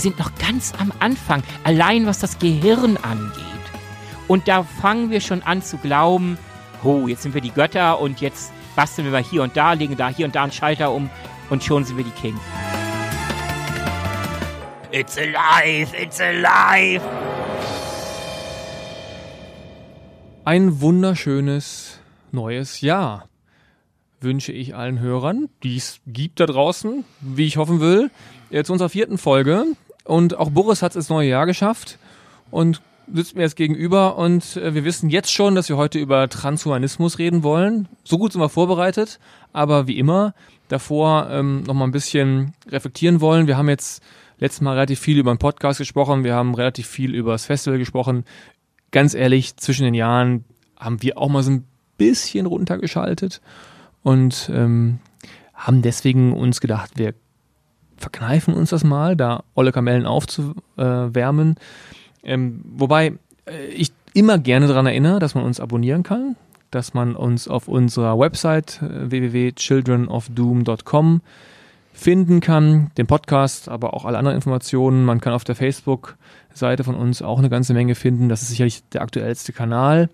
Wir sind noch ganz am Anfang, allein was das Gehirn angeht. Und da fangen wir schon an zu glauben, oh, jetzt sind wir die Götter und jetzt basteln wir mal hier und da, legen da hier und da einen Schalter um und schon sind wir die King. It's alive, it's alive. Ein wunderschönes neues Jahr wünsche ich allen Hörern, die es gibt da draußen, wie ich hoffen will, zu unserer vierten Folge. Und auch Boris hat es ins neue Jahr geschafft und sitzt mir jetzt gegenüber und äh, wir wissen jetzt schon, dass wir heute über Transhumanismus reden wollen. So gut sind wir vorbereitet, aber wie immer davor ähm, noch mal ein bisschen reflektieren wollen. Wir haben jetzt letztes Mal relativ viel über den Podcast gesprochen, wir haben relativ viel über das Festival gesprochen. Ganz ehrlich, zwischen den Jahren haben wir auch mal so ein bisschen runtergeschaltet und ähm, haben deswegen uns gedacht, wir verkneifen uns das mal, da olle Kamellen aufzuwärmen. Ähm, wobei äh, ich immer gerne daran erinnere, dass man uns abonnieren kann, dass man uns auf unserer Website äh, www.childrenofdoom.com finden kann, den Podcast, aber auch alle anderen Informationen. Man kann auf der Facebook-Seite von uns auch eine ganze Menge finden. Das ist sicherlich der aktuellste Kanal.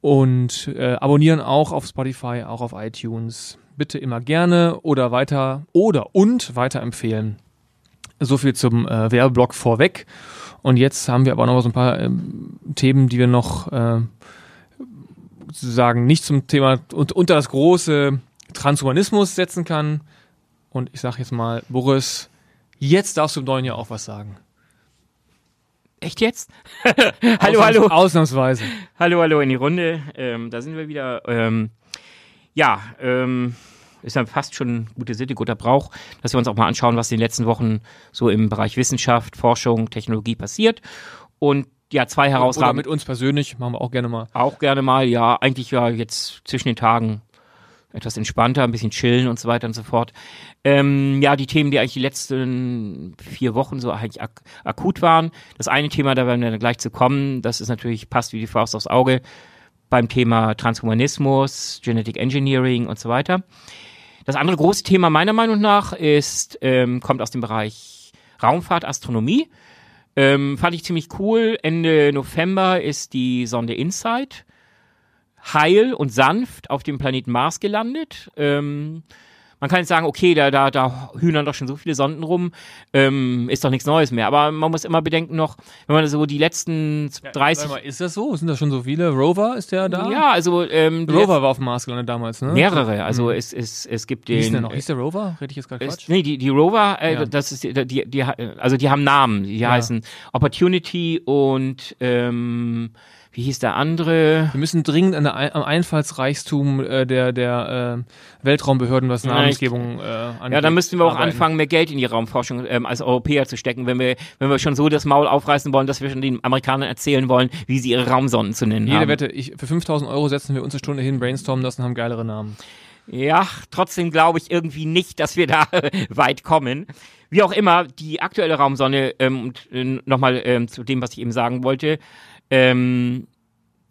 Und äh, abonnieren auch auf Spotify, auch auf iTunes. Bitte immer gerne oder weiter oder und weiterempfehlen. So viel zum äh, Werbeblock vorweg. Und jetzt haben wir aber noch so ein paar ähm, Themen, die wir noch äh, sozusagen nicht zum Thema und, unter das große Transhumanismus setzen kann. Und ich sage jetzt mal, Boris, jetzt darfst du im neuen Jahr auch was sagen. Echt jetzt? hallo, Ausnahms hallo. Ausnahmsweise. Hallo, hallo in die Runde. Ähm, da sind wir wieder. Ähm, ja, ähm, ist ja fast schon gute Sitte, guter Brauch, dass wir uns auch mal anschauen, was in den letzten Wochen so im Bereich Wissenschaft, Forschung, Technologie passiert. Und ja, zwei Oder herausragende. mit uns persönlich machen wir auch gerne mal. Auch gerne mal, ja, eigentlich ja jetzt zwischen den Tagen etwas entspannter, ein bisschen chillen und so weiter und so fort. Ähm, ja, die Themen, die eigentlich die letzten vier Wochen so eigentlich ak akut waren. Das eine Thema, da werden wir dann gleich zu kommen, das ist natürlich, passt wie die Faust aufs Auge beim Thema Transhumanismus, Genetic Engineering und so weiter. Das andere große Thema meiner Meinung nach ist, ähm, kommt aus dem Bereich Raumfahrt, Astronomie. Ähm, fand ich ziemlich cool. Ende November ist die Sonde InSight heil und sanft auf dem Planeten Mars gelandet. Ähm, man kann jetzt sagen, okay, da, da, da hühnern doch schon so viele Sonden rum, ähm, ist doch nichts Neues mehr. Aber man muss immer bedenken noch, wenn man so die letzten 30... Sag mal, ist das so? Sind das schon so viele? Rover ist der da? ja, also ähm, Rover war auf dem Mars gelandet damals, ne? mehrere. Also Mhm. es, es, es gibt Wie hieß der den... noch? Hieß der Rover? Rede ich jetzt gerade Quatsch? nee, die, die Rover, äh, Ja. das ist die, die, die, also die haben Namen. Die Ja. heißen Opportunity und ähm, wie hieß der andere? Wir müssen dringend an der, am Einfallsreichtum äh, der, der äh, Weltraumbehörden, was Namensgebung äh, angeht. Ja, dann müssten wir auch arbeiten. anfangen, mehr Geld in die Raumforschung ähm, als Europäer zu stecken, wenn wir, wenn wir schon so das Maul aufreißen wollen, dass wir schon den Amerikanern erzählen wollen, wie sie ihre Raumsonden zu nennen Jede haben. Wette, ich, für 5000 Euro setzen wir uns eine Stunde hin, brainstormen und haben geilere Namen. Ja, trotzdem glaube ich irgendwie nicht, dass wir da weit kommen. Wie auch immer, die aktuelle Raumsonde, ähm, und äh, nochmal ähm, zu dem, was ich eben sagen wollte, ähm,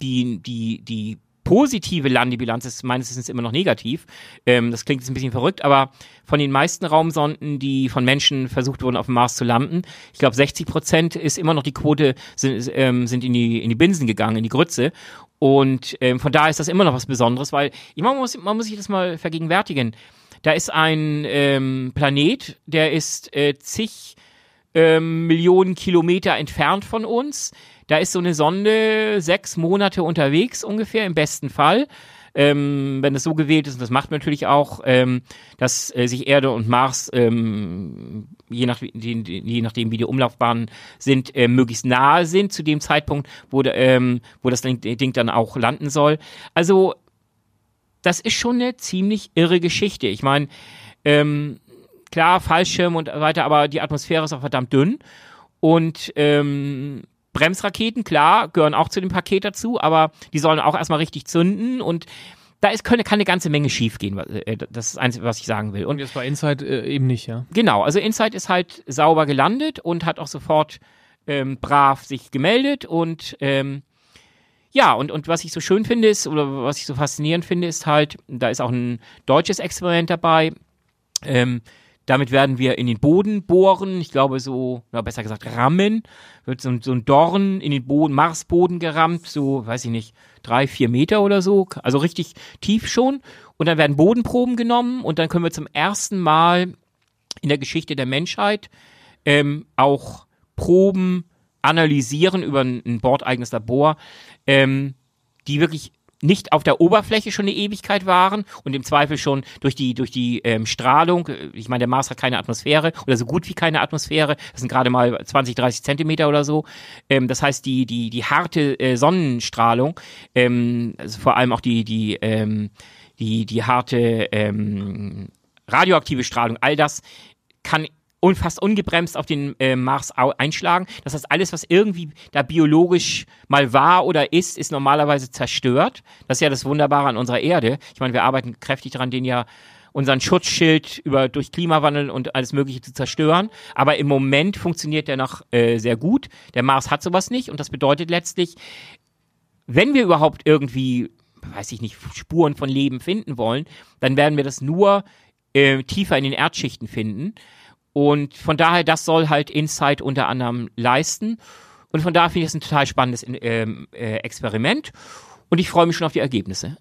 die, die, die positive Landebilanz ist meines Wissens immer noch negativ. Ähm, das klingt jetzt ein bisschen verrückt, aber von den meisten Raumsonden, die von Menschen versucht wurden, auf dem Mars zu landen, ich glaube 60 Prozent ist immer noch die Quote, sind, ähm, sind in, die, in die Binsen gegangen, in die Grütze. Und ähm, von daher ist das immer noch was Besonderes, weil man muss, man muss sich das mal vergegenwärtigen. Da ist ein ähm, Planet, der ist äh, zig ähm, Millionen Kilometer entfernt von uns. Da ist so eine Sonde sechs Monate unterwegs ungefähr, im besten Fall. Ähm, wenn es so gewählt ist, und das macht man natürlich auch, ähm, dass äh, sich Erde und Mars, ähm, je, nach, die, je nachdem wie die Umlaufbahnen sind, äh, möglichst nahe sind zu dem Zeitpunkt, wo, ähm, wo das Ding, dann auch landen soll. Also das ist schon eine ziemlich irre Geschichte. Ich meine, ähm, klar, Fallschirm und so weiter, aber die Atmosphäre ist auch verdammt dünn. Und ähm, Bremsraketen, klar, gehören auch zu dem Paket dazu, aber die sollen auch erstmal richtig zünden und da ist, kann eine ganze Menge schiefgehen. äh, Das ist das Einzige, was ich sagen will. Und jetzt bei Inside äh, eben nicht, ja. genau, also Insight ist halt sauber gelandet und hat auch sofort ähm, brav sich gemeldet und ähm, ja, und, und was ich so schön finde ist, oder was ich so faszinierend finde, ist halt, da ist auch ein deutsches Experiment dabei. Ähm, Damit werden wir in den Boden bohren. Ich glaube so, oder besser gesagt rammen. Wird so, ein- so ein Dorn in den Boden, Marsboden gerammt, so, weiß ich nicht, drei, vier Meter oder so. Also richtig tief schon. Und dann werden Bodenproben genommen und dann können wir zum ersten Mal in der Geschichte der Menschheit ähm, auch Proben analysieren über ein, ein bordeigenes Labor, ähm, die wirklich nicht auf der Oberfläche schon eine Ewigkeit waren und im Zweifel schon durch die durch die ähm, Strahlung, äh, ich meine, der Mars hat keine Atmosphäre oder so gut wie keine Atmosphäre, das sind gerade mal 20, 30 Zentimeter oder so. Ähm, das heißt, die die die harte äh, Sonnenstrahlung, ähm, also vor allem auch die die ähm, die die harte ähm, radioaktive Strahlung, all das kann un fast ungebremst auf den äh, Mars einschlagen. Das heißt, alles, was irgendwie da biologisch mal war oder ist, ist normalerweise zerstört. Das ist ja das Wunderbare an unserer Erde. Ich meine, wir arbeiten kräftig daran, den ja unseren Schutzschild über durch Klimawandel und alles Mögliche zu zerstören. Aber im Moment funktioniert der noch äh, sehr gut. Der Mars hat sowas nicht und das bedeutet letztlich, wenn wir überhaupt irgendwie, weiß ich nicht, Spuren von Leben finden wollen, dann werden wir das nur äh, tiefer in den Erdschichten finden. Und von daher, das soll halt Insight unter anderem leisten. Und von daher finde ich das ein total spannendes ähm, äh, Experiment. Und ich freue mich schon auf die Ergebnisse.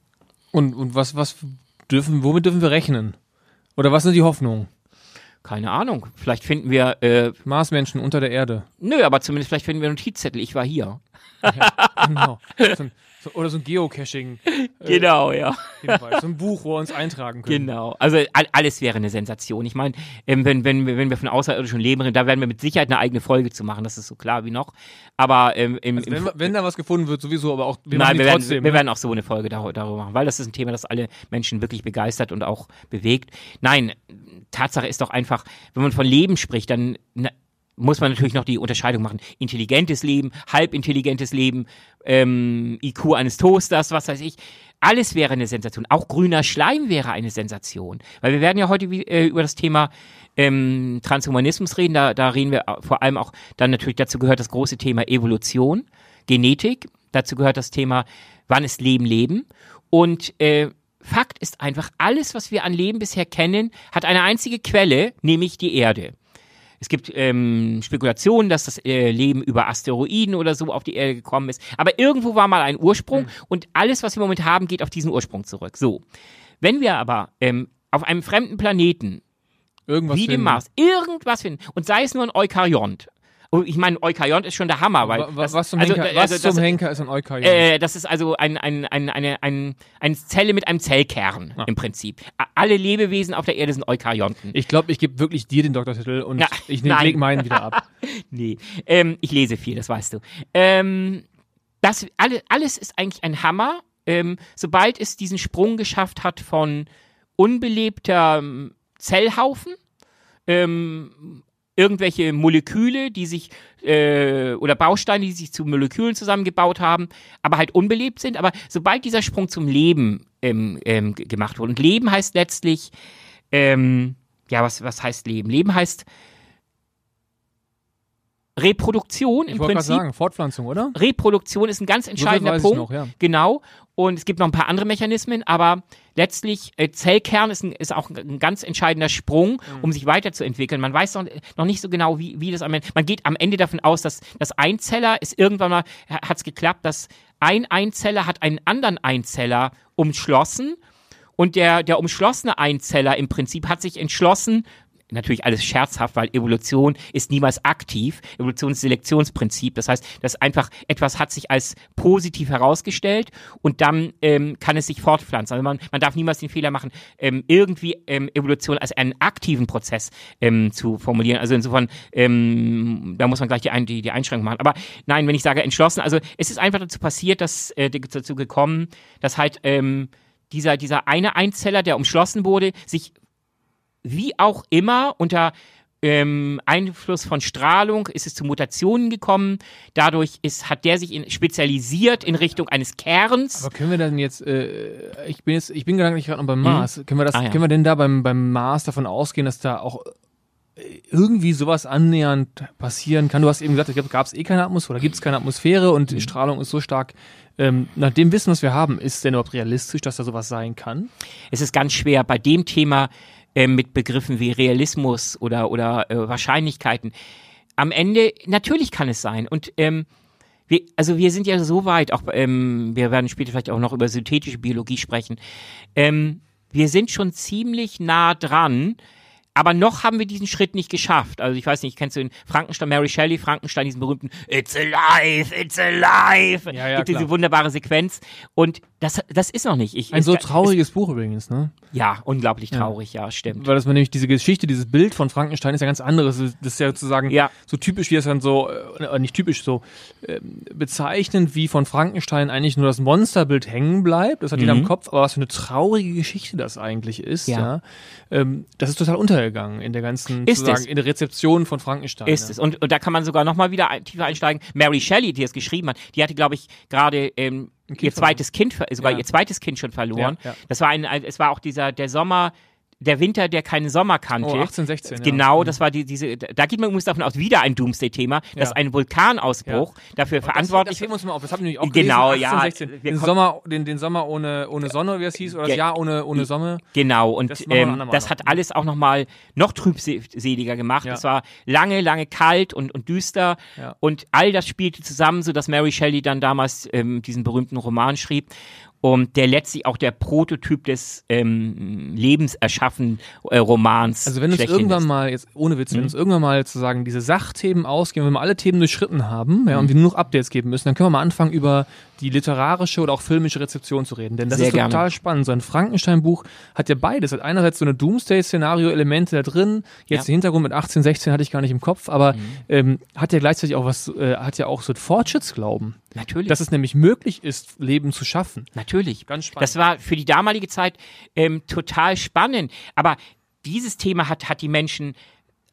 Und, und was, was dürfen, womit dürfen wir rechnen? Oder was sind die Hoffnungen? Keine Ahnung. Vielleicht finden wir, äh, Marsmenschen unter der Erde. nö, aber zumindest vielleicht finden wir Notizzettel. Ich war hier. Genau. so ein, so, oder so ein Geocaching. Genau, ja. Hinweis. So ein Buch, wo wir uns eintragen können. Genau. Also all, alles wäre eine Sensation. Ich meine, ähm, wenn, wenn, wir- wenn wir von außerirdischen Leben reden, da werden wir mit Sicherheit eine eigene Folge zu machen. Das ist so klar wie noch. Aber ähm, im, Also im wenn, wenn da was gefunden wird, sowieso, aber auch wir Nein, wir werden, trotzdem. wir ne? werden auch so eine Folge dar- darüber machen, weil das ist ein Thema, das alle Menschen wirklich begeistert und auch bewegt. Nein, Tatsache ist doch einfach, wenn man von Leben spricht, dann na, muss man natürlich noch die Unterscheidung machen. Intelligentes Leben, halbintelligentes Leben, ähm, IQ eines Toasters, was weiß ich. Alles wäre eine Sensation. Auch grüner Schleim wäre eine Sensation. Weil wir werden ja heute äh, über das Thema ähm, Transhumanismus reden. Da, da reden wir vor allem auch, dann natürlich dazu gehört das große Thema Evolution, Genetik. Dazu gehört das Thema, wann ist Leben Leben. Und äh, Fakt ist einfach, alles, was wir an Leben bisher kennen, hat eine einzige Quelle, nämlich die Erde. Es gibt ähm, Spekulationen, dass das äh, Leben über Asteroiden oder so auf die Erde gekommen ist. Aber irgendwo war mal ein Ursprung und alles, was wir im Moment haben, geht auf diesen Ursprung zurück. So. Wenn wir aber ähm, auf einem fremden Planeten Irgendwas wie dem. Mars irgendwas finden und sei es nur ein Eukaryont. Und ich meine, Eukaryont ist schon der Hammer, weil das, was zum also, Henker, also was das, zum Henker ist ein Eukaryot? äh, das ist also ein, ein, ein, eine, ein, eine Zelle mit einem Zellkern Ah. im Prinzip. Alle Lebewesen auf der Erde sind Eukaryonten. ich glaube, ich gebe wirklich dir den Doktortitel und Ja, ich leg meinen wieder ab. Nee, ähm, ich lese viel, das weißt du. Ähm, das alle, alles ist eigentlich ein Hammer. Ähm, sobald es diesen Sprung geschafft hat von unbelebter ähm, Zellhaufen, ähm, irgendwelche Moleküle, die sich äh, oder Bausteine, die sich zu Molekülen zusammengebaut haben, aber halt unbelebt sind. Aber sobald dieser Sprung zum Leben ähm, ähm, gemacht wurde und Leben heißt letztlich, ähm, ja, was was heißt Leben? Leben heißt Reproduktion Ich im Prinzip. sagen, Fortpflanzung, oder? Reproduktion ist ein ganz So entscheidender weiß Punkt. noch, ja. Genau. Und es gibt noch ein paar andere Mechanismen, aber letztlich äh, Zellkern ist, ein, ist auch ein, ganz entscheidender Sprung, Mhm. um sich weiterzuentwickeln. Man weiß noch, noch nicht so genau, wie, wie das am Ende. Man geht am Ende davon aus, dass das Einzeller ist irgendwann mal hat es geklappt, dass ein Einzeller hat einen anderen Einzeller umschlossen und der der umschlossene Einzeller im Prinzip hat sich entschlossen, natürlich alles scherzhaft, weil Evolution ist niemals aktiv. Evolution ist Selektionsprinzip. Das heißt, dass einfach etwas hat sich als positiv herausgestellt und dann ähm, kann es sich fortpflanzen. Also man, man darf niemals den Fehler machen, ähm, irgendwie ähm, Evolution als einen aktiven Prozess ähm, zu formulieren. Also insofern, ähm, da muss man gleich die, die, die Einschränkung machen. Aber nein, wenn ich sage entschlossen, also es ist einfach dazu passiert, dass äh, dazu gekommen, dass halt ähm, dieser, dieser eine Einzeller, der umschlossen wurde, sich wie auch immer unter ähm, Einfluss von Strahlung ist es zu Mutationen gekommen. Dadurch ist, hat der sich in, spezialisiert in Richtung eines Kerns. Aber können wir dann jetzt, äh, ich bin jetzt, ich bin gedanklich gerade noch beim Mars. Können wir das, Ah, ja. können wir denn da beim, beim Mars davon ausgehen, dass da auch äh, irgendwie sowas annähernd passieren kann? Du hast eben gesagt, ich glaube, gab es eh keine Atmosphäre, oder gibt es keine Atmosphäre und die Strahlung ist so stark. Ähm, nach dem Wissen, was wir haben, ist es denn überhaupt realistisch, dass da sowas sein kann? Es ist ganz schwer bei dem Thema äh, mit Begriffen wie Realismus oder, oder äh, Wahrscheinlichkeiten. Am Ende, natürlich kann es sein. Und ähm, wir, also wir sind ja so weit, auch ähm, wir werden später vielleicht auch noch über synthetische Biologie sprechen. Ähm, wir sind schon ziemlich nah dran, aber noch haben wir diesen Schritt nicht geschafft. Also ich weiß nicht, kennst du den Frankenstein, Mary Shelley, Frankenstein, diesen berühmten It's alive, it's alive. Ja, ja, Gibt diese klar. wunderbare Sequenz. Und das, das ist noch nicht. Ich, Ein es- so es- trauriges Buch übrigens, ne? Ja, unglaublich traurig, ja, stimmt. Weil das man nämlich diese Geschichte, dieses Bild von Frankenstein ist ja ganz anderes. Das ist- ja sozusagen Ja. so typisch, wie es dann so, äh, nicht typisch, so ähm, bezeichnend, wie von Frankenstein eigentlich nur das Monsterbild hängen bleibt. Das hat jeder im Kopf, aber was für eine traurige Geschichte das eigentlich ist. Ja. Mhm. Ja. Ähm, das ist total untergegangen in der ganzen, Ist es. in der Rezeption von Frankenstein. Ist ja. es. Und, und da kann man sogar nochmal wieder ein, tiefer einsteigen. Mary Shelley, die es geschrieben hat, die hatte, glaube ich, gerade ähm, ihr zweites Kind, sogar Ja. ihr zweites Kind schon verloren. Das war ein, ein, es war auch dieser, der Sommer, der Winter, der keinen Sommer kannte. Oh, 1816, ja. Genau, das war die, diese, da geht man übrigens davon aus, wieder ein Doomsday-Thema, dass Ja. ein Vulkanausbruch dafür Das, verantwortlich das heben wir uns mal auf. Das haben wir nämlich auch Genau, gelesen, ja. 1816. Wir Den Sommer, den, den Sommer ohne, ohne Sonne, wie es hieß, oder das Ja. Jahr ohne, ohne Sonne. Genau, und Das ähm, das hat alles auch nochmal noch trübseliger gemacht. Ja. Es war lange, lange kalt und, und düster Ja. und all das spielte zusammen, sodass Mary Shelley dann damals ähm, diesen berühmten Roman schrieb. Und der letztlich auch der Prototyp des ähm, lebenserschaffen äh, Romans. Also wenn uns irgendwann ist. mal, jetzt ohne Witz, wenn Mhm. uns irgendwann mal zu sagen, diese Sachthemen ausgehen, wenn wir alle Themen durchschritten haben, ja, Mhm. und wir nur noch Updates geben müssen, dann können wir mal anfangen, über die literarische oder auch filmische Rezeption zu reden. Denn das Sehr ist total gerne. spannend. So ein Frankenstein-Buch hat ja beides. Hat einerseits so eine Doomsday-Szenario-Elemente da drin. Jetzt Ja. Mhm. den Hintergrund mit 1816 hatte ich gar nicht im Kopf, aber ähm, hat ja gleichzeitig auch was, äh, hat ja auch so Fortschrittsglauben. Natürlich. Dass es nämlich möglich ist, Leben zu schaffen. Natürlich. Ganz spannend. Das war für die damalige Zeit ähm, total spannend. Aber dieses Thema hat, hat die Menschen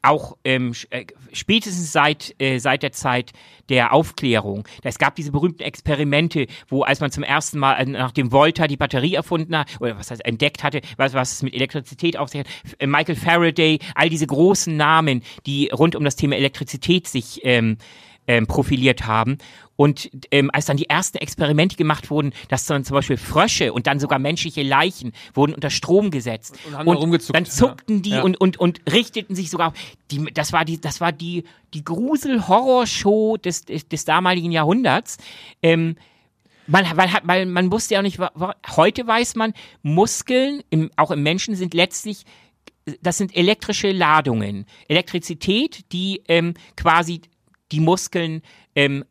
auch ähm, äh, spätestens seit, äh, seit der Zeit der Aufklärung. Es gab diese berühmten Experimente, wo als man zum ersten Mal, äh, nachdem Volta die Batterie erfunden hat, oder was heißt entdeckt hatte, was, was es mit Elektrizität auf sich hat, äh, Michael Faraday, all diese großen Namen, die rund um das Thema Elektrizität sich ähm, ähm, profiliert haben. Und ähm, als dann die ersten Experimente gemacht wurden, dass dann zum Beispiel Frösche und dann sogar menschliche Leichen wurden unter Strom gesetzt. Und haben da rumgezuckt, dann zuckten die ja. und, und, und richteten sich sogar auf. Die, das war die, das war die, die Grusel-Horror-Show des, des, des damaligen Jahrhunderts. Ähm, man, man, hat, man, man wusste ja auch nicht, heute weiß man, Muskeln, im, auch im Menschen, sind letztlich, das sind elektrische Ladungen. Elektrizität, die ähm, quasi die Muskeln ähm,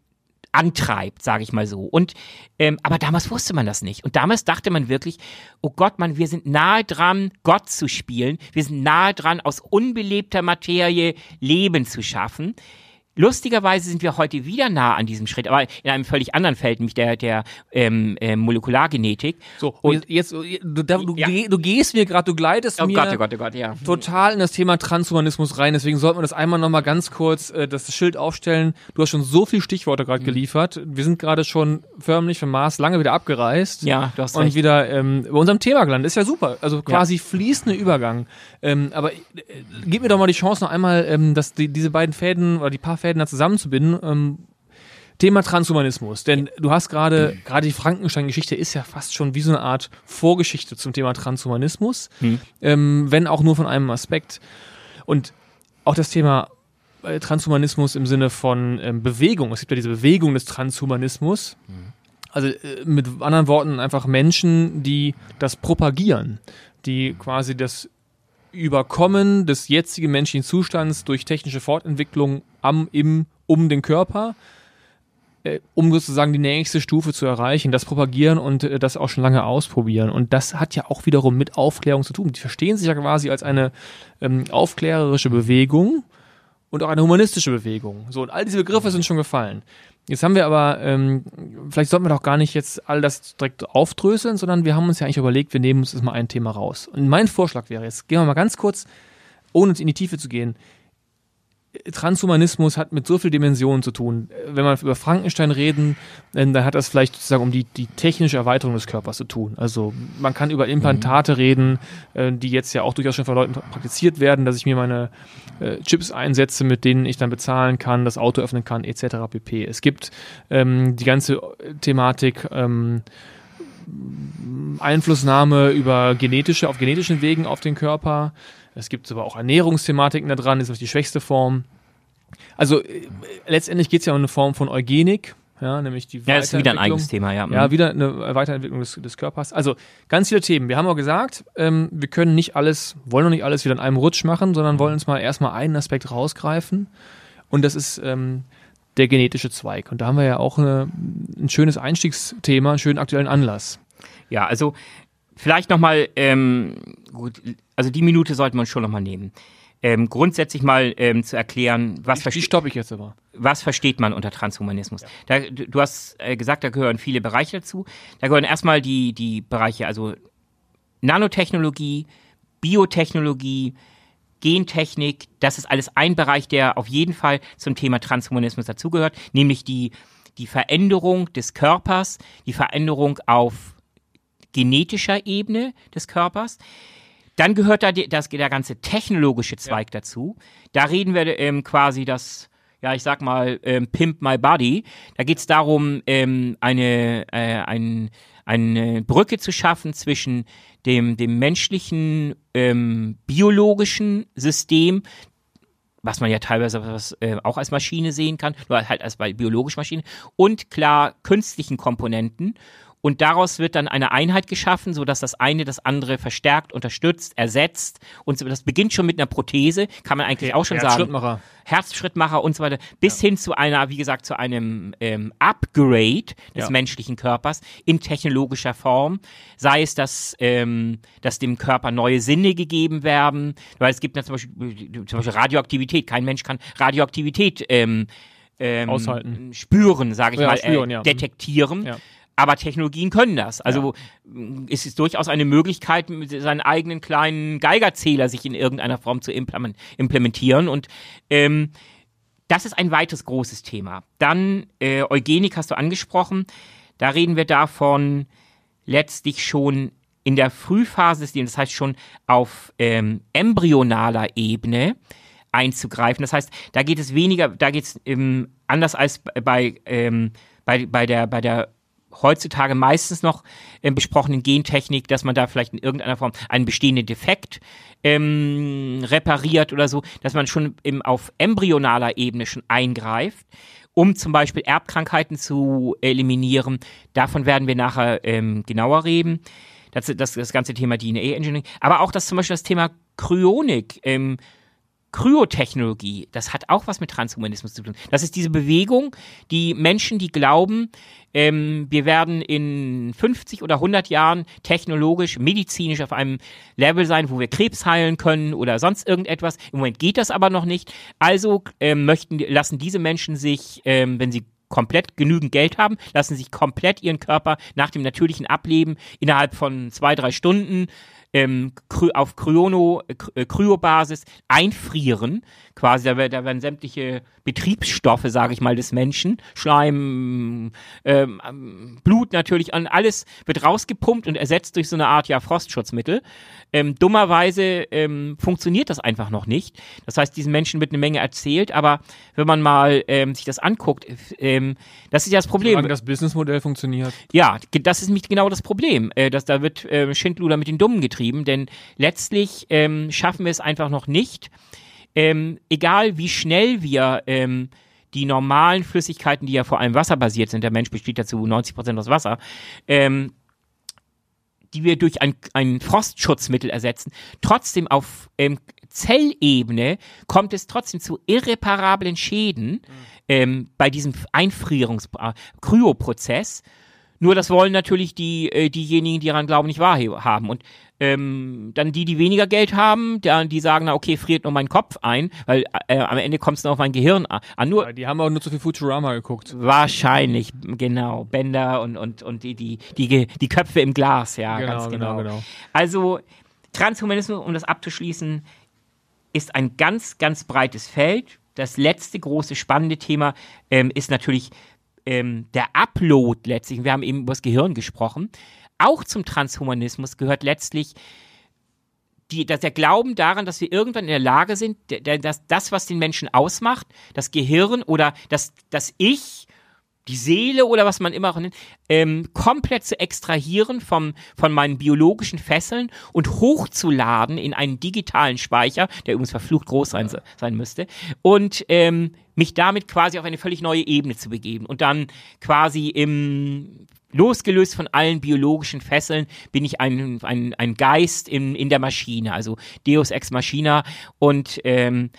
antreibt, sage ich mal so. Und ähm, aber damals wusste man das nicht. Und damals dachte man wirklich, oh Gott, man, wir sind nahe dran, Gott zu spielen. Wir sind nahe dran, aus unbelebter Materie Leben zu schaffen. Lustigerweise sind wir heute wieder nah an diesem Schritt, aber in einem völlig anderen Feld, nämlich der, der ähm, äh, Molekulargenetik. So, Und- jetzt, du, du, Ja. du gehst mir gerade, du gleitest Oh mir Gott, oh Gott, oh Gott, ja. total in das Thema Transhumanismus rein. Deswegen sollten wir das einmal nochmal ganz kurz äh, das Schild aufstellen. Du hast schon so viele Stichworte Mhm. gerade geliefert. Wir sind gerade schon förmlich vom Mars lange wieder abgereist. Ja, du hast Und recht. wieder ähm, bei unserem Thema gelandet. Ist ja super. Also quasi fließender Übergang. Ähm, aber äh, gib mir doch mal die Chance noch einmal, ähm, dass die, diese beiden Fäden oder die paar Fäden da zusammenzubinden. Ähm, Thema Transhumanismus, denn du hast gerade, gerade die Frankenstein-Geschichte ist ja fast schon wie so eine Art Vorgeschichte zum Thema Transhumanismus, ähm, wenn auch nur von einem Aspekt. Und auch das Thema äh, Transhumanismus im Sinne von ähm, Bewegung, es gibt ja diese Bewegung des Transhumanismus, also äh, mit anderen Worten einfach Menschen, die das propagieren, die quasi das Überkommen des jetzigen menschlichen Zustands durch technische Fortentwicklung am, im, um den Körper, äh, um sozusagen die nächste Stufe zu erreichen, das propagieren und äh, das auch schon lange ausprobieren. Und das hat ja auch wiederum mit Aufklärung zu tun. Die verstehen sich ja quasi als eine ähm, aufklärerische Bewegung und auch eine humanistische Bewegung. So, und all diese Begriffe sind schon gefallen. Jetzt haben wir aber, ähm, vielleicht sollten wir doch gar nicht jetzt all das direkt aufdröseln, sondern wir haben uns ja eigentlich überlegt, wir nehmen uns jetzt mal ein Thema raus. Und mein Vorschlag wäre jetzt, gehen wir mal ganz kurz, ohne in die Tiefe zu gehen, Transhumanismus hat mit so viel Dimensionen zu tun. Wenn wir über Frankenstein reden, dann dann hat das vielleicht sozusagen um die, die technische Erweiterung des Körpers zu tun. Also man kann über Implantate reden, äh, die jetzt ja auch durchaus schon von Leuten praktiziert werden, dass ich mir meine äh, Chips einsetze, mit denen ich dann bezahlen kann, das Auto öffnen kann, etc. pp. Es gibt ähm, die ganze Thematik ähm, Einflussnahme über genetische, auf genetischen Wegen auf den Körper. Es gibt aber auch Ernährungsthematiken da dran, das ist die schwächste Form. Also äh, letztendlich geht es ja um eine Form von Eugenik, ja, nämlich die Ja, das ist wieder ein eigenes Thema, ja. Ja, Mhm. wieder eine Weiterentwicklung des, des Körpers. Also ganz viele Themen. Wir haben auch gesagt, ähm, wir können nicht alles, wollen noch nicht alles wieder in einem Rutsch machen, sondern wollen uns mal erstmal einen Aspekt rausgreifen. Und das ist ähm, der genetische Zweig. Und da haben wir ja auch eine, ein schönes Einstiegsthema, einen schönen aktuellen Anlass. Ja, also vielleicht nochmal, ähm, gut, also die Minute sollte man schon nochmal nehmen. Ähm, grundsätzlich mal ähm, zu erklären, was, verste was versteht man unter Transhumanismus. Da, du du hast äh, gesagt, da gehören viele Bereiche dazu. Da gehören erstmal die, die Bereiche, also Nanotechnologie, Biotechnologie, Gentechnik, das ist alles ein Bereich, der auf jeden Fall zum Thema Transhumanismus dazugehört, nämlich die, die Veränderung des Körpers, die Veränderung auf genetischer Ebene des Körpers. Dann gehört da die, das, der ganze technologische Zweig dazu. Da reden wir ähm, quasi das, ja, ich sag mal, ähm, Pimp My Body. Da geht es darum, ähm, eine, äh, ein, eine Brücke zu schaffen zwischen dem, dem menschlichen ähm, biologischen System, was man ja teilweise was, äh, auch als Maschine sehen kann, nur halt als bei biologischen Maschinen, und klar künstlichen Komponenten. Und daraus wird dann eine Einheit geschaffen, sodass das eine das andere verstärkt, unterstützt, ersetzt. Und so, das beginnt schon mit einer Prothese, kann man eigentlich auch schon sagen. Schrittmacher. Herzschrittmacher und so weiter, bis hin zu einer, wie gesagt, zu einem ähm, Upgrade des Ja. menschlichen Körpers in technologischer Form. Sei es, dass, ähm, dass dem Körper neue Sinne gegeben werden, weil es gibt ja zum Beispiel, zum Beispiel Radioaktivität. Kein Mensch kann Radioaktivität ähm, ähm, Aushalten. spüren, sage ich Ja, mal, spüren, äh, ja. detektieren. Ja. Aber Technologien können das. Also ist es durchaus eine Möglichkeit, seinen eigenen kleinen Geigerzähler sich in irgendeiner Form zu implement- implementieren. Und ähm, das ist ein weites großes Thema. Dann äh, Eugenik hast du angesprochen. Da reden wir davon letztlich schon in der Frühphase des Lebens, das heißt schon auf ähm, embryonaler Ebene einzugreifen. Das heißt, da geht es weniger, da geht es ähm, anders als bei, ähm, bei, bei der, bei der heutzutage meistens noch ähm, besprochenen Gentechnik, dass man da vielleicht in irgendeiner Form einen bestehenden Defekt ähm, repariert oder so, dass man schon im, auf embryonaler Ebene schon eingreift, um zum Beispiel Erbkrankheiten zu eliminieren. Davon werden wir nachher ähm, genauer reden. Das, das, das ganze Thema DNA-Engineering, aber auch das zum Beispiel das Thema Kryonik, ähm, Kryotechnologie, das hat auch was mit Transhumanismus zu tun. Das ist diese Bewegung, die Menschen, die glauben, ähm, wir werden in 50 oder 100 Jahren technologisch, medizinisch auf einem Level sein, wo wir Krebs heilen können oder sonst irgendetwas. Im Moment geht das aber noch nicht. Also ähm, möchten, lassen diese Menschen sich, ähm, wenn sie komplett genügend Geld haben, lassen sich komplett ihren Körper nach dem natürlichen Ableben innerhalb von zwei, drei Stunden ähm, auf Kryono, äh, Kryobasis einfrieren. Quasi, da, wer- da werden sämtliche Betriebsstoffe, sage ich mal, des Menschen, Schleim, ähm, ähm, Blut natürlich, an alles wird rausgepumpt und ersetzt durch so eine Art ja Frostschutzmittel. Ähm, dummerweise ähm, funktioniert das einfach noch nicht. Das heißt, diesen Menschen wird eine Menge erzählt, aber wenn man mal ähm, sich das anguckt, ähm, das ist ja das Problem. Solange das Businessmodell funktioniert. Ja, das ist nämlich genau das Problem. Äh, dass da wird äh, Schindluder mit den Dummen getrieben, denn letztlich ähm, schaffen wir es einfach noch nicht, ähm, egal wie schnell wir ähm, die normalen Flüssigkeiten, die ja vor allem wasserbasiert sind, der Mensch besteht dazu 90 Prozent aus Wasser, ähm, die wir durch ein, ein Frostschutzmittel ersetzen, trotzdem auf ähm, Zellebene kommt es trotzdem zu irreparablen Schäden ähm, bei diesem Einfrierungs äh. Nur das wollen natürlich die, äh, diejenigen, die daran glauben, nicht wahrhaben. Und ähm, dann die, die weniger Geld haben, dann, die sagen, na okay, friert nur mein Kopf ein, weil äh, am Ende kommt es noch auf mein Gehirn an. Nur Die haben auch nur zu viel Futurama geguckt. wahrscheinlich, genau, Bänder und, und, und die, die, die, die Köpfe im Glas, ja, Genau, ganz genau. genau, genau. Also Transhumanismus, um das abzuschließen, ist ein ganz, ganz breites Feld. Das letzte große spannende Thema ähm, ist natürlich ähm, der Upload letztlich. Wir haben eben über das Gehirn gesprochen. Auch zum Transhumanismus gehört letztlich die, dass der Glauben daran, dass wir irgendwann in der Lage sind, dass das, was den Menschen ausmacht, das Gehirn oder das, das Ich, die Seele oder was man immer auch nennt, ähm, komplett zu extrahieren vom, von meinen biologischen Fesseln und hochzuladen in einen digitalen Speicher, der übrigens verflucht groß sein, sein müsste, und ähm, mich damit quasi auf eine völlig neue Ebene zu begeben und dann quasi im losgelöst von allen biologischen Fesseln bin ich ein, ein, ein Geist in, in der Maschine, also Deus ex machina und ähm,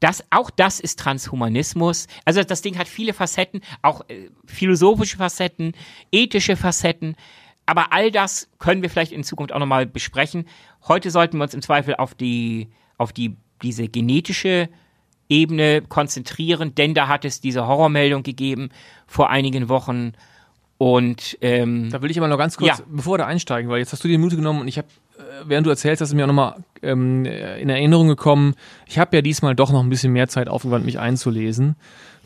das, auch das ist Transhumanismus. Also das Ding hat viele Facetten, auch äh, philosophische Facetten, ethische Facetten. Aber all das können wir vielleicht in Zukunft auch nochmal besprechen. Heute sollten wir uns im Zweifel auf die, auf die, diese genetische Ebene konzentrieren, denn da hat es diese Horrormeldung gegeben vor einigen Wochen. Und ähm, da will ich aber noch ganz kurz, ja. bevor wir da einsteigen, weil jetzt hast du dir den Mut genommen und ich habe während du erzählst, hast du mir auch nochmal ähm, in Erinnerung gekommen. Ich habe ja diesmal doch noch ein bisschen mehr Zeit aufgewandt, mich einzulesen.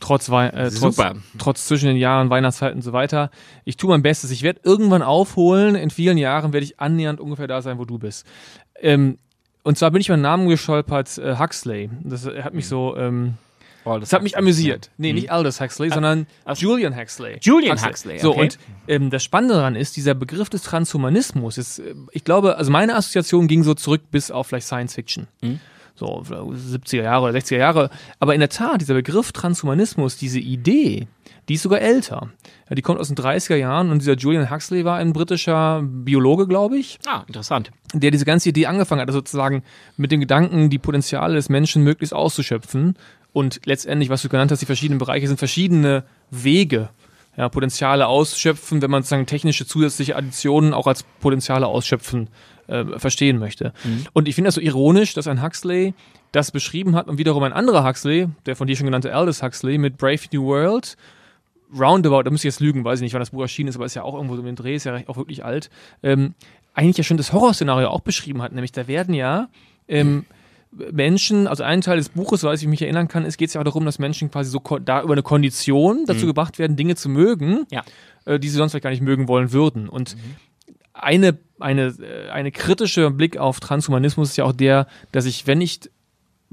Trotz, äh, trotz, trotz zwischen den Jahren, Weihnachtszeit und so weiter. Ich tue mein Bestes. Ich werde irgendwann aufholen. In vielen Jahren werde ich annähernd ungefähr da sein, wo du bist. Ähm, und zwar bin ich über einen Namen gestolpert, äh, Huxley. Das hat mich so ähm, Oh, das, hat mich amüsiert. Nee, mhm. nicht Aldous Huxley, ah, sondern also Julian Huxley. Julian Huxley. Huxley. So, und ähm, das Spannende daran ist, dieser Begriff des Transhumanismus ist, äh, ich glaube, also meine Assoziation ging so zurück bis auf vielleicht Science Fiction. Mhm. So 70er Jahre oder 60er Jahre. Aber in der Tat, dieser Begriff Transhumanismus, diese Idee, die ist sogar älter. Ja, die kommt aus den 30er Jahren und dieser Julian Huxley war ein britischer Biologe, glaube ich. Ah, interessant. Der diese ganze Idee angefangen hat, also sozusagen mit dem Gedanken, die Potenziale des Menschen möglichst auszuschöpfen und letztendlich, was du genannt hast, die verschiedenen Bereiche sind verschiedene Wege, ja, Potenziale ausschöpfen, wenn man sozusagen technische zusätzliche Additionen auch als Potenziale ausschöpfen äh, verstehen möchte. Mhm. Und ich finde das so ironisch, dass ein Huxley das beschrieben hat und wiederum ein anderer Huxley, der von dir schon genannte Aldous Huxley mit Brave New World, Roundabout, da muss ich jetzt lügen, weiß ich nicht, wann das Buch erschienen ist, aber ist ja auch irgendwo so im Dreh, ist ja auch wirklich alt, ähm, eigentlich ja schon das Horrorszenario auch beschrieben hat, nämlich da werden ja ähm, Menschen, also ein Teil des Buches, weil ich mich erinnern kann, es geht ja auch darum, dass Menschen quasi so da über eine Kondition dazu mhm. gebracht werden, Dinge zu mögen, ja. äh, die sie sonst vielleicht gar nicht mögen wollen würden. Und mhm. eine, eine, äh, eine kritische Blick auf Transhumanismus ist ja auch der, dass ich, wenn ich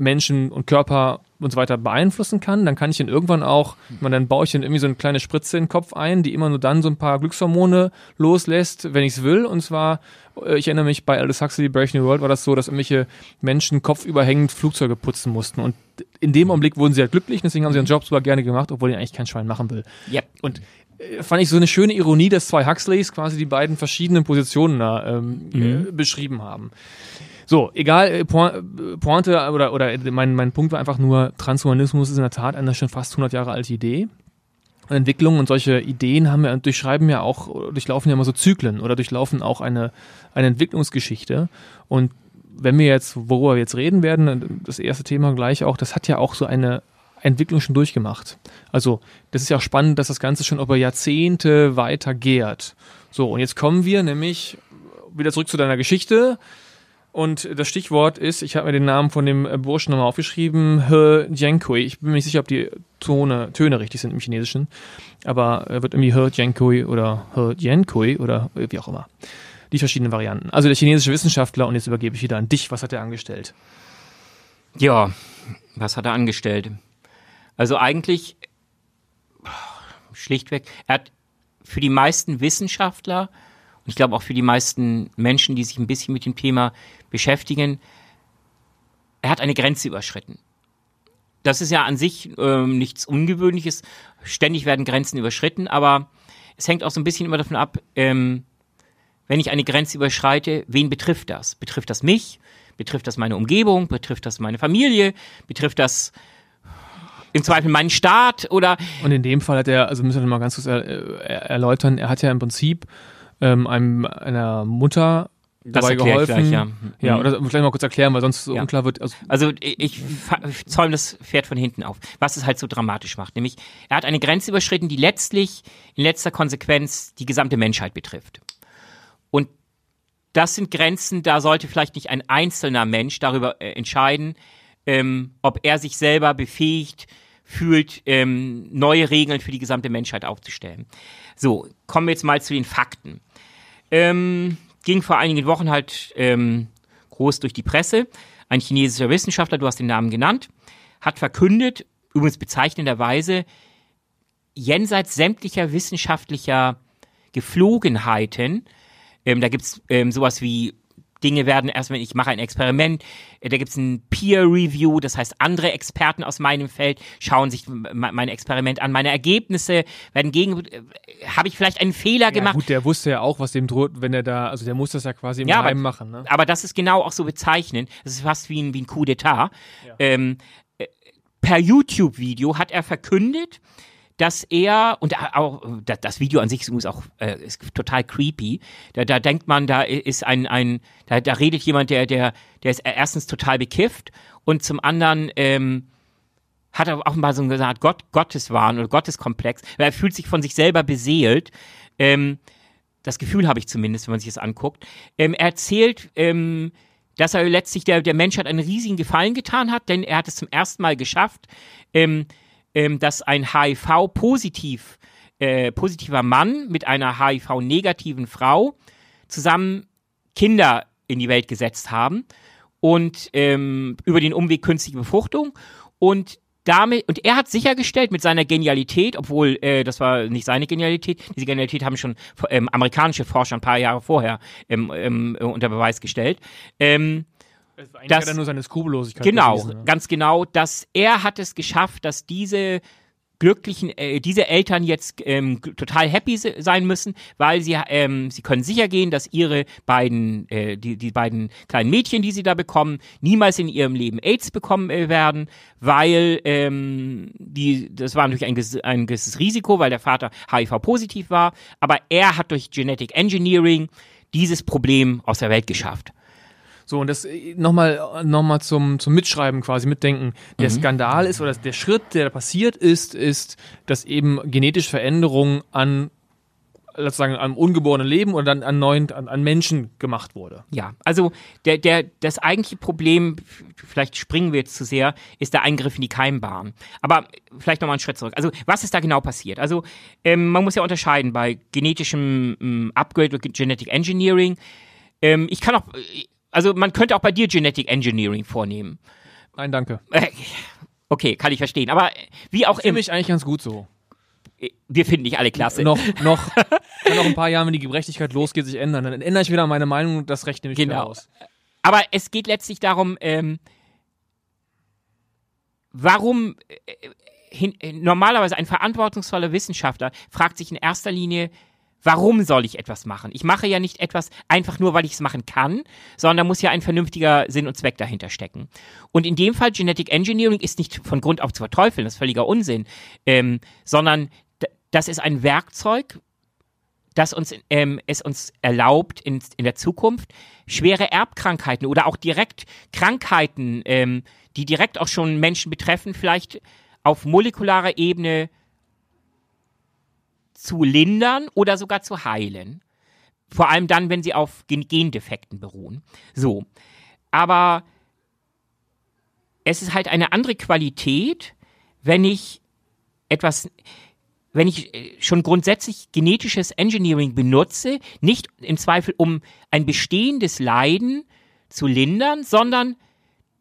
Menschen und Körper und so weiter beeinflussen kann, dann kann ich ihn irgendwann auch, man dann baue ich dann irgendwie so eine kleine Spritze in den Kopf ein, die immer nur dann so ein paar Glückshormone loslässt, wenn ich es will. Und zwar, äh, ich erinnere mich, bei Aldous Huxley, Brave New World war das so, dass irgendwelche Menschen kopfüberhängend Flugzeuge putzen mussten. Und in dem Augenblick wurden sie halt glücklich, deswegen haben sie ihren Job sogar gerne gemacht, obwohl ihn eigentlich kein Schwein machen will. Yep. Und äh, fand ich so eine schöne Ironie, dass zwei Huxleys quasi die beiden verschiedenen Positionen da ähm, mhm. äh, beschrieben haben. So, egal, äh, Pointe oder, oder mein, mein Punkt war einfach nur, Transhumanismus ist in der Tat eine schon fast 100 Jahre alte Idee. Entwicklung und solche Ideen haben ja, durchschreiben ja auch, durchlaufen ja immer so Zyklen oder durchlaufen auch eine, eine Entwicklungsgeschichte. Und wenn wir jetzt, worüber wir jetzt reden werden, das erste Thema gleich auch, das hat ja auch so eine Entwicklung schon durchgemacht. Also, das ist ja auch spannend, dass das Ganze schon über Jahrzehnte weiter gärt. So, und jetzt kommen wir nämlich wieder zurück zu deiner Geschichte. Und das Stichwort ist, ich habe mir den Namen von dem äh, Burschen nochmal aufgeschrieben, He Jiankui. Ich bin mir nicht sicher, ob die Tone, Töne richtig sind im Chinesischen, aber er wird irgendwie He Jiankui oder He Jiankui oder wie auch immer. Die verschiedenen Varianten. Also der chinesische Wissenschaftler und jetzt übergebe ich wieder an dich. Was hat er angestellt? Ja, was hat er angestellt? Also eigentlich schlichtweg, er hat für die meisten Wissenschaftler und ich glaube auch für die meisten Menschen, die sich ein bisschen mit dem Thema beschäftigen, er hat eine Grenze überschritten. Das ist ja an sich ähm, nichts Ungewöhnliches. Ständig werden Grenzen überschritten, aber es hängt auch so ein bisschen immer davon ab, ähm, wenn ich eine Grenze überschreite, wen betrifft das? Betrifft das mich? Betrifft das meine Umgebung? Betrifft das meine Familie? Betrifft das im Zweifel meinen Staat? Oder Und in dem Fall hat er, also müssen wir mal ganz kurz er, erläutern, er hat ja im Prinzip ähm, einem, einer Mutter das dabei geholfen. Gleich, ja. ja, mhm. oder vielleicht mal kurz erklären, weil sonst so ja. unklar wird. Also, also ich, ich zäume das Pferd von hinten auf, was es halt so dramatisch macht. Nämlich, er hat eine Grenze überschritten, die letztlich in letzter Konsequenz die gesamte Menschheit betrifft. Und das sind Grenzen, da sollte vielleicht nicht ein einzelner Mensch darüber äh, entscheiden, ähm, ob er sich selber befähigt fühlt, ähm, neue Regeln für die gesamte Menschheit aufzustellen. So, kommen wir jetzt mal zu den Fakten. Ähm, ging vor einigen Wochen halt ähm, groß durch die Presse. Ein chinesischer Wissenschaftler, du hast den Namen genannt, hat verkündet, übrigens bezeichnenderweise, jenseits sämtlicher wissenschaftlicher Geflogenheiten. Ähm, da gibt's ähm, sowas wie Dinge werden erst, wenn ich mache ein Experiment, äh, da gibt's ein Peer Review, das heißt andere Experten aus meinem Feld schauen sich mein Experiment an, meine Ergebnisse werden gegen, äh, habe ich vielleicht einen Fehler Ja, gemacht? gut, der wusste ja auch, was dem droht, wenn er da, also der muss das ja quasi im Ja, Geheim machen. Ne? Aber das ist genau auch so bezeichnend. Das ist fast wie ein, wie ein Coup d'etat. Ähm, äh, per YouTube-Video hat er verkündet, dass er, und auch da- das Video an sich ist auch äh, ist total creepy. Da, da denkt man, da ist ein, ein da, da redet jemand, der, der, der ist erstens total bekifft und zum anderen ähm, hat er auch mal so eine Gott, Gotteswahn oder Gotteskomplex, weil er fühlt sich von sich selber beseelt. Ähm, das Gefühl habe ich zumindest, wenn man sich das anguckt. Ähm, er erzählt, ähm, dass er letztlich der, der Menschheit einen riesigen Gefallen getan hat, denn er hat es zum ersten Mal geschafft, ähm, ähm, dass ein HIV-positiv, äh, positiver Mann mit einer HIV-negativen Frau zusammen Kinder in die Welt gesetzt haben und ähm, über den Umweg künstliche Befruchtung und damit und er hat sichergestellt mit seiner Genialität, obwohl äh, das war nicht seine Genialität, diese Genialität haben schon ähm, amerikanische Forscher ein paar Jahre vorher ähm, ähm, unter Beweis gestellt. Ähm, Eigentlich das- hat er nur seine Skrupellosigkeit Genau, bewiesen, ne? ganz genau, dass er hat es geschafft, dass diese glücklichen, äh, diese Eltern jetzt ähm, total happy se sein müssen, weil sie, ähm, sie können sicher gehen, dass ihre beiden, äh, die, die beiden kleinen Mädchen, die sie da bekommen, niemals in ihrem Leben AIDS bekommen äh, werden, weil ähm, die, das war natürlich ein, ges- ein gewisses Risiko, weil der Vater HIV-positiv war, aber er hat durch Genetic Engineering dieses Problem aus der Welt geschafft. So, und das nochmal noch mal zum, zum Mitschreiben quasi, mitdenken. Der Mhm. Skandal ist, oder der Schritt, der da passiert ist, ist, dass eben genetische Veränderungen an, sozusagen, am ungeborenen Leben oder dann an neuen, an, an Menschen gemacht wurde. Ja, also der, der, das eigentliche Problem, vielleicht springen wir jetzt zu sehr, ist der Eingriff in die Keimbahn. Aber vielleicht nochmal einen Schritt zurück. Also was ist da genau passiert? Also ähm, man muss ja unterscheiden bei genetischem ähm, Upgrade oder Genetic Engineering. Ähm, ich kann auch, äh, also man könnte auch bei dir Genetic Engineering vornehmen. Nein, danke. Äh, okay, kann ich verstehen. Aber äh, wie auch immer, mich eigentlich ganz gut so. wir finden nicht alle klasse. Noch, noch, kann noch ein paar Jahre, wenn die Gerechtigkeit losgeht, sich ändern. Dann ändere ich wieder meine Meinung und das Recht nehme ich wieder Genau. aus. Aber es geht letztlich darum, ähm, warum äh, hin, äh, normalerweise ein verantwortungsvoller Wissenschaftler fragt sich in erster Linie, warum soll ich etwas machen? Ich mache ja nicht etwas einfach nur, weil ich es machen kann, sondern muss ja ein vernünftiger Sinn und Zweck dahinter stecken. Und in dem Fall Genetic Engineering ist nicht von Grund auf zu verteufeln, das ist völliger Unsinn, ähm, sondern das ist ein Werkzeug, das uns, ähm, es uns erlaubt, in, in der Zukunft schwere Erbkrankheiten oder auch direkt Krankheiten, ähm, die direkt auch schon Menschen betreffen, vielleicht auf molekularer Ebene zu lindern oder sogar zu heilen. Vor allem dann, wenn sie auf Gen Gendefekten beruhen. So. Aber es ist halt eine andere Qualität, wenn ich etwas, wenn ich äh, schon grundsätzlich genetisches Engineering benutze, nicht im Zweifel um ein bestehendes Leiden zu lindern, sondern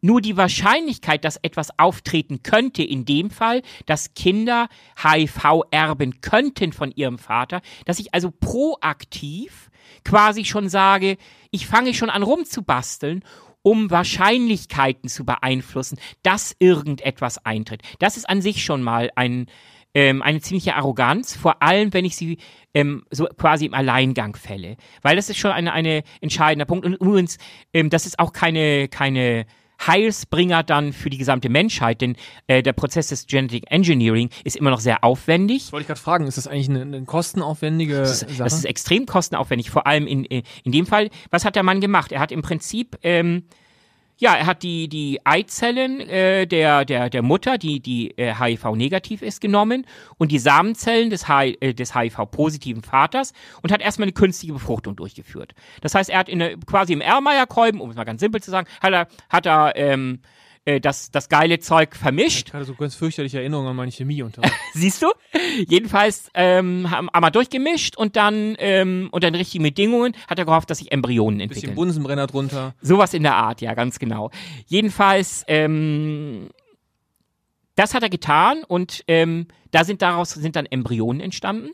nur die Wahrscheinlichkeit, dass etwas auftreten könnte, in dem Fall, dass Kinder HIV erben könnten von ihrem Vater, dass ich also proaktiv quasi schon sage, ich fange schon an rumzubasteln, um Wahrscheinlichkeiten zu beeinflussen, dass irgendetwas eintritt. Das ist an sich schon mal ein, ähm, eine ziemliche Arroganz, vor allem wenn ich sie ähm, so quasi im Alleingang fälle. Weil das ist schon eine, eine entscheidender Punkt. Und übrigens, ähm, das ist auch keine, keine Heilsbringer dann für die gesamte Menschheit, denn äh, der Prozess des Genetic Engineering ist immer noch sehr aufwendig. Wollte ich gerade fragen, ist das eigentlich eine, eine kostenaufwendige Das ist, Sache? das ist extrem kostenaufwendig, vor allem in, in in dem Fall. Was hat der Mann gemacht? Er hat im Prinzip, ähm, ja, er hat die, die Eizellen äh, der, der, der Mutter, die, die äh, HIV-negativ ist, genommen und die Samenzellen des, äh, des HIV-positiven Vaters und hat erstmal eine künstliche Befruchtung durchgeführt. Das heißt, er hat in eine, quasi im Erlenmeyer-Kolben, um es mal ganz simpel zu sagen, hat er, hat er ähm, äh, das, das geile Zeug vermischt gerade so ganz fürchterliche Erinnerungen an meine Chemieunterricht. Siehst du? Jedenfalls ähm, haben wir durchgemischt und dann ähm, unter den richtigen Bedingungen hat er gehofft, dass sich Embryonen Bisschen entwickeln. Bunsenbrenner drunter. Sowas in der Art, ja, ganz genau. Jedenfalls, ähm, Das hat er getan und ähm, da sind daraus sind dann Embryonen entstanden.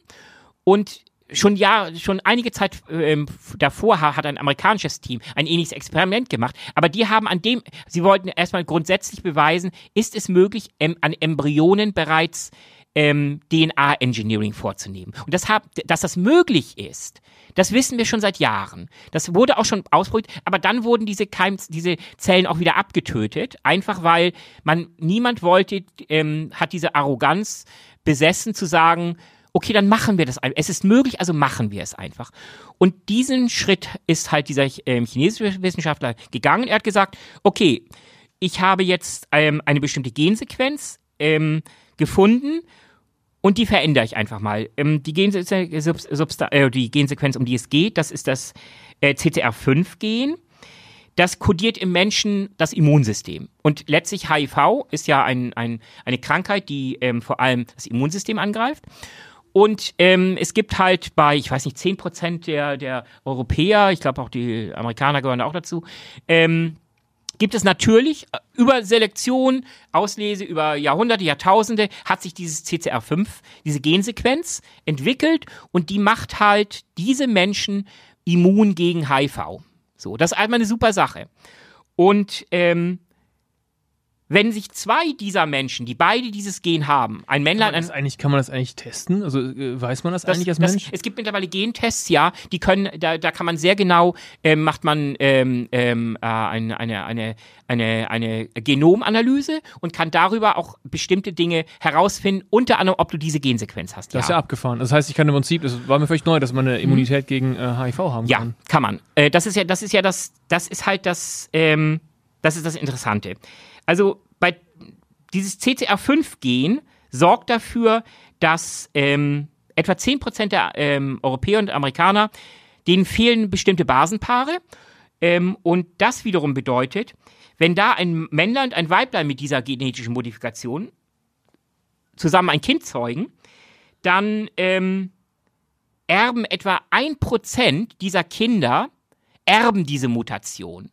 Und schon ja, schon einige Zeit ähm, davor hat ein amerikanisches Team ein ähnliches Experiment gemacht. Aber die haben an dem, sie wollten erstmal grundsätzlich beweisen, ist es möglich, em, an Embryonen bereits ähm, DNA-Engineering vorzunehmen. Und das hab, dass das möglich ist, das wissen wir schon seit Jahren. Das wurde auch schon ausprobiert, aber dann wurden diese Keim, diese Zellen auch wieder abgetötet, einfach weil man niemand wollte, ähm, hat diese Arroganz besessen zu sagen, okay, dann machen wir das. Es ist möglich, also machen wir es einfach. Und diesen Schritt ist halt dieser ähm, chinesische Wissenschaftler gegangen. Er hat gesagt, okay, ich habe jetzt ähm, eine bestimmte Gensequenz ähm, gefunden und die verändere ich einfach mal. Ähm, die, Gensequenz, äh, die Gensequenz, um die es geht, das ist das äh, CCR5-Gen. Das kodiert im Menschen das Immunsystem. Und letztlich HIV ist ja ein, ein, eine Krankheit, die ähm, vor allem das Immunsystem angreift. Und ähm, es gibt halt bei, ich weiß nicht, 10 Prozent der, der Europäer, ich glaube auch die Amerikaner gehören auch dazu, ähm, gibt es natürlich äh, über Selektion, Auslese, über Jahrhunderte, Jahrtausende hat sich dieses CCR5, diese Gensequenz entwickelt und die macht halt diese Menschen immun gegen HIV. So, das ist einmal eine super Sache. Und ähm, wenn sich zwei dieser Menschen, die beide dieses Gen haben, ein Männlein, kann man das eigentlich, kann man das eigentlich testen? Also äh, weiß man das, das eigentlich als das, Mensch? Es gibt mittlerweile Gentests, ja, die können, da, da kann man sehr genau, ähm, macht man ähm, ähm, äh, eine, eine, eine, eine, eine Genomanalyse und kann darüber auch bestimmte Dinge herausfinden, unter anderem, ob du diese Gensequenz hast. Das ist ja abgefahren. Das heißt, ich kann im Prinzip, das war mir völlig neu, dass man eine Immunität mhm. gegen äh, HIV haben ja, kann. Ja, kann man. Äh, das ist ja, das ist ja das, das ist halt das, ähm, das ist das Interessante. Also bei dieses CCR5-Gen sorgt dafür, dass ähm, etwa 10% der ähm, Europäer und Amerikaner, denen fehlen bestimmte Basenpaare. Ähm, und das wiederum bedeutet, wenn da ein Männlein und ein Weiblein mit dieser genetischen Modifikation zusammen ein Kind zeugen, dann ähm, erben etwa 1% dieser Kinder erben diese Mutation.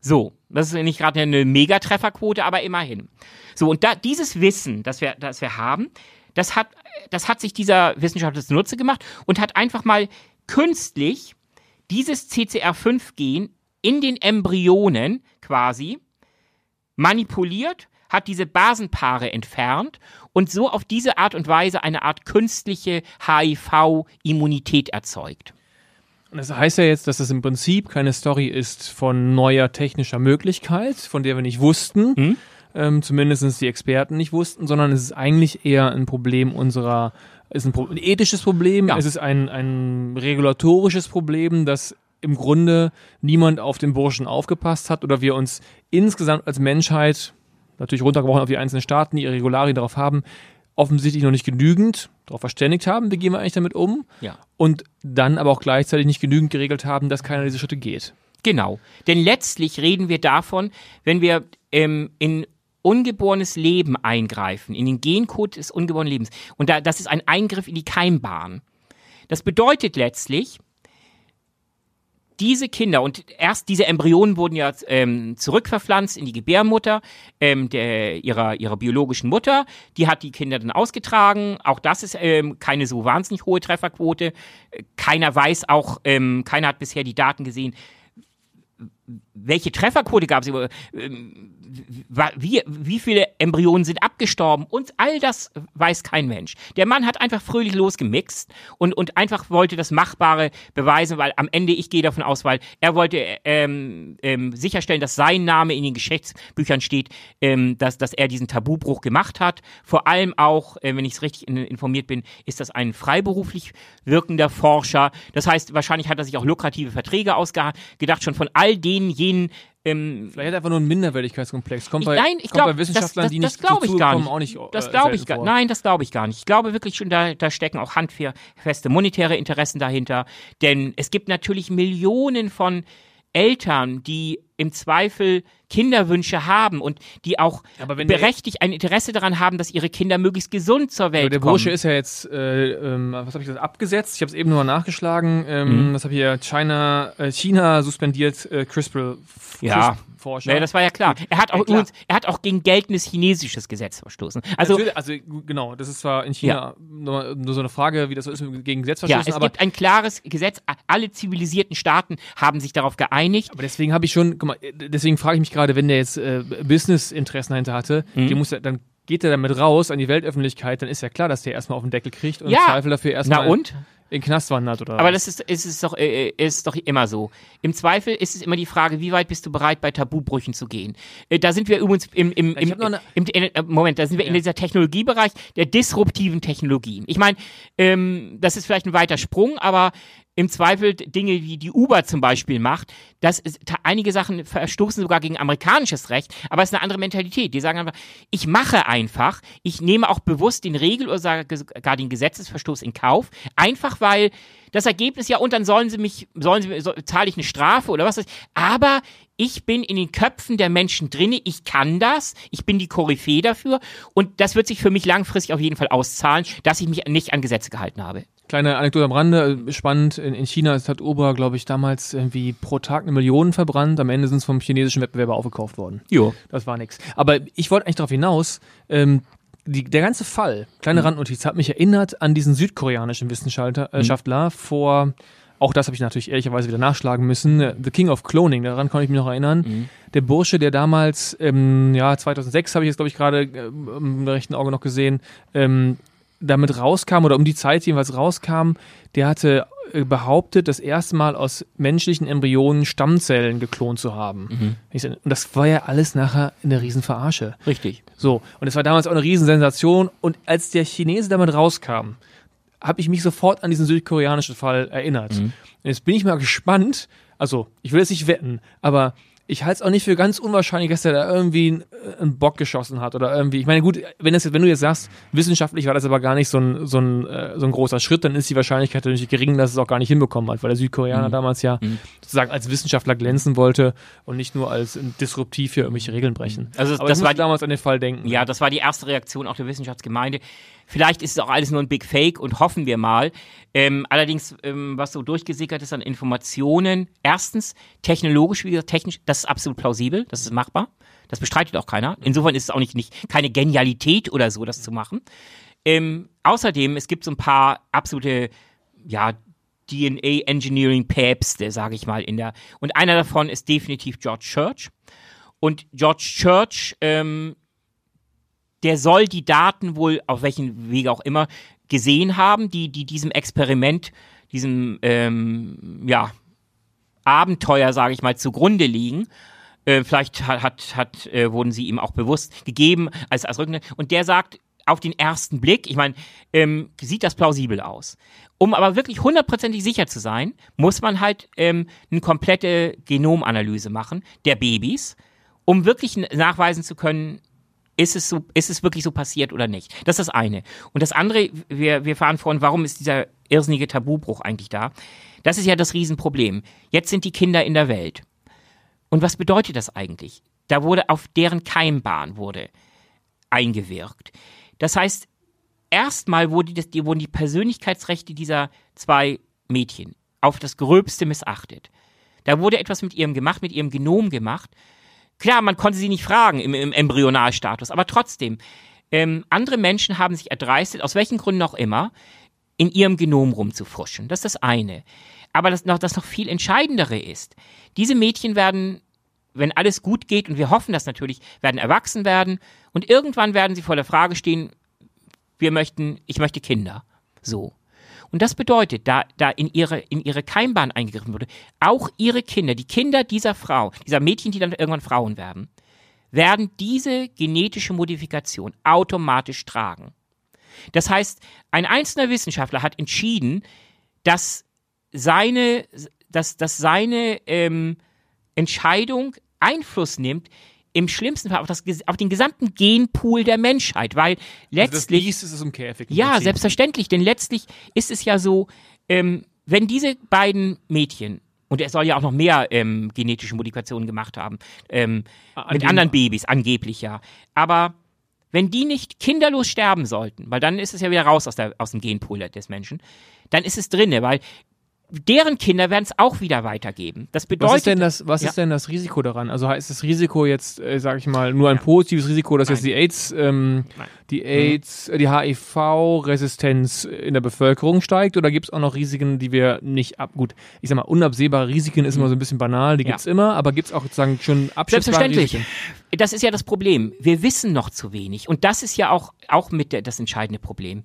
So, das ist nicht gerade eine Megatrefferquote, aber immerhin. So, und da, dieses Wissen, das wir, das wir haben, das hat, das hat sich dieser Wissenschaftler zunutze gemacht und hat einfach mal künstlich dieses CCR5-Gen in den Embryonen quasi manipuliert, hat diese Basenpaare entfernt und so auf diese Art und Weise eine Art künstliche HIV-Immunität erzeugt. Und das heißt ja jetzt, dass das im Prinzip keine Story ist von neuer technischer Möglichkeit, von der wir nicht wussten, mhm. ähm, zumindest die Experten nicht wussten, sondern es ist eigentlich eher ein Problem unserer, ist ein, ein ethisches Problem, ja. es ist ein, ein regulatorisches Problem, das im Grunde niemand auf den Burschen aufgepasst hat oder wir uns insgesamt als Menschheit, natürlich runtergebrochen auf die einzelnen Staaten, die ihre Regularien darauf haben, offensichtlich noch nicht genügend darauf verständigt haben, wie gehen wir eigentlich damit um. Ja. Und dann aber auch gleichzeitig nicht genügend geregelt haben, dass keiner diese Schritte geht. Genau. Denn letztlich reden wir davon, wenn wir ähm, in ungeborenes Leben eingreifen, in den Gencode des ungeborenen Lebens. Und da, das ist ein Eingriff in die Keimbahn. Das bedeutet letztlich, diese Kinder und erst diese Embryonen wurden ja ähm, zurückverpflanzt in die Gebärmutter ähm, der, ihrer, ihrer biologischen Mutter. Die hat die Kinder dann ausgetragen. Auch das ist ähm, keine so wahnsinnig hohe Trefferquote. Keiner weiß auch, ähm, keiner hat bisher die Daten gesehen, welche Trefferquote gab es, ähm, wie, wie viele Embryonen sind abgestorben und all das weiß kein Mensch. Der Mann hat einfach fröhlich losgemixt und, und einfach wollte das Machbare beweisen, weil am Ende, ich gehe davon aus, weil er wollte ähm, ähm, sicherstellen, dass sein Name in den Geschichtsbüchern steht, ähm, dass, dass er diesen Tabubruch gemacht hat. Vor allem auch, äh, wenn ich es richtig in, informiert bin, ist das ein freiberuflich wirkender Forscher. Das heißt, wahrscheinlich hat er sich auch lukrative Verträge ausgedacht, schon von all den jenen ähm, Vielleicht hat er einfach nur einen Minderwertigkeitskomplex. Kommt bei, nein, ich glaube, bei Wissenschaftlern, das, das, die nicht das ich gar kommen, nicht. auch nicht. Das äh, glaube ich gar vor. Nein, das glaube ich gar nicht. Ich glaube wirklich schon, da, da stecken auch handfeste monetäre Interessen dahinter. Denn es gibt natürlich Millionen von Eltern, die im Zweifel Kinderwünsche haben und die auch der- berechtigt ein Interesse daran haben, dass ihre Kinder möglichst gesund zur Welt der kommen. Bursche ist ja jetzt, äh, ähm, was habe ich gesagt, abgesetzt. Ich habe es eben nur nachgeschlagen. Mhm. Ähm, Was habe ich hier? China, äh, China suspendiert äh, CRISPR. Ja. Forscher. Ja, das war ja klar. Er hat auch Ja, übrigens, er hat auch gegen geltendes chinesisches Gesetz verstoßen. Also Natürlich, also genau, das ist zwar in China nur, nur so eine Frage, wie das so ist gegen Gesetz ja, verstoßen, es aber, gibt ein klares Gesetz. Alle zivilisierten Staaten haben sich darauf geeinigt. aber deswegen habe ich schon, mal, deswegen frage ich mich gerade, wenn der jetzt äh, Business-Interessen dahinter hatte, Mhm. die muss er, dann geht er damit raus an die Weltöffentlichkeit, dann ist ja klar, dass der erstmal auf den Deckel kriegt und Ja. im Zweifel dafür erstmal Na und? in den Knast wandert oder Aber das ist, ist, es doch, äh, ist doch immer so. Im Zweifel ist es immer die Frage, wie weit bist du bereit, bei Tabubrüchen zu gehen? Äh, da sind wir übrigens im, im, im, im, äh, Moment, da sind wir in dieser Technologiebereich der disruptiven Technologien. Ich meine, ähm, das ist vielleicht ein weiter Sprung, aber im Zweifel Dinge wie die Uber zum Beispiel macht, das ist, ta- einige Sachen verstoßen sogar gegen amerikanisches Recht, aber es ist eine andere Mentalität. Die sagen einfach, ich mache einfach, ich nehme auch bewusst den Regel- oder sogar den Gesetzesverstoß in Kauf, einfach weil das Ergebnis ja, und dann sollen sie mich, sollen sie, so, zahle ich eine Strafe oder was weiß ich. Aber ich bin in den Köpfen der Menschen drinne, ich kann das, ich bin die Koryphäe dafür und das wird sich für mich langfristig auf jeden Fall auszahlen, dass ich mich nicht an Gesetze gehalten habe. Kleine Anekdote am Rande, äh, spannend, in, in China hat Uber, glaube ich, damals irgendwie pro Tag eine Million verbrannt, am Ende sind es vom chinesischen Wettbewerber aufgekauft worden. Jo. Das war nix. Aber ich wollte eigentlich darauf hinaus, ähm, die, der ganze Fall, Mhm. kleine Randnotiz, hat mich erinnert an diesen südkoreanischen Wissenschaftler Mhm. äh, Schaftler vor, auch das habe ich natürlich ehrlicherweise wieder nachschlagen müssen, äh, The King of Cloning, daran kann ich mich noch erinnern. Mhm. Der Bursche, der damals, ähm, ja, 2006 habe ich jetzt, glaube ich, gerade äh, im rechten Auge noch gesehen, ähm, damit rauskam oder um die Zeit jedenfalls rauskam, der hatte äh, behauptet, das erste Mal aus menschlichen Embryonen Stammzellen geklont zu haben. Mhm. Und das war ja alles nachher eine Riesenverarsche. Richtig. So, und es war damals auch eine Riesensensation. Und als der Chinese damit rauskam, habe ich mich sofort an diesen südkoreanischen Fall erinnert. Und jetzt bin ich mal gespannt, also ich will jetzt nicht wetten, aber ich halte es auch nicht für ganz unwahrscheinlich, dass er da irgendwie einen, äh, einen Bock geschossen hat oder irgendwie. Ich meine, gut, wenn, das, wenn du jetzt sagst, wissenschaftlich war das aber gar nicht so ein, so, ein, äh, so ein großer Schritt, dann ist die Wahrscheinlichkeit natürlich gering, dass es auch gar nicht hinbekommen hat, weil der Südkoreaner damals ja sozusagen als Wissenschaftler glänzen wollte und nicht nur als ein disruptiv für irgendwelche Regeln brechen. Also aber das war damals an den Fall denken. Ja, das war die erste Reaktion auch der Wissenschaftsgemeinde. Vielleicht ist es auch alles nur ein Big Fake und hoffen wir mal. Ähm, allerdings, ähm, was so durchgesickert ist an Informationen, erstens, technologisch, wie gesagt, technisch, das ist absolut plausibel, das ist machbar. Das bestreitet auch keiner. Insofern ist es auch nicht, nicht keine Genialität oder so, das zu machen. Ähm, außerdem, es gibt so ein paar absolute, ja, DNA-Engineering-Päpste, sage ich mal, in der. Und einer davon ist definitiv George Church. Und George Church ähm, der soll die Daten wohl auf welchen Wege auch immer gesehen haben, die, die diesem Experiment, diesem ähm, ja, Abenteuer, sage ich mal, zugrunde liegen. Äh, vielleicht hat, hat, hat äh, wurden sie ihm auch bewusst gegeben als, als Rückende. Und der sagt auf den ersten Blick, ich meine, ähm, sieht das plausibel aus. Um aber wirklich hundertprozentig sicher zu sein, muss man halt ähm, eine komplette Genomanalyse machen der Babys, um wirklich nachweisen zu können, ist es so, ist es wirklich so passiert oder nicht? Das ist das eine. Und das andere, wir, wir fahren vorhin, warum ist dieser irrsinnige Tabubruch eigentlich da? Das ist ja das Riesenproblem. Jetzt sind die Kinder in der Welt. Und was bedeutet das eigentlich? Da wurde auf deren Keimbahn wurde eingewirkt. Das heißt, erstmal wurde das, die, wurden die Persönlichkeitsrechte dieser zwei Mädchen auf das Gröbste missachtet. Da wurde etwas mit ihrem gemacht, mit ihrem Genom gemacht. Klar, man konnte sie nicht fragen im, im Embryonalstatus, aber trotzdem, ähm, andere Menschen haben sich erdreistet, aus welchen Gründen auch immer, in ihrem Genom rumzufuschen. Das ist das eine. Aber das noch, das noch viel Entscheidendere ist, diese Mädchen werden, wenn alles gut geht, und wir hoffen das natürlich, werden erwachsen werden und irgendwann werden sie vor der Frage stehen, wir möchten, ich möchte Kinder. So. Und das bedeutet, da, da in ihre, in ihre Keimbahn eingegriffen wurde, auch ihre Kinder, die Kinder dieser Frau, dieser Mädchen, die dann irgendwann Frauen werden, werden diese genetische Modifikation automatisch tragen. Das heißt, ein einzelner Wissenschaftler hat entschieden, dass seine, dass, dass seine ähm, Entscheidung Einfluss nimmt, im schlimmsten Fall auf, das, auf den gesamten Genpool der Menschheit, weil Also letztlich. Biest ist es im Käfig. im Ja, Prinzip. selbstverständlich, denn letztlich ist es ja so, ähm, wenn diese beiden Mädchen Und er soll ja auch noch mehr ähm, genetische Modifikationen gemacht haben. Ähm, An mit anderen Babys, angeblich ja. Aber wenn die nicht kinderlos sterben sollten, weil dann ist es ja wieder raus aus, der, aus dem Genpool des Menschen, dann ist es drinne, weil deren Kinder werden es auch wieder weitergeben. Das bedeutet, Was ist denn das, was Ja. ist denn das Risiko daran? Also heißt das Risiko jetzt, äh, sag ich mal, nur ein positives Risiko, dass jetzt die AIDS, ähm, Nein. die AIDS, äh, die HIV-Resistenz in der Bevölkerung steigt oder gibt es auch noch Risiken, die wir nicht ab, gut, ich sag mal, unabsehbare Risiken ist immer so ein bisschen banal, die Ja. gibt's immer, aber gibt es auch sozusagen schon abschätzbare Selbstverständlich. Risiken? Das ist ja das Problem. Wir wissen noch zu wenig. Und das ist ja auch, auch mit der, das entscheidende Problem.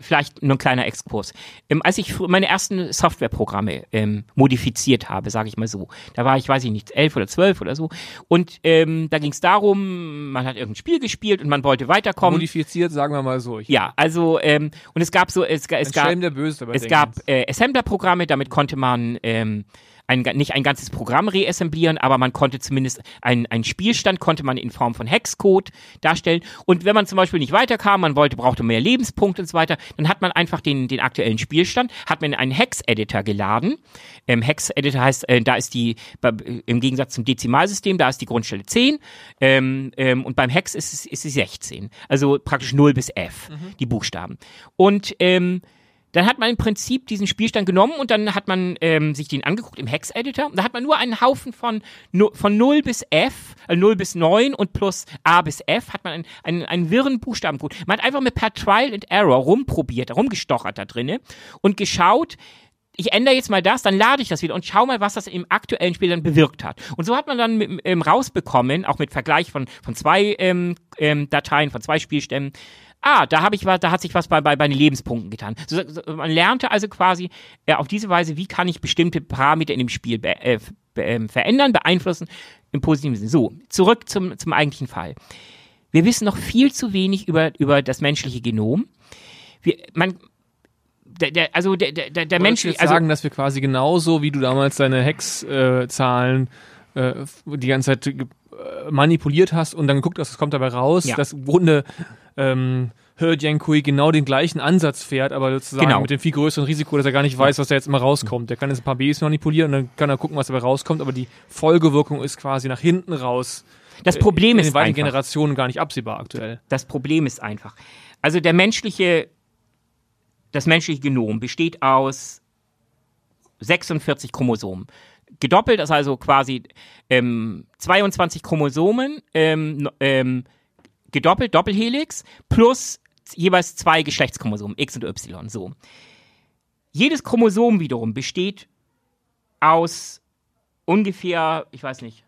Vielleicht nur ein kleiner Exkurs. Ähm, als ich meine ersten Softwareprogramme ähm, modifiziert habe, sage ich mal so, da war ich, weiß ich nicht, elf oder zwölf oder so. Und ähm, da ging es darum, man hat irgendein Spiel gespielt und man wollte weiterkommen. Modifiziert, sagen wir mal so. Ich, ja, also ähm, und es gab so, es, es gab böse es gab äh, Assembler-Programme, damit konnte man ähm, ein, nicht ein ganzes Programm reassemblieren, aber man konnte zumindest ein, ein Spielstand konnte man in Form von Hexcode darstellen. Und wenn man zum Beispiel nicht weiterkam, man wollte, brauchte mehr Lebenspunkte und so weiter, dann hat man einfach den, den aktuellen Spielstand, hat man in einen Hex-Editor geladen. Ähm, Hex-Editor heißt, äh, da ist die, im Gegensatz zum Dezimalsystem, da ist die Grundstelle 10 ähm, ähm, und beim Hex ist es, ist es 16. Also praktisch 0 bis F, die Buchstaben. Und ähm, dann hat man im Prinzip diesen Spielstand genommen und dann hat man ähm, sich den angeguckt im Hex-Editor. Da hat man nur einen Haufen von, von 0 bis F, äh, 0 bis 9 und plus A bis F, hat man einen, einen, einen wirren Buchstabencode. Man hat einfach mit per Trial and Error rumprobiert, rumgestochert da drinne und geschaut, ich ändere jetzt mal das, dann lade ich das wieder und schau mal, was das im aktuellen Spiel dann bewirkt hat. Und so hat man dann mit, ähm, rausbekommen, auch mit Vergleich von, von zwei ähm, ähm, Dateien, von zwei Spielstämmen, ah, da habe ich was, da hat sich was bei, bei, bei den Lebenspunkten getan. So, so, man lernte also quasi äh, auf diese Weise, wie kann ich bestimmte Parameter in dem Spiel be, äh, be, ähm, verändern, beeinflussen, im positiven Sinne. So, zurück zum, zum eigentlichen Fall. Wir wissen noch viel zu wenig über, über das menschliche Genom. Wir, man, der, der, also der, der, der, Wolltest Mensch, jetzt also sagen, dass wir quasi genauso, wie du damals deine Hex-Zahlen äh, die ganze Zeit äh, manipuliert hast und dann geguckt hast, was kommt dabei raus, Ja. dass im Grunde ähm, He Jiankui genau den gleichen Ansatz fährt, aber sozusagen Genau. mit dem viel größeren Risiko, dass er gar nicht weiß, was da jetzt immer rauskommt. Der kann jetzt ein paar Bs manipulieren und dann kann er gucken, was dabei rauskommt, aber die Folgewirkung ist quasi nach hinten raus das Problem in ist den einfach, Generationen gar nicht absehbar aktuell. das Problem ist einfach. Also der menschliche, das menschliche Genom besteht aus 46 Chromosomen. Gedoppelt, das ist also quasi ähm, 22 Chromosomen, ähm, ähm, gedoppelt, Doppelhelix, plus jeweils zwei Geschlechtschromosomen, X und Y. So. Jedes Chromosom wiederum besteht aus ungefähr, ich weiß nicht,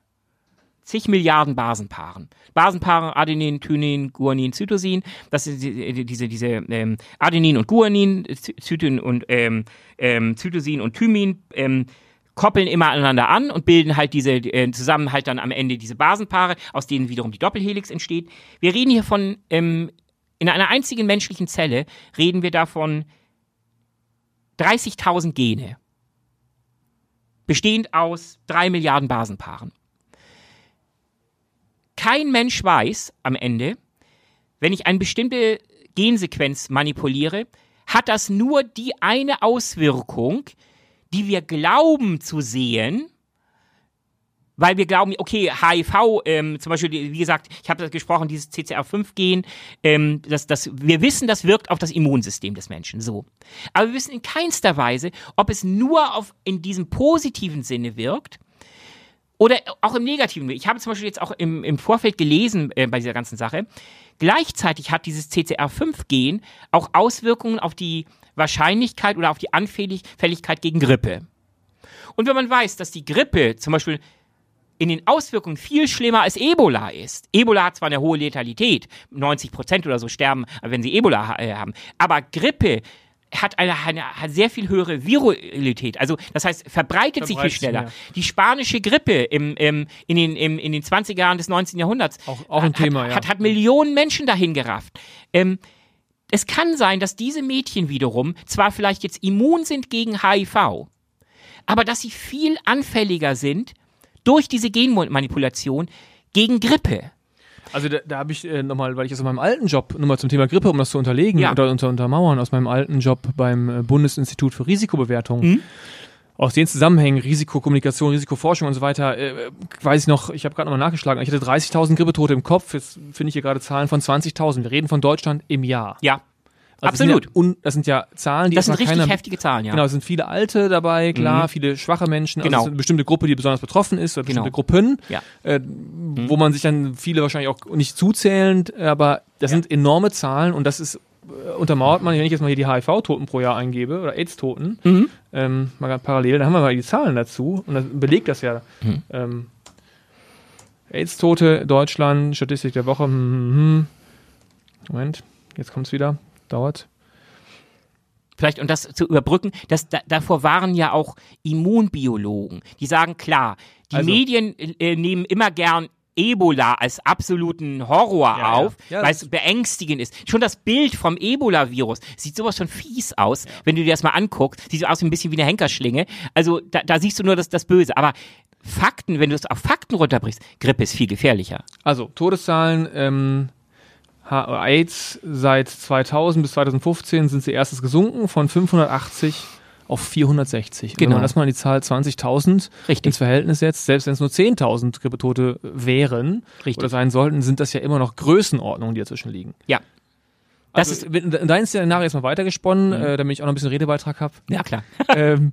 zig Milliarden Basenpaaren. Basenpaare Adenin, Thymin, Guanin, Cytosin. Das sind die- diese, diese ähm, Adenin und Guanin, Zy- Cytin und ähm, ähm, Cytosin und Thymin ähm, koppeln immer aneinander an und bilden halt diese äh, zusammen halt dann am Ende diese Basenpaare, aus denen wiederum die Doppelhelix entsteht. Wir reden hier von ähm, in einer einzigen menschlichen Zelle reden wir davon 30.000 Gene, bestehend aus drei Milliarden Basenpaaren kein Mensch weiß am Ende, wenn ich eine bestimmte Gensequenz manipuliere, hat das nur die eine Auswirkung, die wir glauben zu sehen, weil wir glauben, okay, HIV, ähm, zum Beispiel, wie gesagt, ich habe das gesprochen, dieses CCR5-Gen, ähm, das, das, wir wissen, das wirkt auf das Immunsystem des Menschen, so. Aber wir wissen in keinster Weise, ob es nur auf, in diesem positiven Sinne wirkt, oder auch im negativen. Ich habe zum Beispiel jetzt auch im, im Vorfeld gelesen äh, bei dieser ganzen Sache. Gleichzeitig hat dieses CCR5-Gen auch Auswirkungen auf die Wahrscheinlichkeit oder auf die Anfälligkeit gegen Grippe. Und wenn man weiß, dass die Grippe zum Beispiel in den Auswirkungen viel schlimmer als Ebola ist. Ebola hat zwar eine hohe Letalität, 90 Prozent oder so sterben, wenn sie Ebola äh, haben, aber Grippe hat eine, eine hat sehr viel höhere Viralität. Also das heißt, verbreitet sich viel Verbreitet sich schneller. mehr. Die spanische Grippe im, im, in, den, im, in den 20er Jahren des 19. Jahrhunderts Auch- auch ein hat, Thema, ja. hat, hat Millionen Menschen dahin gerafft. Ähm, es kann sein, dass diese Mädchen wiederum zwar vielleicht jetzt immun sind gegen HIV, aber dass sie viel anfälliger sind durch diese Genmanipulation gegen Grippe. Also da, da habe ich äh, nochmal, weil ich aus meinem alten Job, nochmal zum Thema Grippe, um das zu unterlegen Ja. oder unter, untermauern, aus meinem alten Job beim äh, Bundesinstitut für Risikobewertung, Mhm. Aus den Zusammenhängen, Risikokommunikation, Risikoforschung und so weiter, äh, weiß ich noch, ich habe gerade nochmal nachgeschlagen, ich hatte 30.000 Grippetote im Kopf, jetzt finde ich hier gerade Zahlen von 20.000. Wir reden von Deutschland im Jahr. Ja, Also absolut. Das sind ja, un, das sind ja Zahlen, die Das sind richtig keiner, heftige Zahlen, ja. Genau, es sind viele Alte dabei, klar, Mhm. viele schwache Menschen, Genau. also es ist eine bestimmte Gruppe, die besonders betroffen ist, oder Genau. bestimmte Gruppen, Ja. äh, wo man sich dann viele wahrscheinlich auch nicht zuzählen, aber das sind enorme Zahlen und das ist untermauert man, wenn ich jetzt mal hier die HIV-Toten pro Jahr eingebe oder AIDS-Toten, Mhm. ähm, mal grad parallel, dann haben wir mal die Zahlen dazu und das belegt das ja. Mhm. Ähm, AIDS-Tote, Deutschland, Statistik der Woche, hm, hm, hm. Moment, jetzt kommt's wieder, dauert. vielleicht um das zu überbrücken, das, da, davor waren ja auch Immunbiologen, die sagen, klar, die Also- Medien äh, nehmen immer gern Ebola als absoluten Horror Ja, ja. auf, Ja, weil das- es beängstigend ist. Schon das Bild vom Ebola-Virus sieht sowas von fies aus, wenn du dir das mal anguckst. Sieht so aus ein bisschen wie eine Henkerschlinge. Also da, da siehst du nur das, das Böse. Aber Fakten, wenn du es auf Fakten runterbrichst, Grippe ist viel gefährlicher. Also, Todeszahlen, ähm, AIDS seit 2000 bis 2015 sind sie erstes gesunken von 580 auf 460. Und Wenn Genau. man das mal in die Zahl 20.000 Richtig. ins Verhältnis setzt, selbst wenn es nur 10.000 Grippetote wären Richtig. oder sein sollten, sind das ja immer noch Größenordnungen, die dazwischen liegen. Ja. Das Also, ist, wenn- dein Szenario jetzt mal weitergesponnen, äh, damit ich auch noch ein bisschen Redebeitrag habe. ja klar. ähm,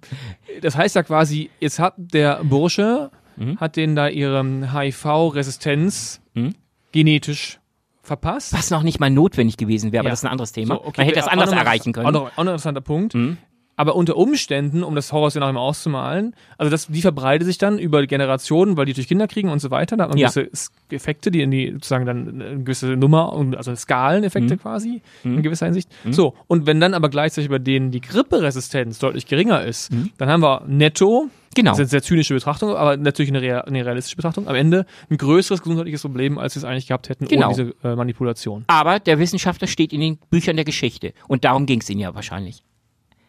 das heißt ja quasi, jetzt hat der Bursche, Mhm. hat den da ihre HIV-Resistenz Mhm. genetisch verpasst. Was noch nicht mal notwendig gewesen wäre, aber Ja. das ist ein anderes Thema. So, okay, Man hätte das anders noch mal- erreichen können. Auch noch, auch noch ein interessanter Punkt. Mhm. Aber unter Umständen, um das Horrorszenario mal auszumalen, also das, die verbreitet sich dann über Generationen, weil die durch Kinder kriegen und so weiter. Da hat man Ja. gewisse Effekte, die in die sozusagen dann eine gewisse Nummer, und- also Skaleneffekte Mhm. quasi in gewisser Hinsicht. So, und wenn dann aber gleichzeitig bei denen die Gripperesistenz deutlich geringer ist, dann haben wir netto, Genau. das ist eine sehr zynische Betrachtung, aber natürlich eine, eine realistische Betrachtung, am Ende ein größeres gesundheitliches Problem, als wir es eigentlich gehabt hätten Genau. ohne diese äh, Manipulation. Aber der Wissenschaftler steht in den Büchern der Geschichte. Und darum ging es ihnen ja wahrscheinlich.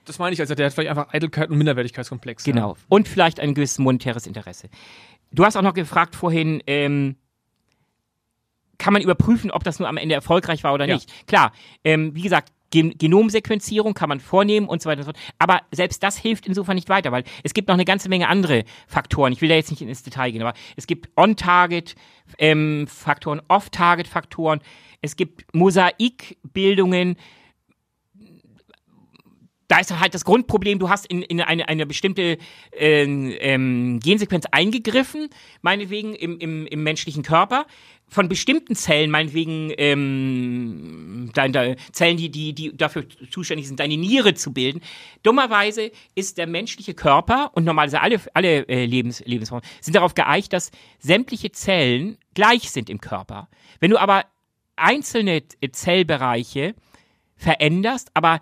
Das meine ich, also der hat vielleicht einfach Eitelkeit und Minderwertigkeitskomplex. Ja. Genau. Und vielleicht ein gewisses monetäres Interesse. Du hast auch noch gefragt vorhin, ähm, kann man überprüfen, ob das nur am Ende erfolgreich war oder Ja. nicht? Klar, ähm, wie gesagt, Gen Genomsequenzierung kann man vornehmen und so weiter und so fort. Aber selbst das hilft insofern nicht weiter, weil es gibt noch eine ganze Menge andere Faktoren. Ich will da jetzt nicht ins Detail gehen, aber es gibt On-Target-Faktoren, Off-Target-Faktoren. Es gibt Mosaikbildungen, da ist halt das Grundproblem, du hast in, in eine, eine bestimmte ähm, ähm, Gensequenz eingegriffen, meinetwegen im, im, im menschlichen Körper, von bestimmten Zellen, meinetwegen ähm, dein, dein, Zellen, die, die, die dafür zuständig sind, deine Niere zu bilden. Dummerweise ist der menschliche Körper und normalerweise alle, alle äh, Lebens, Lebensformen sind darauf geeicht, dass sämtliche Zellen gleich sind im Körper. Wenn du aber einzelne äh, Zellbereiche veränderst, aber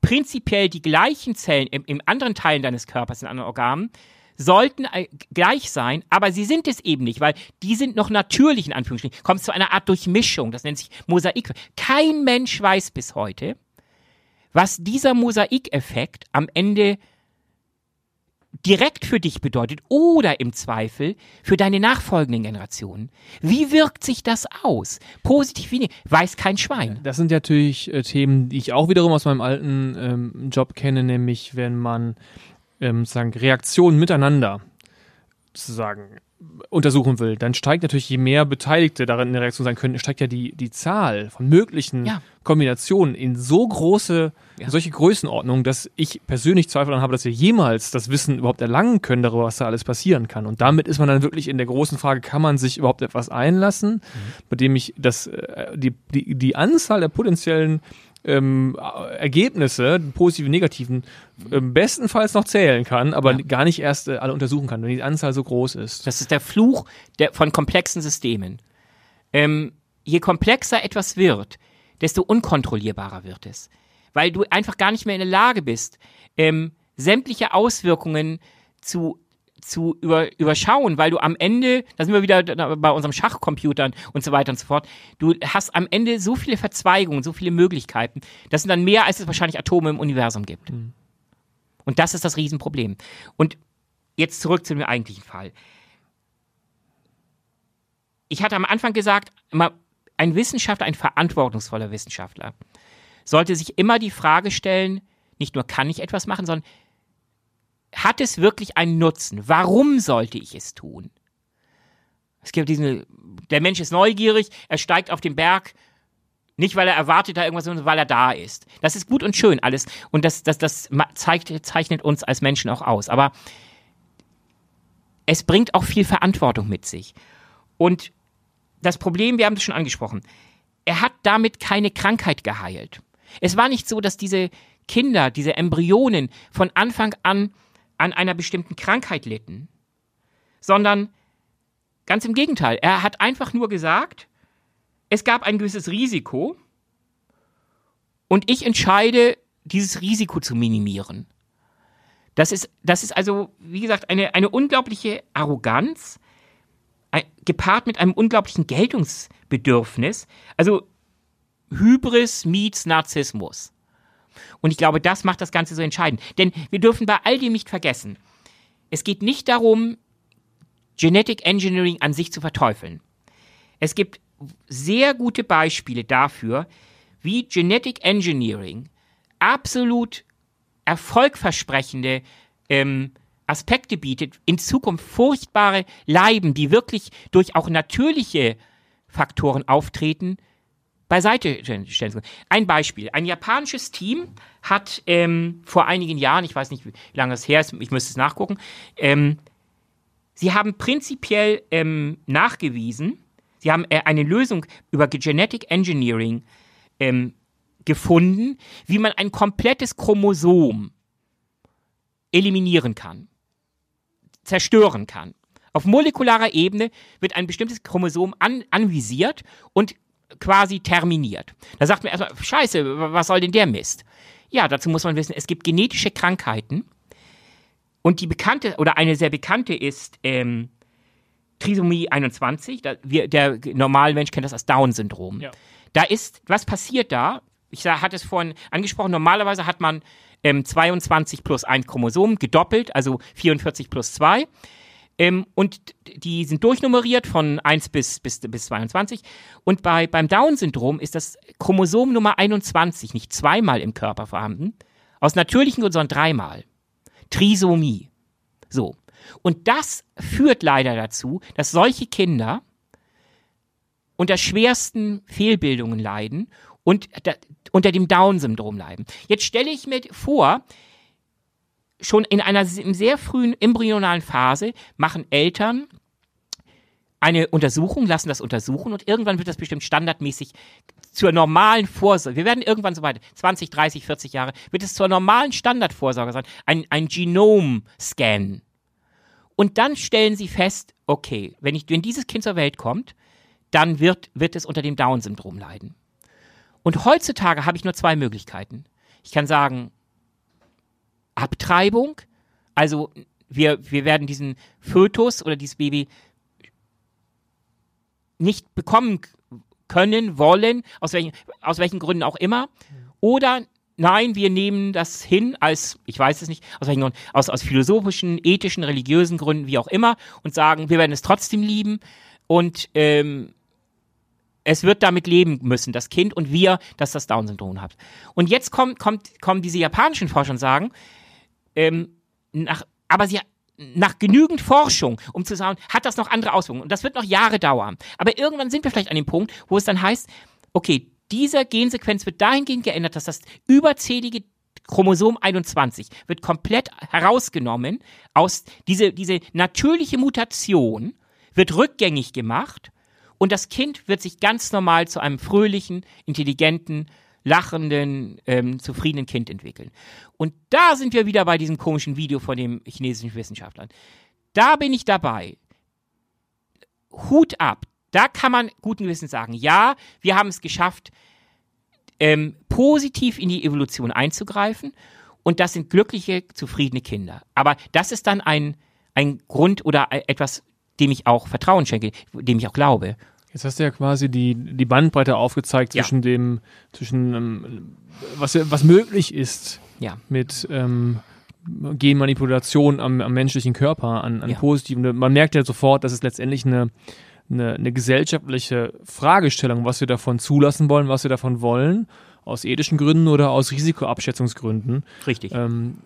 prinzipiell die gleichen Zellen im, im anderen Teilen deines Körpers, in anderen Organen, sollten äh, gleich sein, aber sie sind es eben nicht, weil die sind noch natürlich in Anführungsstrichen. Kommt zu einer Art Durchmischung, das nennt sich Mosaik. Kein Mensch weiß bis heute, was dieser Mosaikeffekt am Ende direkt für dich bedeutet oder im Zweifel für deine nachfolgenden Generationen. Wie wirkt sich das aus? Positiv wie negativ? Weiß kein Schwein. Das sind natürlich äh, Themen, die ich auch wiederum aus meinem alten ähm, Job kenne, nämlich wenn man ähm, sagen Reaktionen miteinander sozusagen untersuchen will, dann steigt natürlich, je mehr Beteiligte darin in der Reaktion sein können, steigt ja die, die Zahl von möglichen Ja. Kombinationen in so große, Ja. solche Größenordnungen, dass ich persönlich Zweifel daran habe, dass wir jemals das Wissen überhaupt erlangen können darüber, was da alles passieren kann. Und damit ist man dann wirklich in der großen Frage, kann man sich überhaupt etwas einlassen, Mhm. bei dem ich das, äh, die, die, die Anzahl der potenziellen ähm, Ergebnisse, positive, negativen, ähm, bestenfalls noch zählen kann, aber Ja. gar nicht erst äh, alle untersuchen kann, wenn die Anzahl so groß ist. Das ist der Fluch der, von komplexen Systemen. Ähm, je komplexer etwas wird, desto unkontrollierbarer wird es. Weil du einfach gar nicht mehr in der Lage bist, ähm, sämtliche Auswirkungen zu zu über, überschauen, weil du am Ende, da sind wir wieder bei unserem Schachcomputern und so weiter und so fort, du hast am Ende so viele Verzweigungen, so viele Möglichkeiten, das sind dann mehr, als es wahrscheinlich Atome im Universum gibt. Und das ist das Riesenproblem. Und jetzt zurück zu dem eigentlichen Fall. ich hatte am Anfang gesagt, ein Wissenschaftler, ein verantwortungsvoller Wissenschaftler, sollte sich immer die Frage stellen, nicht nur kann ich etwas machen, sondern hat es wirklich einen Nutzen? Warum sollte ich es tun? Es gibt diesen, der Mensch ist neugierig, er steigt auf den Berg, nicht weil er erwartet da irgendwas, sondern weil er da ist. Das ist gut und schön alles und das, das, das zeigt, zeichnet uns als Menschen auch aus. Aber es bringt auch viel Verantwortung mit sich. Und das Problem, wir haben es schon angesprochen, er hat damit keine Krankheit geheilt. Es war nicht so, dass diese Kinder, diese Embryonen von Anfang an an einer bestimmten Krankheit litten, sondern ganz im Gegenteil. Er hat einfach nur gesagt, es gab ein gewisses Risiko und ich entscheide, dieses Risiko zu minimieren. Das ist, das ist also, wie gesagt, eine, eine unglaubliche Arroganz, gepaart mit einem unglaublichen Geltungsbedürfnis. Also Hybris meets Narzissmus. Und ich glaube, das macht das Ganze so entscheidend. Denn wir dürfen bei all dem nicht vergessen, es geht nicht darum, Genetic Engineering an sich zu verteufeln. Es gibt sehr gute Beispiele dafür, wie Genetic Engineering absolut erfolgversprechende ähm, Aspekte bietet, in Zukunft furchtbare Leiben, die wirklich durch auch natürliche Faktoren auftreten, beiseite stellen. Ein Beispiel. Ein japanisches Team hat ähm, vor einigen Jahren, ich weiß nicht, wie lange es her ist, ich müsste es nachgucken, ähm, sie haben prinzipiell ähm, nachgewiesen, sie haben äh, eine Lösung über Genetic Engineering ähm, gefunden, wie man ein komplettes Chromosom eliminieren kann, zerstören kann. Auf molekularer Ebene wird ein bestimmtes Chromosom an, anvisiert und quasi terminiert. Da sagt man erstmal, scheiße, was soll denn der Mist? Ja, dazu muss man wissen, es gibt genetische Krankheiten und die bekannte oder eine sehr bekannte ist ähm, Trisomie 21. Da, wir, der normale Mensch kennt das als Down-Syndrom. Ja. Da ist, was passiert da? Ich hatte es vorhin angesprochen, normalerweise hat man ähm, 22 plus ein Chromosom gedoppelt, also 44 plus 2. Ähm, und die sind durchnummeriert von 1 bis, bis, bis 22. Und bei, beim Down-Syndrom ist das Chromosom Nummer 21 nicht zweimal im Körper vorhanden, aus natürlichen Gründen, sondern dreimal. Trisomie. So. Und das führt leider dazu, dass solche Kinder unter schwersten Fehlbildungen leiden und da, unter dem Down-Syndrom leiden. Jetzt stelle ich mir vor, schon in einer sehr frühen embryonalen Phase machen Eltern eine Untersuchung, lassen das untersuchen und irgendwann wird das bestimmt standardmäßig zur normalen Vorsorge, wir werden irgendwann so weit, 20, 30, 40 Jahre, wird es zur normalen Standardvorsorge sein, ein, ein Genom-Scan. Und dann stellen sie fest, okay, wenn, ich, wenn dieses Kind zur Welt kommt, dann wird, wird es unter dem Down-Syndrom leiden. Und heutzutage habe ich nur zwei Möglichkeiten. Ich kann sagen, Abtreibung. Also wir, wir werden diesen Fötus oder dieses Baby nicht bekommen können, wollen, aus welchen, aus welchen Gründen auch immer. Oder nein, wir nehmen das hin als, ich weiß es nicht, aus welchen Gründen, aus, aus philosophischen, ethischen, religiösen Gründen, wie auch immer, und sagen, wir werden es trotzdem lieben und ähm, es wird damit leben müssen, das Kind und wir, dass das Down-Syndrom hat. Und jetzt kommt, kommt, kommen diese japanischen Forscher und sagen, ähm, nach, aber sie nach genügend Forschung, um zu sagen, hat das noch andere Auswirkungen. Und das wird noch Jahre dauern. Aber irgendwann sind wir vielleicht an dem Punkt, wo es dann heißt, okay, dieser Gensequenz wird dahingehend geändert, dass das überzählige Chromosom 21 wird komplett herausgenommen aus diese, diese natürliche Mutation wird rückgängig gemacht und das Kind wird sich ganz normal zu einem fröhlichen, intelligenten, lachenden, ähm, zufriedenen Kind entwickeln. Und da sind wir wieder bei diesem komischen Video von dem chinesischen Wissenschaftlern. Da bin ich dabei. Hut ab. Da kann man guten Gewissens sagen, ja, wir haben es geschafft, ähm, positiv in die Evolution einzugreifen. Und das sind glückliche, zufriedene Kinder. Aber das ist dann ein, ein Grund oder etwas, dem ich auch Vertrauen schenke, dem ich auch glaube. Jetzt hast du ja quasi die, die Bandbreite aufgezeigt zwischen ja. dem, zwischen ähm, was, was möglich ist ja. mit ähm, Genmanipulation am, am menschlichen Körper, an, an ja. positiven. Man merkt ja sofort, dass es letztendlich eine, eine, eine gesellschaftliche Fragestellung, was wir davon zulassen wollen, was wir davon wollen, aus ethischen Gründen oder aus Risikoabschätzungsgründen. Richtig. Ähm,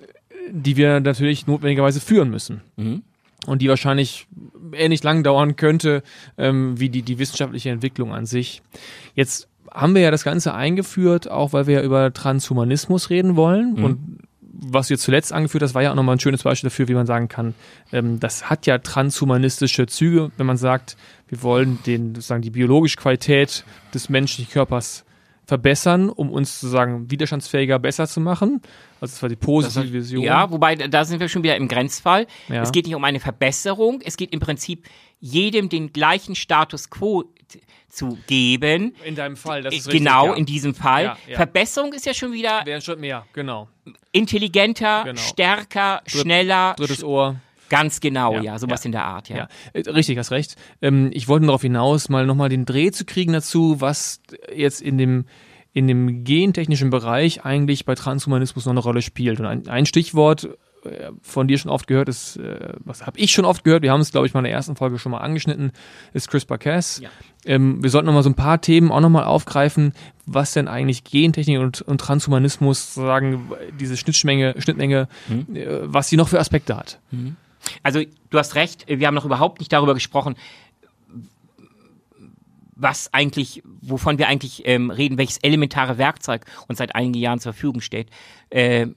die wir natürlich notwendigerweise führen müssen. Mhm. Und die wahrscheinlich ähnlich lang dauern könnte ähm, wie die, die wissenschaftliche Entwicklung an sich. Jetzt haben wir ja das Ganze eingeführt, auch weil wir ja über Transhumanismus reden wollen. Mhm. Und was jetzt zuletzt angeführt hast, war ja auch nochmal ein schönes Beispiel dafür, wie man sagen kann, ähm, das hat ja transhumanistische Züge, wenn man sagt, wir wollen den, sozusagen die biologische Qualität des menschlichen Körpers verbessern, um uns sozusagen widerstandsfähiger besser zu machen. Also das war die positive Vision. Ja, wobei da sind wir schon wieder im Grenzfall. Ja. Es geht nicht um eine Verbesserung, es geht im Prinzip jedem den gleichen Status quo zu geben. In deinem Fall, das ist richtig. genau, ja. in diesem Fall. Ja, ja. Verbesserung ist ja schon wieder Wäre Schritt mehr, genau. intelligenter, Genau. stärker, schneller. Drittes Ohr. Ganz genau, Ja, ja, sowas ja. in der Art, ja. Ja, äh, richtig, hast recht. Ähm, ich wollte darauf hinaus, mal nochmal den Dreh zu kriegen dazu, was jetzt in dem, in dem gentechnischen Bereich eigentlich bei Transhumanismus noch eine Rolle spielt. Und ein, ein Stichwort äh, von dir schon oft gehört ist, äh, was habe ich schon oft gehört, wir haben es, glaube ich, mal in der ersten Folge schon mal angeschnitten, ist CRISPR-Cas. Ja. Ähm, wir sollten nochmal so ein paar Themen auch nochmal aufgreifen, was denn eigentlich Gentechnik und, und Transhumanismus, sozusagen diese Schnittmenge, Schnittmenge, äh, was sie noch für Aspekte hat. Also du hast recht, wir haben noch überhaupt nicht darüber gesprochen, was eigentlich, wovon wir eigentlich ähm, reden, welches elementare Werkzeug uns seit einigen Jahren zur Verfügung steht, äh,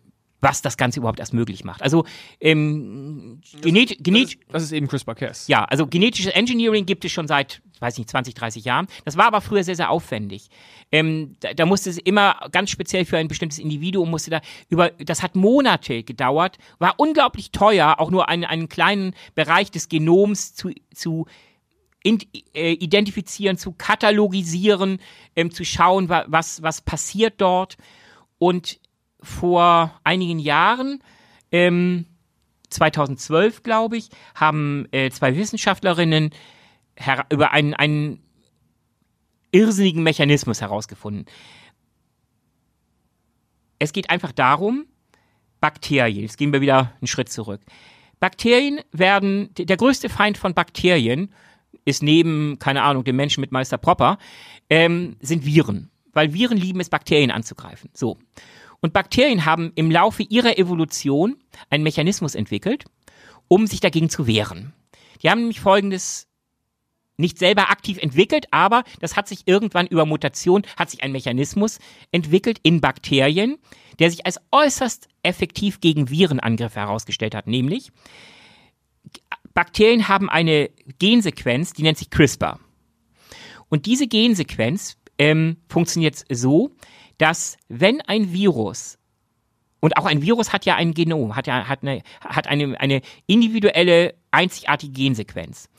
was das Ganze überhaupt erst möglich macht. Also ähm, genet genet Das ist eben CRISPR-Cas. ja, also genetisches Engineering gibt es schon seit, weiß nicht, 20, 30 Jahren. Das war aber früher sehr, sehr aufwendig. Ähm, da, da musste es immer ganz speziell für ein bestimmtes Individuum musste da über, das hat Monate gedauert, war unglaublich teuer, auch nur einen, einen kleinen Bereich des Genoms zu, zu äh, identifizieren, zu katalogisieren, ähm, zu schauen, wa, was, was passiert dort. Und vor einigen Jahren, ähm, 2012, glaube ich, haben äh, zwei Wissenschaftlerinnen über einen, einen irrsinnigen Mechanismus herausgefunden. Es geht einfach darum, Bakterien, jetzt gehen wir wieder einen Schritt zurück. Bakterien werden, der größte Feind von Bakterien ist neben, keine Ahnung, dem Menschen mit Meister Propper, ähm, sind Viren. Weil Viren lieben es, Bakterien anzugreifen. So. Und Bakterien haben im Laufe ihrer Evolution einen Mechanismus entwickelt, um sich dagegen zu wehren. Die haben nämlich folgendes nicht selber aktiv entwickelt, aber das hat sich irgendwann über Mutation, hat sich ein Mechanismus entwickelt in Bakterien, der sich als äußerst effektiv gegen Virenangriffe herausgestellt hat. Nämlich, Bakterien haben eine Gensequenz, die nennt sich CRISPR. Und diese Gensequenz ähm, funktioniert so, dass wenn ein Virus und auch ein Virus hat ja ein Genom, hat ja hat eine, hat eine, eine individuelle, einzigartige Gensequenz.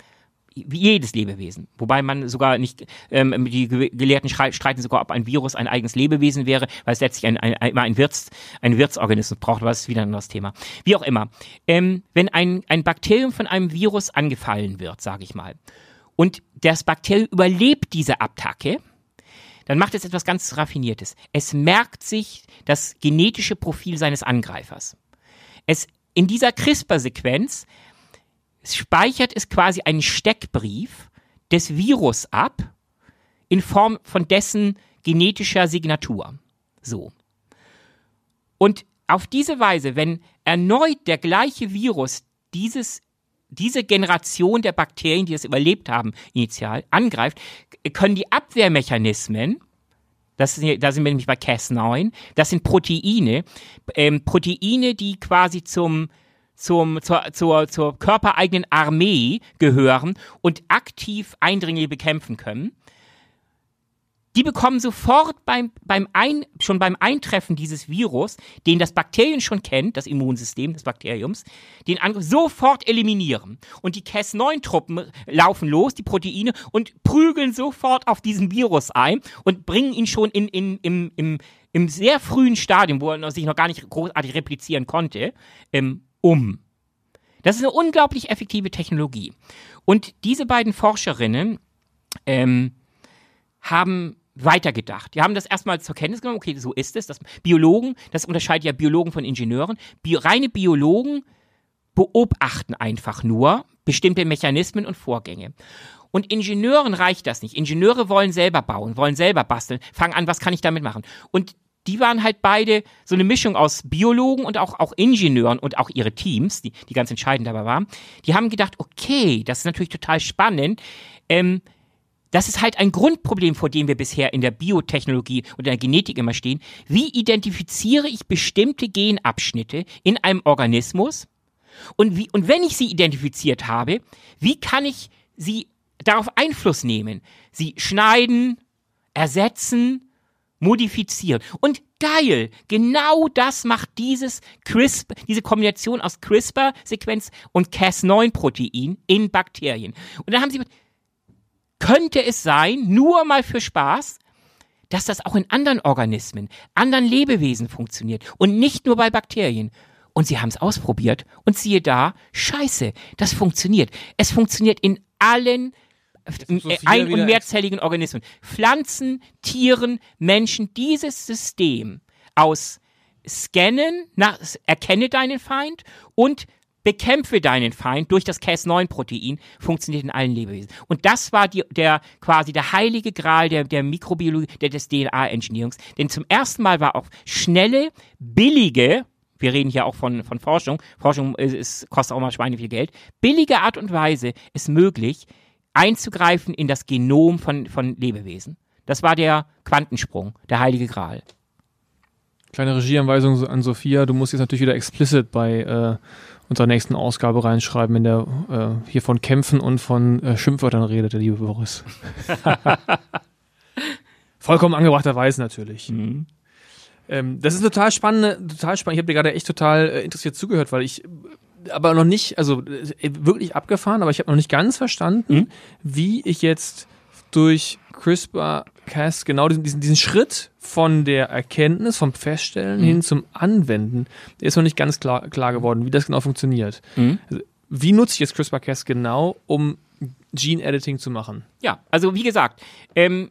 Wie jedes Lebewesen. Wobei man sogar nicht, ähm, die Ge- Gelehrten streiten sogar, ob ein Virus ein eigenes Lebewesen wäre, weil es letztlich ein, ein, immer ein, Wirts, ein Wirtsorganismus braucht, das ist wieder ein anderes Thema. Wie auch immer. Ähm, wenn ein, ein Bakterium von einem Virus angefallen wird, sage ich mal, und das Bakterium überlebt diese Attacke, dann macht es etwas ganz Raffiniertes. Es merkt sich das genetische Profil seines Angreifers. Es in dieser CRISPR-Sequenz speichert es quasi einen Steckbrief des Virus ab in Form von dessen genetischer Signatur. So. Und auf diese Weise, wenn erneut der gleiche Virus dieses diese Generation der Bakterien, die es überlebt haben, initial angreift, können die Abwehrmechanismen, das sind, da sind wir nämlich bei Cas9, das sind Proteine, ähm, Proteine, die quasi zum, zum, zur, zur, zur körpereigenen Armee gehören und aktiv Eindringlinge bekämpfen können. Die bekommen sofort beim, beim Ein, schon beim Eintreffen dieses Virus, den das Bakterium schon kennt, das Immunsystem des Bakteriums, den Angriff sofort eliminieren. Und die Cas9-Truppen laufen los, die Proteine, und prügeln sofort auf diesen Virus ein und bringen ihn schon in, in, im, im, im sehr frühen Stadium, wo er sich noch gar nicht großartig replizieren konnte, ähm, um. Das ist eine unglaublich effektive Technologie. Und diese beiden Forscherinnen ähm, haben weitergedacht. Die haben das erstmal zur Kenntnis genommen, okay, so ist es. Das Biologen, das unterscheidet ja Biologen von Ingenieuren. Bio, reine Biologen beobachten einfach nur bestimmte Mechanismen und Vorgänge. Und Ingenieuren reicht das nicht. Ingenieure wollen selber bauen, wollen selber basteln, fangen an, was kann ich damit machen? Und die waren halt beide so eine Mischung aus Biologen und auch, auch Ingenieuren und auch ihre Teams, die, die ganz entscheidend dabei waren. Die haben gedacht, okay, das ist natürlich total spannend. Ähm, das ist halt ein Grundproblem, vor dem wir bisher in der Biotechnologie und in der Genetik immer stehen. Wie identifiziere ich bestimmte Genabschnitte in einem Organismus? Und, wie, und wenn ich sie identifiziert habe, wie kann ich sie darauf Einfluss nehmen? Sie schneiden, ersetzen, modifizieren. Und geil, genau das macht dieses CRISPR, diese Kombination aus CRISPR-Sequenz und Cas9-Protein in Bakterien. Und dann haben sie könnte es sein, nur mal für Spaß, dass das auch in anderen Organismen, anderen Lebewesen funktioniert und nicht nur bei Bakterien. Und sie haben es ausprobiert und siehe da, scheiße, das funktioniert. Es funktioniert in allen äh, ein- und mehrzelligen Organismen. Pflanzen, Tieren, Menschen, dieses System aus Scannen, nach, erkenne deinen Feind und bekämpfe deinen Feind durch das Cas9-Protein, funktioniert in allen Lebewesen. Und das war die, der quasi der heilige Gral der, der Mikrobiologie, der, des DNA-Engineerings. Denn zum ersten Mal war auch schnelle, billige, wir reden hier auch von, von Forschung, Forschung ist, kostet auch mal Schweine viel Geld, billige Art und Weise ist möglich, einzugreifen in das Genom von, von Lebewesen. Das war der Quantensprung, der heilige Gral. Kleine Regieanweisung an Sophia, du musst jetzt natürlich wieder explicit bei äh, unserer nächsten Ausgabe reinschreiben, in der äh, hier von Kämpfen und von äh, Schimpfwörtern redet, der liebe Boris. Vollkommen angebrachterweise natürlich. Mhm. Ähm, das ist total spannend, total spannend. Ich habe dir gerade echt total äh, interessiert zugehört, weil ich äh, aber noch nicht, also äh, wirklich abgefahren, aber ich habe noch nicht ganz verstanden, mhm. wie ich jetzt durch CRISPR-Cas genau diesen, diesen, diesen Schritt von der Erkenntnis, vom Feststellen mhm. hin zum Anwenden, ist noch nicht ganz klar, klar geworden, wie das genau funktioniert. Mhm. Also, wie nutze ich jetzt CRISPR-Cas genau, um Gene-Editing zu machen? Ja, also wie gesagt, ähm,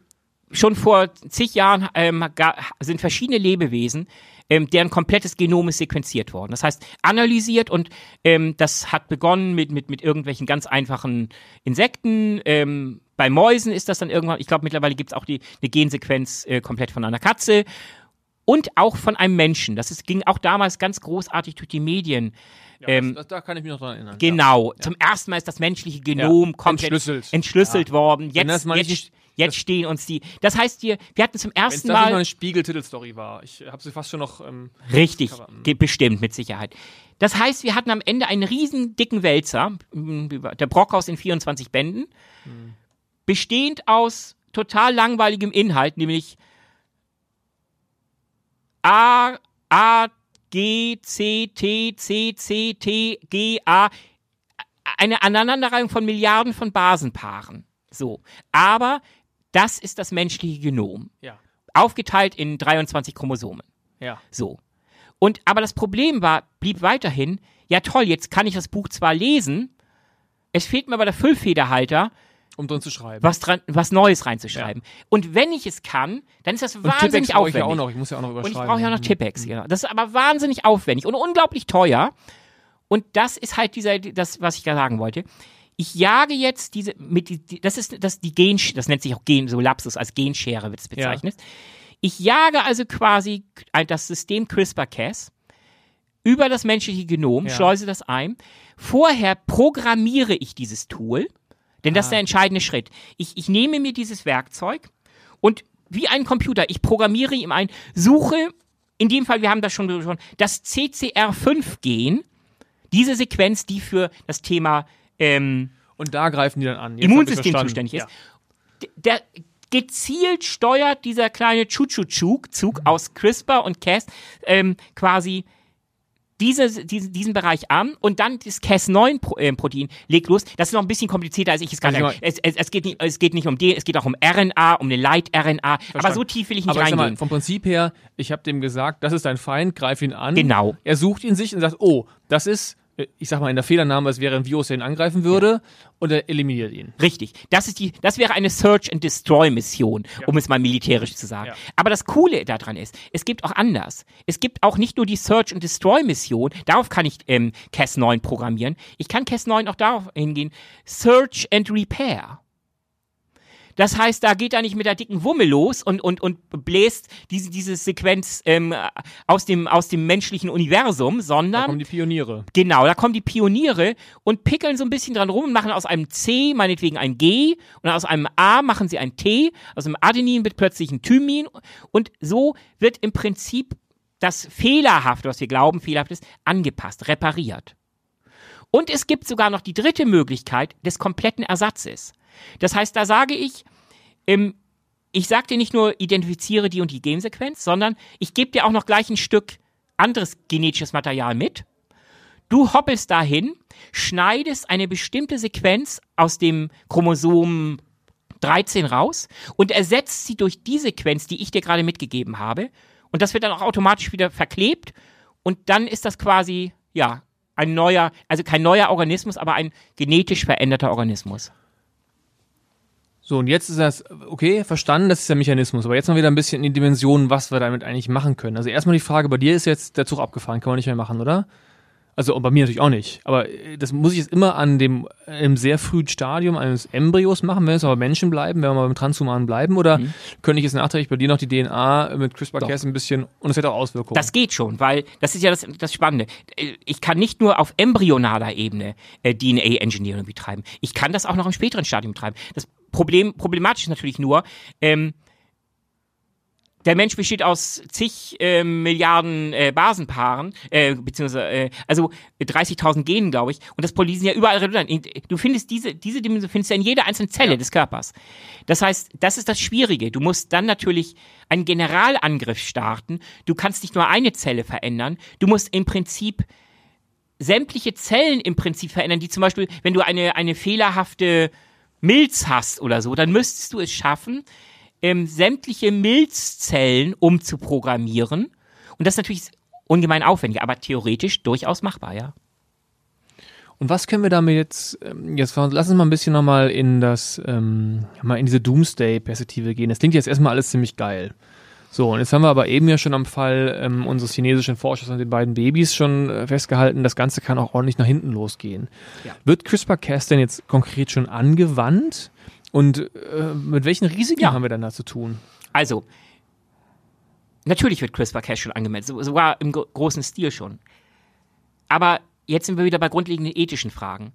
schon vor zig Jahren ähm, sind verschiedene Lebewesen ähm, deren komplettes Genom ist sequenziert worden. Das heißt, analysiert und ähm, das hat begonnen mit, mit, mit irgendwelchen ganz einfachen Insekten, ähm, bei Mäusen ist das dann irgendwann, ich glaube mittlerweile gibt es auch die, eine Gensequenz äh, komplett von einer Katze und auch von einem Menschen. Das ist, ging auch damals ganz großartig durch die Medien. Ja, ähm, das, da kann ich mich noch dran erinnern. Genau. Ja. Zum ersten Mal ist das menschliche Genom ja. komplett entschlüsselt, entschlüsselt worden. Jetzt, jetzt, jetzt stehen uns die. Das heißt, wir, wir hatten zum ersten Mal. Wenn das eine Spiegel-Titelstory war. Ich habe sie fast schon noch. Ähm, Richtig, bestimmt, mit Sicherheit. Das heißt, wir hatten am Ende einen riesen dicken Wälzer, der Brockhaus in 24 Bänden. Hm bestehend aus total langweiligem Inhalt, nämlich A, A, G, C, T, C, C, T, G, A. Eine Aneinanderreihung von Milliarden von Basenpaaren. So. Aber das ist das menschliche Genom. Ja. Aufgeteilt in 23 Chromosomen. Ja. So. Und, aber das Problem war, blieb weiterhin, ja toll, jetzt kann ich das Buch zwar lesen, es fehlt mir aber der Füllfederhalter, um drin zu schreiben. Was, dran, was Neues reinzuschreiben. Ja. Und wenn ich es kann, dann ist das und wahnsinnig aufwendig. Ich, ja auch noch. ich muss ja auch noch überschreiben. Und ich brauche ja auch noch Tippex. Mhm. Ja. Das ist aber wahnsinnig aufwendig und unglaublich teuer. Und das ist halt dieser, das, was ich da sagen wollte. Ich jage jetzt diese, mit die, das ist das die Gen, das nennt sich auch Gen, so Lapsus als Genschere wird es bezeichnet. Ja. Ich jage also quasi das System CRISPR-Cas über das menschliche Genom, ja. schleuse das ein. Vorher programmiere ich dieses Tool denn das ah. ist der entscheidende Schritt. Ich, ich nehme mir dieses Werkzeug und wie ein Computer, ich programmiere ihm ein, suche, in dem Fall, wir haben das schon, schon das CCR5-Gen, diese Sequenz, die für das Thema ähm, und da greifen die dann an. Jetzt Immunsystem zuständig ist. Ja. Der, gezielt steuert dieser kleine Chuchu-Zug aus CRISPR und Cas ähm, quasi diese, diesen, diesen Bereich an und dann das Cas9-Protein äh, legt los. Das ist noch ein bisschen komplizierter, als ich es kann. Also, es, es, es, geht nicht, es geht nicht um den, es geht auch um RNA, um eine Leit-RNA. Aber so tief will ich nicht aber reingehen. Mal, vom Prinzip her, ich habe dem gesagt, das ist dein Feind, greif ihn an. Genau. Er sucht ihn sich und sagt, oh, das ist ich sag mal, in der Fehlernahme, es wäre ein Virus, der ihn angreifen würde, und er eliminiert ihn. Richtig. Das ist die, das wäre eine Search and Destroy Mission, um es mal militärisch zu sagen. Ja. Aber das Coole daran ist, es gibt auch anders. Es gibt auch nicht nur die Search and Destroy Mission, darauf kann ich ähm, Cas9 programmieren. Ich kann Cas9 auch darauf hingehen, Search and Repair. Das heißt, da geht er nicht mit der dicken Wumme los und, und, und bläst diese, diese Sequenz ähm, aus, dem, aus dem menschlichen Universum, Da sondern kommen die Pioniere. Genau, da kommen die Pioniere und pickeln so ein bisschen dran rum und machen aus einem C meinetwegen ein G und aus einem A machen sie ein T, aus einem Adenin wird plötzlich ein Thymin und so wird im Prinzip das Fehlerhafte, was wir glauben, fehlerhaft ist, angepasst, repariert. Und es gibt sogar noch die dritte Möglichkeit des kompletten Ersatzes. Das heißt, da sage ich, ähm, ich sage dir nicht nur, identifiziere die und die Gensequenz, sondern ich gebe dir auch noch gleich ein Stück anderes genetisches Material mit. Du hoppelst dahin, schneidest eine bestimmte Sequenz aus dem Chromosom 13 raus und ersetzt sie durch die Sequenz, die ich dir gerade mitgegeben habe. Und das wird dann auch automatisch wieder verklebt. Und dann ist das quasi, ja, ein neuer, also kein neuer Organismus, aber ein genetisch veränderter Organismus. So, und jetzt ist das, okay, verstanden, das ist der Mechanismus. Aber jetzt noch wieder ein bisschen in die Dimensionen, was wir damit eigentlich machen können. Also erstmal die Frage, bei dir ist jetzt der Zug abgefahren, kann man nicht mehr machen, oder? Also und bei mir natürlich auch nicht. Aber äh, das muss ich jetzt immer an dem im sehr frühen Stadium eines Embryos machen, wenn es aber Menschen bleiben, wenn wir mal beim Transhumanen bleiben, oder könnte ich jetzt nachträglich bei dir noch die DNA mit CRISPR-Cas ein bisschen und es hätte auch Auswirkungen. Das geht schon, weil das ist ja das, das Spannende. Äh, Ich kann nicht nur auf embryonaler Ebene äh, DNA-Engineering betreiben. Ich kann das auch noch im späteren Stadium betreiben. Das Problem, problematisch ist natürlich nur, ähm, der Mensch besteht aus zig ähm, Milliarden äh, Basenpaaren, äh, beziehungsweise, äh, also 30.000 Genen, glaube ich, und das Poly sind ja überall redundant. Du findest diese, diese Dimension findest du in jeder einzelnen Zelle des Körpers. Das heißt, das ist das Schwierige. Du musst dann natürlich einen Generalangriff starten. Du kannst nicht nur eine Zelle verändern. Du musst im Prinzip sämtliche Zellen im Prinzip verändern, die zum Beispiel, wenn du eine, eine fehlerhafte Milz hast oder so, dann müsstest du es schaffen, ähm, sämtliche Milzzellen umzuprogrammieren. Und das ist natürlich ungemein aufwendig, aber theoretisch durchaus machbar, ja. Und was können wir damit jetzt, ähm, jetzt lass uns mal ein bisschen nochmal in das, ähm, mal in diese Doomsday-Perspektive gehen. Das klingt jetzt erstmal alles ziemlich geil. So, und jetzt haben wir aber eben ja schon am Fall ähm, unseres chinesischen Forschers und den beiden Babys schon äh, festgehalten, das Ganze kann auch ordentlich nach hinten losgehen. Ja. Wird CRISPR-Cas denn jetzt konkret schon angewandt? Und äh, mit welchen Risiken Ja. haben wir dann da zu tun? Also, natürlich wird CRISPR-Cas schon angemeldet, so- sogar im gro- großen Stil schon. Aber jetzt sind wir wieder bei grundlegenden ethischen Fragen.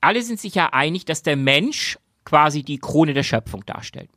Alle sind sich ja einig, dass der Mensch quasi die Krone der Schöpfung darstellt.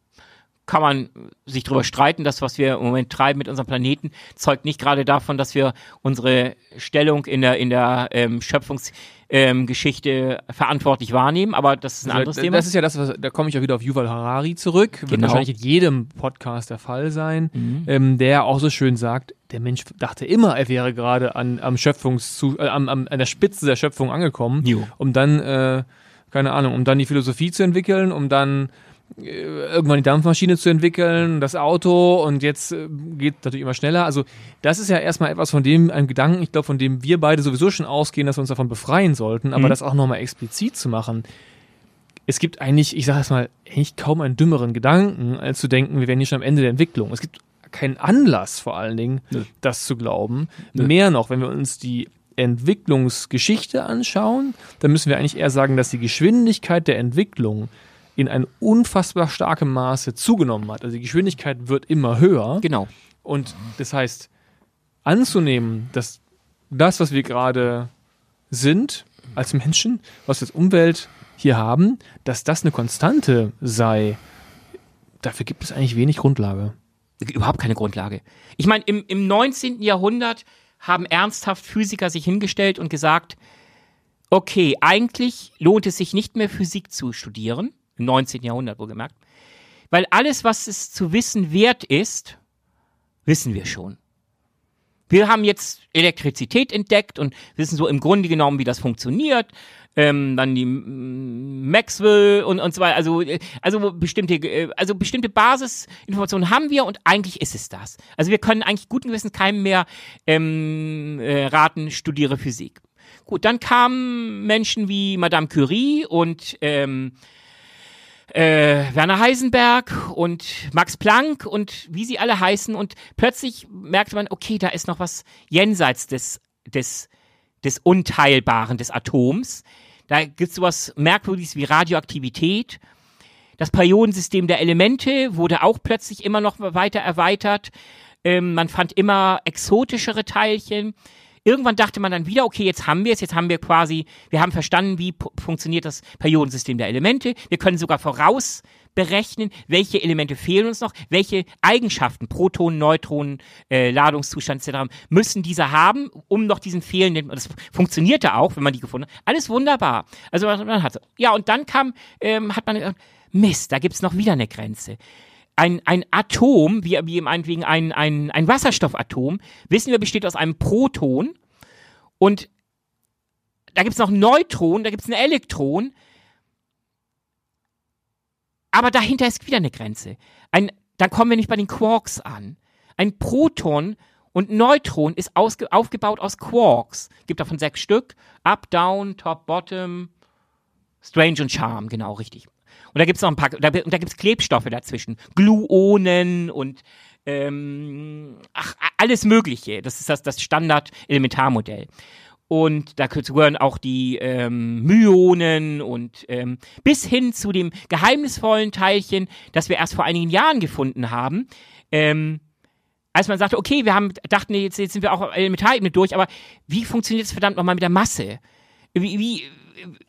Kann man sich darüber streiten, das, was wir im Moment treiben mit unserem Planeten, zeugt nicht gerade davon, dass wir unsere Stellung in der, in der ähm, Schöpfungsgeschichte ähm, verantwortlich wahrnehmen, aber das ist ein anderes das, Thema. das ist ja das, was, da komme ich auch wieder auf Yuval Harari zurück. Wird Genau. wahrscheinlich in jedem Podcast der Fall sein, Mhm. ähm, der auch so schön sagt, der Mensch dachte immer, er wäre gerade an, am Schöpfungszu äh, am, am, an der Spitze der Schöpfung angekommen, Jo. um dann, äh, keine Ahnung, um dann die Philosophie zu entwickeln, um dann irgendwann die Dampfmaschine zu entwickeln, das Auto und jetzt äh, geht natürlich immer schneller. Also das ist ja erstmal etwas von dem, ein Gedanken, ich glaube, von dem wir beide sowieso schon ausgehen, dass wir uns davon befreien sollten, aber Mhm. das auch nochmal explizit zu machen. Es gibt eigentlich, ich sage es mal, eigentlich kaum einen dümmeren Gedanken, als zu denken, wir wären hier schon am Ende der Entwicklung. Es gibt keinen Anlass vor allen Dingen, Nö. das zu glauben. Nö. Mehr noch, wenn wir uns die Entwicklungsgeschichte anschauen, dann müssen wir eigentlich eher sagen, dass die Geschwindigkeit der Entwicklung in ein unfassbar starkem Maße zugenommen hat. Also die Geschwindigkeit wird immer höher. genau. Und das heißt, anzunehmen, dass das, was wir gerade sind als Menschen, was wir als Umwelt hier haben, dass das eine Konstante sei, dafür gibt es eigentlich wenig Grundlage. überhaupt keine Grundlage. Ich meine, im, im 19. Jahrhundert haben ernsthaft Physiker sich hingestellt und gesagt, okay, eigentlich lohnt es sich nicht mehr Physik zu studieren, im 19. Jahrhundert wohlgemerkt, weil alles, was es zu wissen wert ist, wissen wir schon. Wir haben jetzt Elektrizität entdeckt und wissen so im Grunde genommen, wie das funktioniert. Ähm, dann die mm, Maxwell und, und so weiter. Also, äh, also bestimmte, äh, also bestimmte Basisinformationen haben wir und eigentlich ist es das. Also wir können eigentlich guten Gewissens keinem mehr ähm, äh, raten, studiere Physik. Gut, dann kamen Menschen wie Madame Curie und ähm, äh, Werner Heisenberg und Max Planck und wie sie alle heißen und plötzlich merkte man, okay, da ist noch was jenseits des, des, des Unteilbaren des Atoms. Da gibt es sowas Merkwürdiges wie Radioaktivität. Das Periodensystem der Elemente wurde auch plötzlich immer noch weiter erweitert. Ähm, man fand immer exotischere Teilchen. Irgendwann dachte man dann wieder, okay, jetzt haben wir es, jetzt haben wir quasi, wir haben verstanden, wie funktioniert das Periodensystem der Elemente. Wir können sogar voraus berechnen, welche Elemente fehlen uns noch, welche Eigenschaften, Protonen, Neutronen, äh, Ladungszustand etc. müssen diese haben, um noch diesen fehlenden, das funktionierte auch, wenn man die gefunden hat. Alles wunderbar. Also man hat ja und dann kam, ähm, hat man Mist, da gibt's noch wieder eine Grenze ein, ein Atom, wie, wie meinetwegen ein, ein, ein Wasserstoffatom, wissen wir, besteht aus einem Proton und da gibt es noch ein Neutron, da gibt es ein Elektron, aber dahinter ist wieder eine Grenze. Ein, dann kommen wir nicht bei den Quarks an. Ein Proton und Neutron ist ausge, aufgebaut aus Quarks. Gibt davon sechs Stück. Up, Down, Top, Bottom, Strange und Charm, genau richtig. Und da gibt es noch ein paar, da, da gibt es Klebstoffe dazwischen. Gluonen und ähm, ach, alles Mögliche. Das ist das, das Standard-Elementarmodell. Und da gehören auch die ähm, Myonen und ähm, bis hin zu dem geheimnisvollen Teilchen, das wir erst vor einigen Jahren gefunden haben. Ähm, als man sagte, okay, wir haben, dachten, jetzt, jetzt sind wir auch auf Elementarebene durch, aber wie funktioniert es verdammt nochmal mit der Masse? Wie, wie,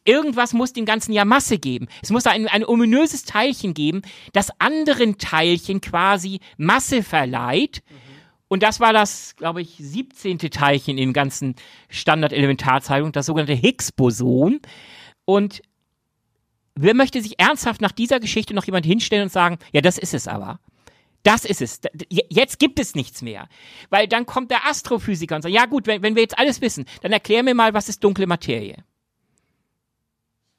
irgendwas muss dem Ganzen ja Masse geben. Es muss ein, ein ominöses Teilchen geben, das anderen Teilchen quasi Masse verleiht. Und das war das, glaube ich, 17. Teilchen den ganzen Standard-Elementarzeichnungen, das sogenannte Higgs-Boson. Und wer möchte sich ernsthaft nach dieser Geschichte noch jemand hinstellen und sagen, ja, das ist es aber. Das ist es. Jetzt gibt es nichts mehr. Weil dann kommt der Astrophysiker und sagt, ja gut, wenn, wenn wir jetzt alles wissen, dann erklär mir mal, was ist dunkle Materie.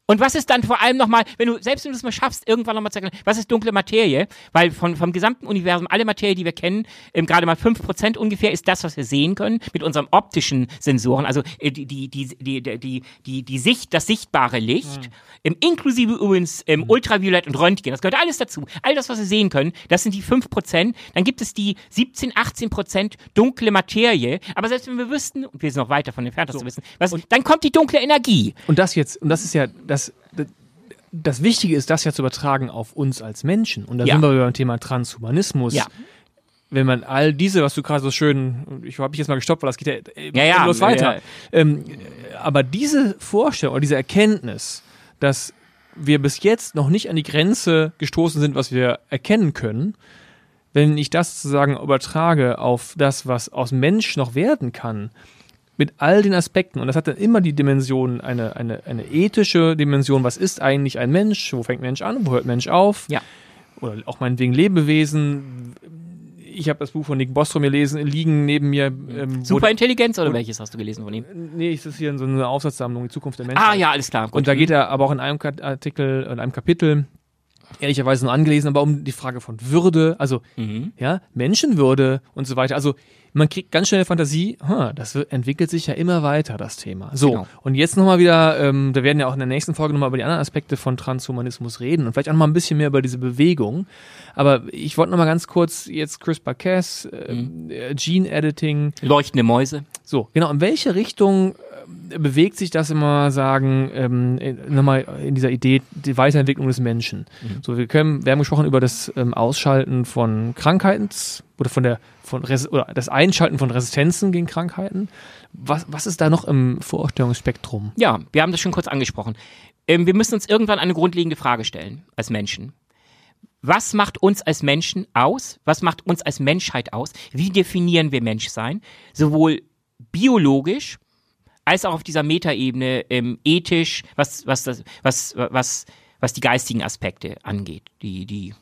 Und was ist dann vor allem nochmal, wenn du, selbst wenn du es mal schaffst, irgendwann nochmal zu erklären, was ist dunkle Materie? Weil von, vom gesamten Universum, alle Materie, die wir kennen, ähm, gerade mal fünf Prozent ungefähr ist das, was wir sehen können mit unseren optischen Sensoren, also äh, die, die, die, die, die, die, die Sicht, das sichtbare Licht, mhm. ähm, inklusive übrigens ähm, Ultraviolett und Röntgen, das gehört alles dazu. All das, was wir sehen können, das sind die fünf Prozent. Dann gibt es die 17, 18 Prozent dunkle Materie. Aber selbst wenn wir wüssten, und wir sind noch weiter von entfernt, das so. zu wissen, was, dann kommt die dunkle Energie. Und das jetzt, und das ist ja, das das, Wichtige ist, das ja zu übertragen auf uns als Menschen. Und da ja. sind wir beim Thema Transhumanismus. Ja. Wenn man all diese, was du gerade so schön, ich habe mich jetzt mal gestoppt, weil das geht ja, äh, ja, ja los weiter. Ja. Ähm, aber diese Vorstellung oder diese Erkenntnis, dass wir bis jetzt noch nicht an die Grenze gestoßen sind, was wir erkennen können, wenn ich das sozusagen übertrage auf das, was aus Mensch noch werden kann, mit all den Aspekten. Und das hat dann immer die Dimension, eine, eine, eine ethische Dimension. Was ist eigentlich ein Mensch? Wo fängt Mensch an? Wo hört Mensch auf? Ja. Oder auch meinetwegen Lebewesen. Ich habe das Buch von Nick Bostrom gelesen, liegen neben mir. Ähm, Superintelligenz oder welches hast du gelesen von ihm? Nee, es ist hier so eine Aufsatzsammlung, die Zukunft der Menschen. Ah ja, alles klar. Gut. Und da geht er aber auch in einem Artikel, in einem Kapitel ehrlicherweise nur angelesen, aber um die Frage von Würde, also mhm. ja, Menschenwürde und so weiter. Also man kriegt ganz schnell Fantasie, huh, das entwickelt sich ja immer weiter, das Thema. So, genau. und jetzt nochmal wieder, ähm, wir werden ja auch in der nächsten Folge nochmal über die anderen Aspekte von Transhumanismus reden und vielleicht auch nochmal ein bisschen mehr über diese Bewegung. Aber ich wollte nochmal ganz kurz jetzt CRISPR-Cas, äh, mhm. Gene-Editing. Leuchtende Mäuse. So, genau. In welche Richtung bewegt sich das immer sagen, ähm, nochmal in dieser Idee, die Weiterentwicklung des Menschen. Mhm. So, wir können, wir haben gesprochen über das ähm, Ausschalten von Krankheiten oder von der, von Res oder das Einschalten von Resistenzen gegen Krankheiten. Was, was ist da noch im Vorstellungsspektrum? Ja, wir haben das schon kurz angesprochen. Ähm, wir müssen uns irgendwann eine grundlegende Frage stellen als Menschen. Was macht uns als Menschen aus? Was macht uns als Menschheit aus? Wie definieren wir Menschsein? Sowohl biologisch, als auch auf dieser Metaebene ähm, ethisch, was, was, das, was, was, was die geistigen Aspekte angeht, die, die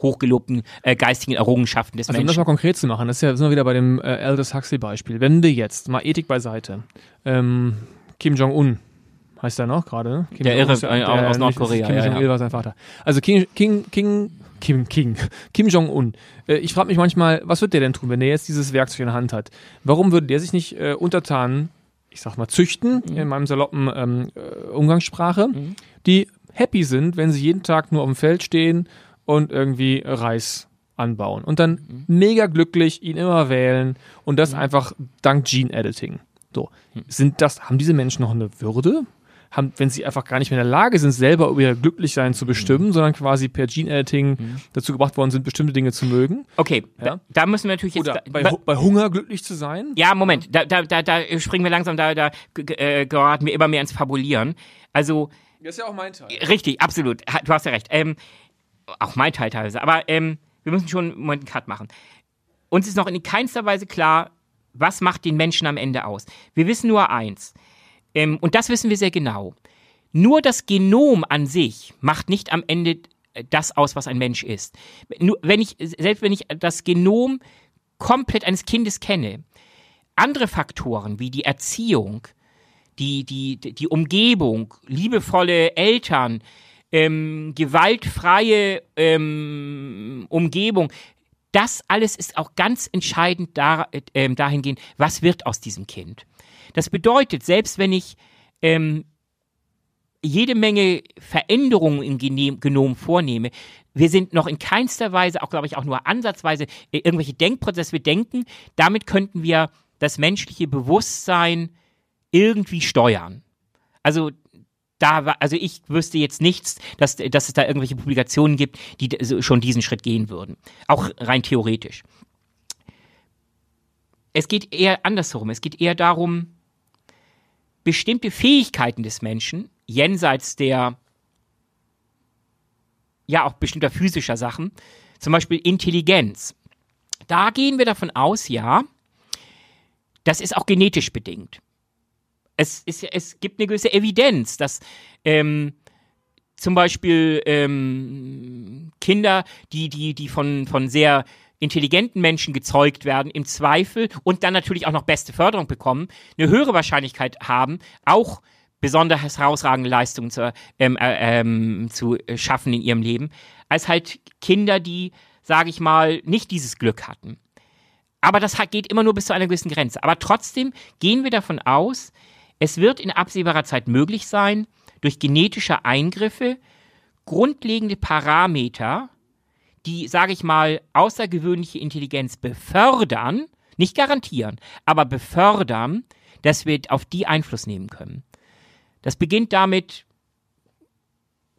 hochgelobten äh, geistigen Errungenschaften des also, Menschen. Um das mal konkret zu machen, das ist ja, sind wir wieder bei dem äh, Aldous Huxley-Beispiel. Wenn wir jetzt mal Ethik beiseite, ähm, Kim Jong-un heißt er noch gerade, ne? der Irre ja, der, aus Nordkorea. Kim Jong-il ja. war sein Vater. Also King, King, King, Kim, King, Kim Jong-un. Äh, ich frage mich manchmal, was wird der denn tun, wenn der jetzt dieses Werkzeug in der Hand hat? Warum würde der sich nicht äh, untertanen ich sag mal, züchten, Mhm. in meinem saloppen ähm, äh, Umgangssprache, die happy sind, wenn sie jeden Tag nur auf dem Feld stehen und irgendwie Reis anbauen. Und dann Mhm. mega glücklich ihn immer wählen und das einfach dank Gene Editing. So. Mhm. Sind das, haben diese Menschen noch eine Würde? Haben, wenn sie einfach gar nicht mehr in der Lage sind, selber über ihr Glücklichsein Mhm. zu bestimmen, sondern quasi per Gene Editing dazu gebracht worden sind, bestimmte Dinge zu mögen? Okay, Ja. da, da müssen wir natürlich jetzt. Oder bei, Hu- bei Hunger glücklich zu sein? Ja, Moment, da, da, da, da springen wir langsam, da, da äh, geraten wir immer mehr ins Fabulieren. Also, Das ist ja auch mein Teil. richtig, absolut, du hast ja recht. Ähm, auch mein Teil teilweise, aber ähm, wir müssen schon einen Moment einen Cut machen. Uns ist noch in keinster Weise klar, was macht den Menschen am Ende aus. Wir wissen nur eins, ähm, und das wissen wir sehr genau. Nur das Genom an sich macht nicht am Ende äh, das aus, was ein Mensch ist. Nur, wenn ich, selbst wenn ich das Genom komplett eines Kindes kenne, andere Faktoren wie die Erziehung, die, die, die Umgebung, liebevolle Eltern, ähm, gewaltfreie ähm, Umgebung, das alles ist auch ganz entscheidend da, äh, dahingehend, was wird aus diesem Kind. Das bedeutet, selbst wenn ich ähm, jede Menge Veränderungen im Genom vornehme, wir sind noch in keinster Weise, auch glaube ich auch nur ansatzweise, äh, irgendwelche Denkprozesse, wir denken, damit könnten wir das menschliche Bewusstsein irgendwie steuern. Also da also ich wüsste jetzt nichts, dass, dass es da irgendwelche Publikationen gibt, die schon diesen Schritt gehen würden. Auch rein theoretisch. Es geht eher andersherum. Es geht eher darum, bestimmte Fähigkeiten des Menschen, jenseits der, ja, auch bestimmter physischer Sachen, zum Beispiel Intelligenz. Da gehen wir davon aus, ja, das ist auch genetisch bedingt. Es, ist, es gibt eine gewisse Evidenz, dass ähm, zum Beispiel ähm, Kinder, die, die, die von, von sehr intelligenten Menschen gezeugt werden, im Zweifel und dann natürlich auch noch beste Förderung bekommen, eine höhere Wahrscheinlichkeit haben, auch besonders herausragende Leistungen zu, ähm, äh, ähm, zu äh, schaffen in ihrem Leben, als halt Kinder, die, sage ich mal, nicht dieses Glück hatten. Aber das geht immer nur bis zu einer gewissen Grenze. Aber trotzdem gehen wir davon aus, es wird in absehbarer Zeit möglich sein, durch genetische Eingriffe grundlegende Parameter, die, sage ich mal, außergewöhnliche Intelligenz befördern, nicht garantieren, aber befördern, dass wir auf die Einfluss nehmen können. Das beginnt damit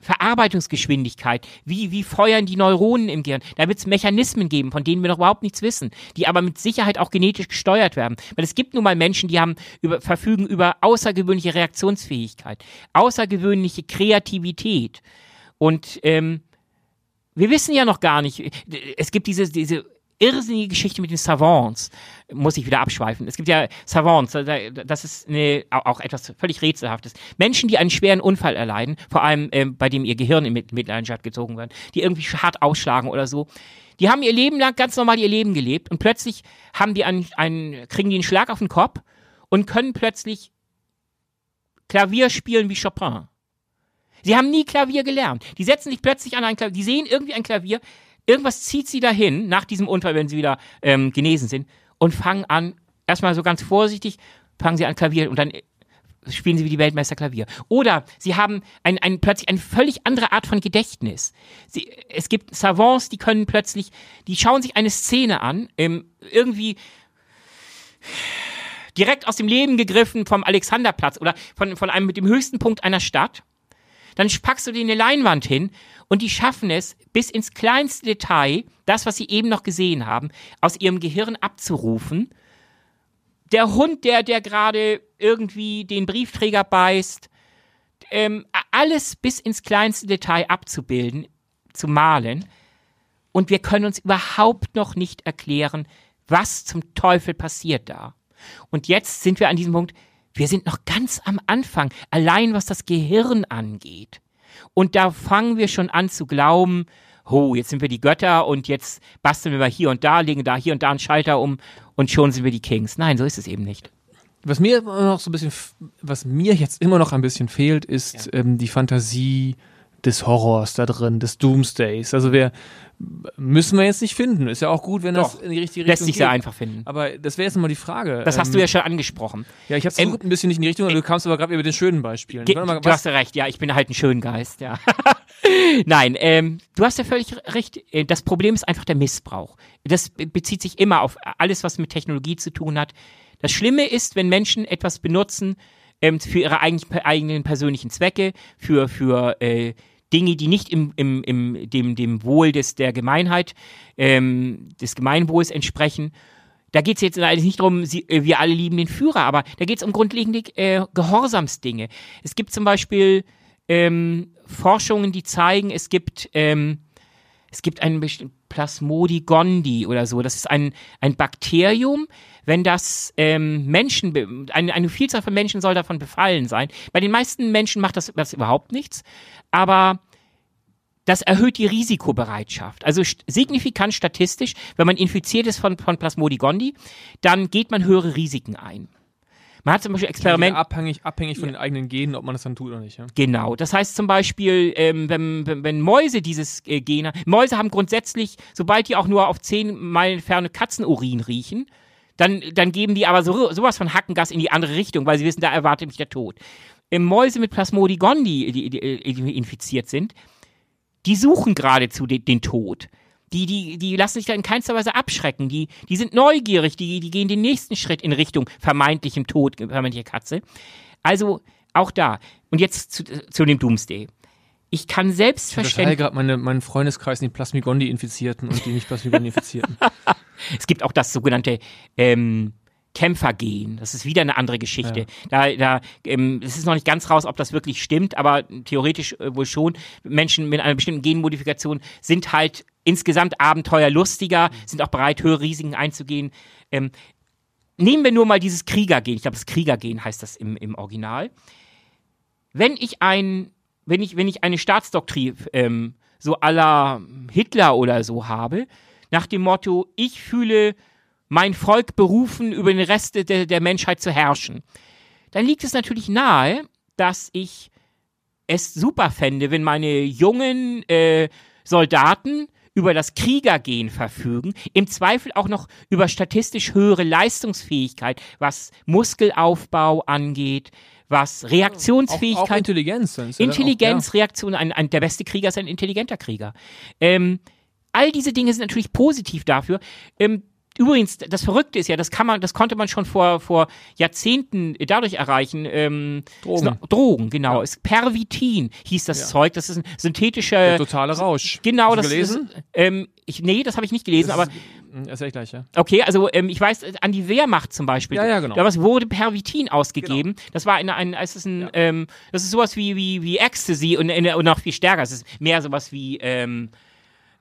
Verarbeitungsgeschwindigkeit, wie, wie feuern die Neuronen im Gehirn. Da wird es Mechanismen geben, von denen wir noch überhaupt nichts wissen, die aber mit Sicherheit auch genetisch gesteuert werden. Weil es gibt nun mal Menschen, die haben über, verfügen über außergewöhnliche Reaktionsfähigkeit, außergewöhnliche Kreativität. Und ähm, wir wissen ja noch gar nicht, es gibt diese, diese irrsinnige Geschichte mit den Savants, muss ich wieder abschweifen. Es gibt ja Savants, da- das ist eine, auch etwas völlig Rätselhaftes. Menschen, die einen schweren Unfall erleiden, vor allem ähm, bei dem ihr Gehirn in Mit- Mitleidenschaft gezogen wird, die irgendwie hart ausschlagen oder so, die haben ihr Leben lang ganz normal ihr Leben gelebt und plötzlich haben die einen, einen, kriegen die einen Schlag auf den Kopf und können plötzlich Klavier spielen wie Chopin. Sie haben nie Klavier gelernt. Die setzen sich plötzlich an ein Klavier, die sehen irgendwie ein Klavier, irgendwas zieht sie dahin, nach diesem Unfall, wenn sie wieder ähm, genesen sind, und fangen an, erstmal so ganz vorsichtig, fangen sie an Klavier und dann äh, spielen sie wie die Weltmeister Klavier. Oder sie haben ein, ein, plötzlich eine völlig andere Art von Gedächtnis. Sie, es gibt Savants, die können plötzlich, die schauen sich eine Szene an, ähm, irgendwie direkt aus dem Leben gegriffen vom Alexanderplatz oder von, von einem mit dem höchsten Punkt einer Stadt dann packst du dir eine Leinwand hin und die schaffen es, bis ins kleinste Detail, das, was sie eben noch gesehen haben, aus ihrem Gehirn abzurufen. Der Hund, der, der gerade irgendwie den Briefträger beißt, ähm, alles bis ins kleinste Detail abzubilden, zu malen. Und wir können uns überhaupt noch nicht erklären, was zum Teufel passiert da. Und jetzt sind wir an diesem Punkt, wir sind noch ganz am Anfang, allein was das Gehirn angeht. Und da fangen wir schon an zu glauben, oh, jetzt sind wir die Götter und jetzt basteln wir mal hier und da, legen da hier und da einen Schalter um und schon sind wir die Kings. Nein, so ist es eben nicht. Was mir noch so ein bisschen, was mir jetzt immer noch ein bisschen fehlt, ist ähm, die Fantasie des Horrors da drin, des Doomsdays. Also wir müssen wir jetzt nicht finden. Ist ja auch gut, wenn Doch, das in die richtige Richtung Lässt sich geht. sehr einfach finden. Aber das wäre jetzt nochmal die Frage. Das hast Ähm, du ja schon angesprochen. Ja, ich hab's Ähm, versucht, ein bisschen nicht in die Richtung, aber du kamst aber gerade über den schönen Beispielen. Ge mal, du hast ja recht, ja, ich bin halt ein Schöngeist, ja. Nein, ähm, du hast ja völlig recht. Äh, Das Problem ist einfach der Missbrauch. Das be- bezieht sich immer auf alles, was mit Technologie zu tun hat. Das Schlimme ist, wenn Menschen etwas benutzen ähm, für ihre eigen, eigenen persönlichen Zwecke, für, für äh, Dinge, die nicht im, im, im, dem, dem Wohl des, der Gemeinheit, ähm, des Gemeinwohls entsprechen. Da geht es jetzt nicht darum, sie, äh, wir alle lieben den Führer, aber da geht es um grundlegende äh, Gehorsamsdinge. Es gibt zum Beispiel ähm, Forschungen, die zeigen, es gibt, ähm, es gibt einen bestimmten Plasmodi gondii oder so. Das ist ein, ein Bakterium, wenn das ähm, Menschen, eine, eine Vielzahl von Menschen soll davon befallen sein. Bei den meisten Menschen macht das, das überhaupt nichts, aber das erhöht die Risikobereitschaft. Also signifikant statistisch, wenn man infiziert ist von, von Plasmodi gondii, dann geht man höhere Risiken ein. Man hat zum Beispiel Experiment. abhängig, abhängig von den eigenen Genen, ob man das dann tut oder nicht. Ja? Genau. Das heißt zum Beispiel, ähm, wenn, wenn, wenn Mäuse dieses äh, Gen haben, Mäuse haben grundsätzlich, sobald die auch nur auf 10 Meilen Ferne Katzenurin riechen, dann, dann geben die aber so, sowas von Hackengas in die andere Richtung, weil sie wissen, da erwartet mich der Tod. Mäuse mit Plasmodi gondii, die, die, die infiziert sind, die suchen geradezu den, den Tod. Die, die, die lassen sich da in keinster Weise abschrecken. Die, die sind neugierig, die, die gehen den nächsten Schritt in Richtung vermeintlichem Tod, vermeintlicher Katze. Also auch da. Und jetzt zu, zu dem Doomsday. Ich kann Ich unterteile selbstverständlich. gerade meine, meinen Freundeskreis in die Plasmigondi-Infizierten und die nicht Plasmigondi-Infizierten. Es gibt auch das sogenannte ähm, Kämpfergehen. Das ist wieder eine andere Geschichte. Da, da, ähm, es ist noch nicht ganz raus, ob das wirklich stimmt, aber theoretisch äh, wohl schon. Menschen mit einer bestimmten Genmodifikation sind halt insgesamt abenteuerlustiger, sind auch bereit, höhere Risiken einzugehen. Ähm, nehmen wir nur mal dieses Kriegergen. Ich glaube, das Kriegergen heißt das im, im Original. Wenn ich ein, wenn ich, wenn ich eine Staatsdoktrin ähm, so la Hitler oder so habe, nach dem Motto, ich fühle mein Volk berufen, über den Rest der, der Menschheit zu herrschen, dann liegt es natürlich nahe, dass ich es super fände, wenn meine jungen äh, Soldaten über das Kriegergehen verfügen, im Zweifel auch noch über statistisch höhere Leistungsfähigkeit, was Muskelaufbau angeht, was auch, Reaktionsfähigkeit auch Intelligenz. dann ist ja Intelligenz, Reaktion, ein, ein, der beste Krieger ist ein intelligenter Krieger. Ähm, all diese Dinge sind natürlich positiv dafür. Ähm, übrigens, das Verrückte ist ja, das kann man, das konnte man schon vor, vor Jahrzehnten dadurch erreichen. Ähm, Drogen. ist Drogen, genau. Es Pervitin hieß das Ja. Zeug. Das ist ein synthetischer. Der totale Rausch. genau, Hast das du gelesen? ist. Ähm, ich, nee, das habe ich nicht gelesen, Das aber ist, erzähl ich gleich, ja. Okay, also ähm, ich weiß, an die Wehrmacht zum Beispiel. Ja, ja, genau. Da wurde Pervitin ausgegeben. Das war eine, ein, es ist ein, ähm, das ist sowas wie, wie, wie Ecstasy und, und noch viel stärker. Es ist mehr sowas wie, ähm,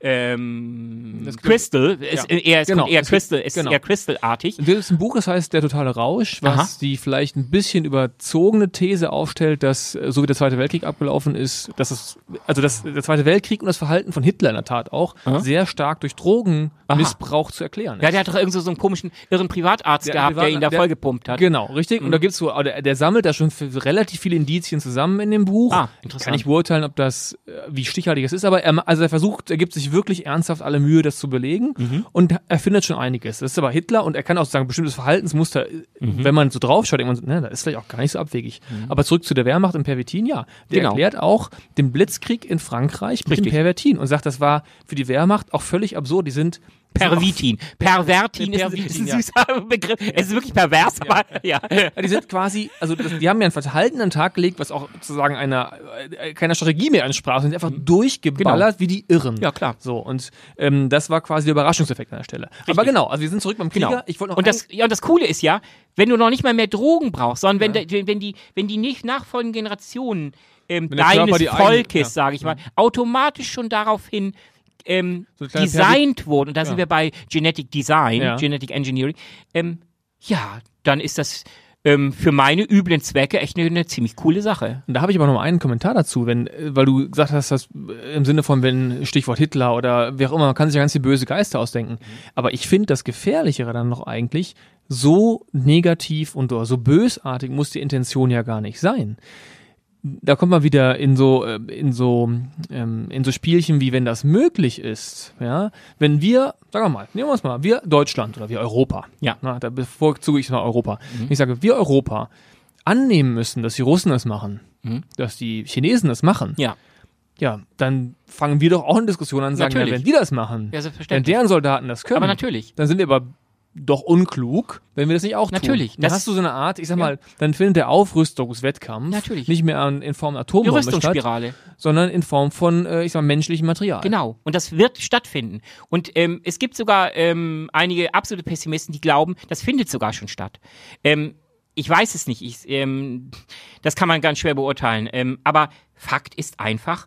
ähm, Das- Crystal. Ja. eher, es Genau. eher Es- Crystal, es genau. ist eher Crystal-artig. Das ist ein Buch, das heißt Der totale Rausch, was Aha. die vielleicht ein bisschen überzogene These aufstellt, dass äh, so wie der Zweite Weltkrieg abgelaufen ist, dass es, also dass der Zweite Weltkrieg und das Verhalten von Hitler in der Tat auch Aha. sehr stark durch Drogenmissbrauch zu erklären Ja, ist. der hat doch irgend so, so einen komischen, irren Privatarzt Der gehabt, der Privat- ihn da der- vollgepumpt hat. Genau, richtig. Und da gibt's so, der, der sammelt da schon relativ viele Indizien zusammen in dem Buch. Ah, interessant. Kann ich beurteilen, ob das, äh, wie stichhaltig es ist, aber er, also er versucht, er gibt sich wirklich ernsthaft alle Mühe, das zu belegen Mhm. und er findet schon einiges. Das ist aber Hitler und er kann auch sagen, bestimmtes Verhaltensmuster, äh, Mhm. wenn man so draufschaut, denkt man, so, ne, das ist vielleicht auch gar nicht so abwegig. Aber zurück zu der Wehrmacht im Pervitin, ja. Der Genau. erklärt auch den Blitzkrieg in Frankreich mit Richtig. dem und sagt, das war für die Wehrmacht auch völlig absurd. Die sind Pervitin. Pervertin ist, ein- Pervitin, ist ein ja. süßer Begriff. Es ist wirklich pervers, aber ja. Ja, die sind quasi, also das, die haben ja ein Verhalten an den Tag gelegt, was auch sozusagen einer äh, keiner Strategie mehr entsprach, sind einfach durchgeballert wie die Irren. Mhm. Genau. Ja, klar. So und ähm, das war quasi der Überraschungseffekt an der Stelle. Aber genau, also wir sind zurück beim Krieger. Genau. Ich noch und, das, ja, und das Coole ist ja, wenn du noch nicht mal mehr Drogen brauchst, sondern wenn, der, wenn, die, wenn die nicht nachfolgenden Generationen ähm, deines Volkes, ja. sage ich mal, automatisch schon daraufhin ähm, So designt wurden, und da sind Ja. wir bei Genetic Design, Ja. Genetic Engineering, ähm, ja, dann ist das ähm, für meine üblen Zwecke echt eine, eine ziemlich coole Sache. Und da habe ich aber noch einen Kommentar dazu, wenn, äh, weil du gesagt hast, dass äh, im Sinne von, wenn Stichwort Hitler oder wer auch immer, man kann sich ja ganz viele böse Geister ausdenken. Aber ich finde das Gefährlichere dann noch eigentlich, so negativ und so bösartig muss die Intention ja gar nicht sein. Da kommt man wieder in so, äh, in so, ähm, in so Spielchen wie wenn das möglich ist, ja. Wenn wir, sagen wir mal, nehmen wir es mal, wir Deutschland oder wir Europa, Ja. na, da bevorzuge ich mal Europa. Ich sage, wir Europa annehmen müssen, dass die Russen das machen, Mhm. dass die Chinesen das machen, Ja, ja, dann fangen wir doch auch eine Diskussion an und sagen, ja, wenn die das machen, ja wenn deren Soldaten das können, Aber natürlich. dann sind wir aber doch unklug, wenn wir das nicht auch tun. Natürlich. Dann Das- hast du so eine Art, ich sag Ja. mal, dann findet der Aufrüstungswettkampf Natürlich. nicht mehr an, in Form Atombomben statt, Rüstungsspirale. sondern in Form von, äh, ich sag mal, menschlichem Material. Genau. Und das wird stattfinden. Und ähm, es gibt sogar ähm, einige absolute Pessimisten, die glauben, das findet sogar schon statt. Ähm, ich weiß es nicht. Ich, ähm, das kann man ganz schwer beurteilen. Ähm, aber Fakt ist einfach,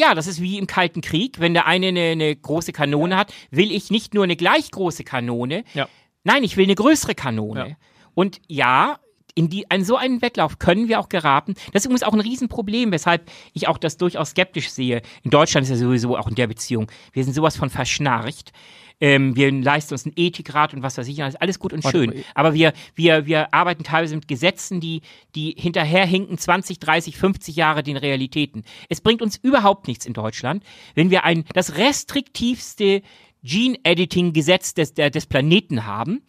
ja, das ist wie im Kalten Krieg. Wenn der eine eine, eine große Kanone hat, will ich nicht nur eine gleich große Kanone, Ja. Nein, ich will eine größere Kanone. Ja. Und ja, in, die, in so einen Wettlauf können wir auch geraten. Das ist übrigens auch ein Riesenproblem, weshalb ich auch das durchaus skeptisch sehe. In Deutschland ist ja sowieso auch in der Beziehung. Wir sind sowas von verschnarcht. Ähm, wir leisten uns einen Ethikrat und was weiß ich, alles, alles gut und schön. Aber wir, wir, wir arbeiten teilweise mit Gesetzen, die, die hinterherhinken 20, 30, 50 Jahre den Realitäten. Es bringt uns überhaupt nichts in Deutschland, wenn wir ein, das restriktivste Gene-Editing-Gesetz des, des Planeten haben,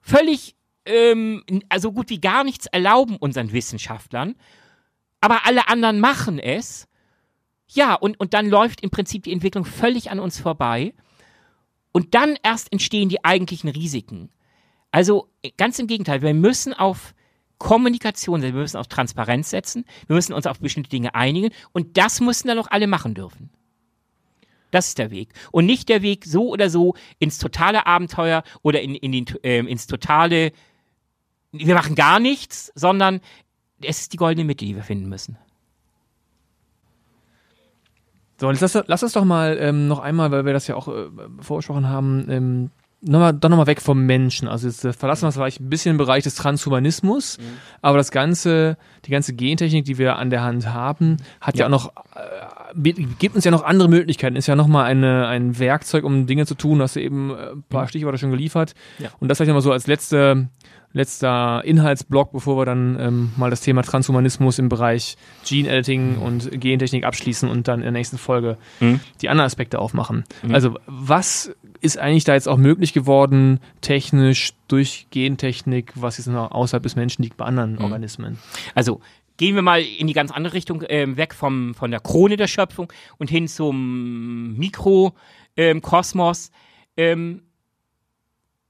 völlig, ähm, also gut wie gar nichts erlauben unseren Wissenschaftlern, aber alle anderen machen es. Ja, und, und dann läuft im Prinzip die Entwicklung völlig an uns vorbei. Und dann erst entstehen die eigentlichen Risiken. Also ganz im Gegenteil, wir müssen auf Kommunikation setzen, wir müssen auf Transparenz setzen, wir müssen uns auf bestimmte Dinge einigen und das müssen dann auch alle machen dürfen. Das ist der Weg. Und nicht der Weg so oder so ins totale Abenteuer oder in, in den, ähm, ins totale, wir machen gar nichts, sondern es ist die goldene Mitte, die wir finden müssen. So, jetzt lass, lass uns doch mal ähm, noch einmal, weil wir das ja auch äh, vorgesprochen haben, ähm, noch mal, dann nochmal weg vom Menschen. Also jetzt äh, verlassen wir vielleicht ein bisschen den Bereich des Transhumanismus, aber das ganze, die ganze Gentechnik, die wir an der Hand haben, hat ja, Ja. auch noch, äh, gibt uns ja noch andere Möglichkeiten. Ist ja nochmal eine, ein Werkzeug, um Dinge zu tun. Hast du eben äh, ein paar Stichworte schon geliefert. Ja. Und das vielleicht nochmal so als letzte, letzter Inhaltsblock, bevor wir dann ähm, mal das Thema Transhumanismus im Bereich Gene Editing und Gentechnik abschließen und dann in der nächsten Folge Mhm. die anderen Aspekte aufmachen. Also was ist eigentlich da jetzt auch möglich geworden, technisch durch Gentechnik, was jetzt noch außerhalb des Menschen liegt bei anderen Organismen? Also gehen wir mal in die ganz andere Richtung, ähm, weg vom, von der Krone der Schöpfung und hin zum Mikrokosmos. Ähm,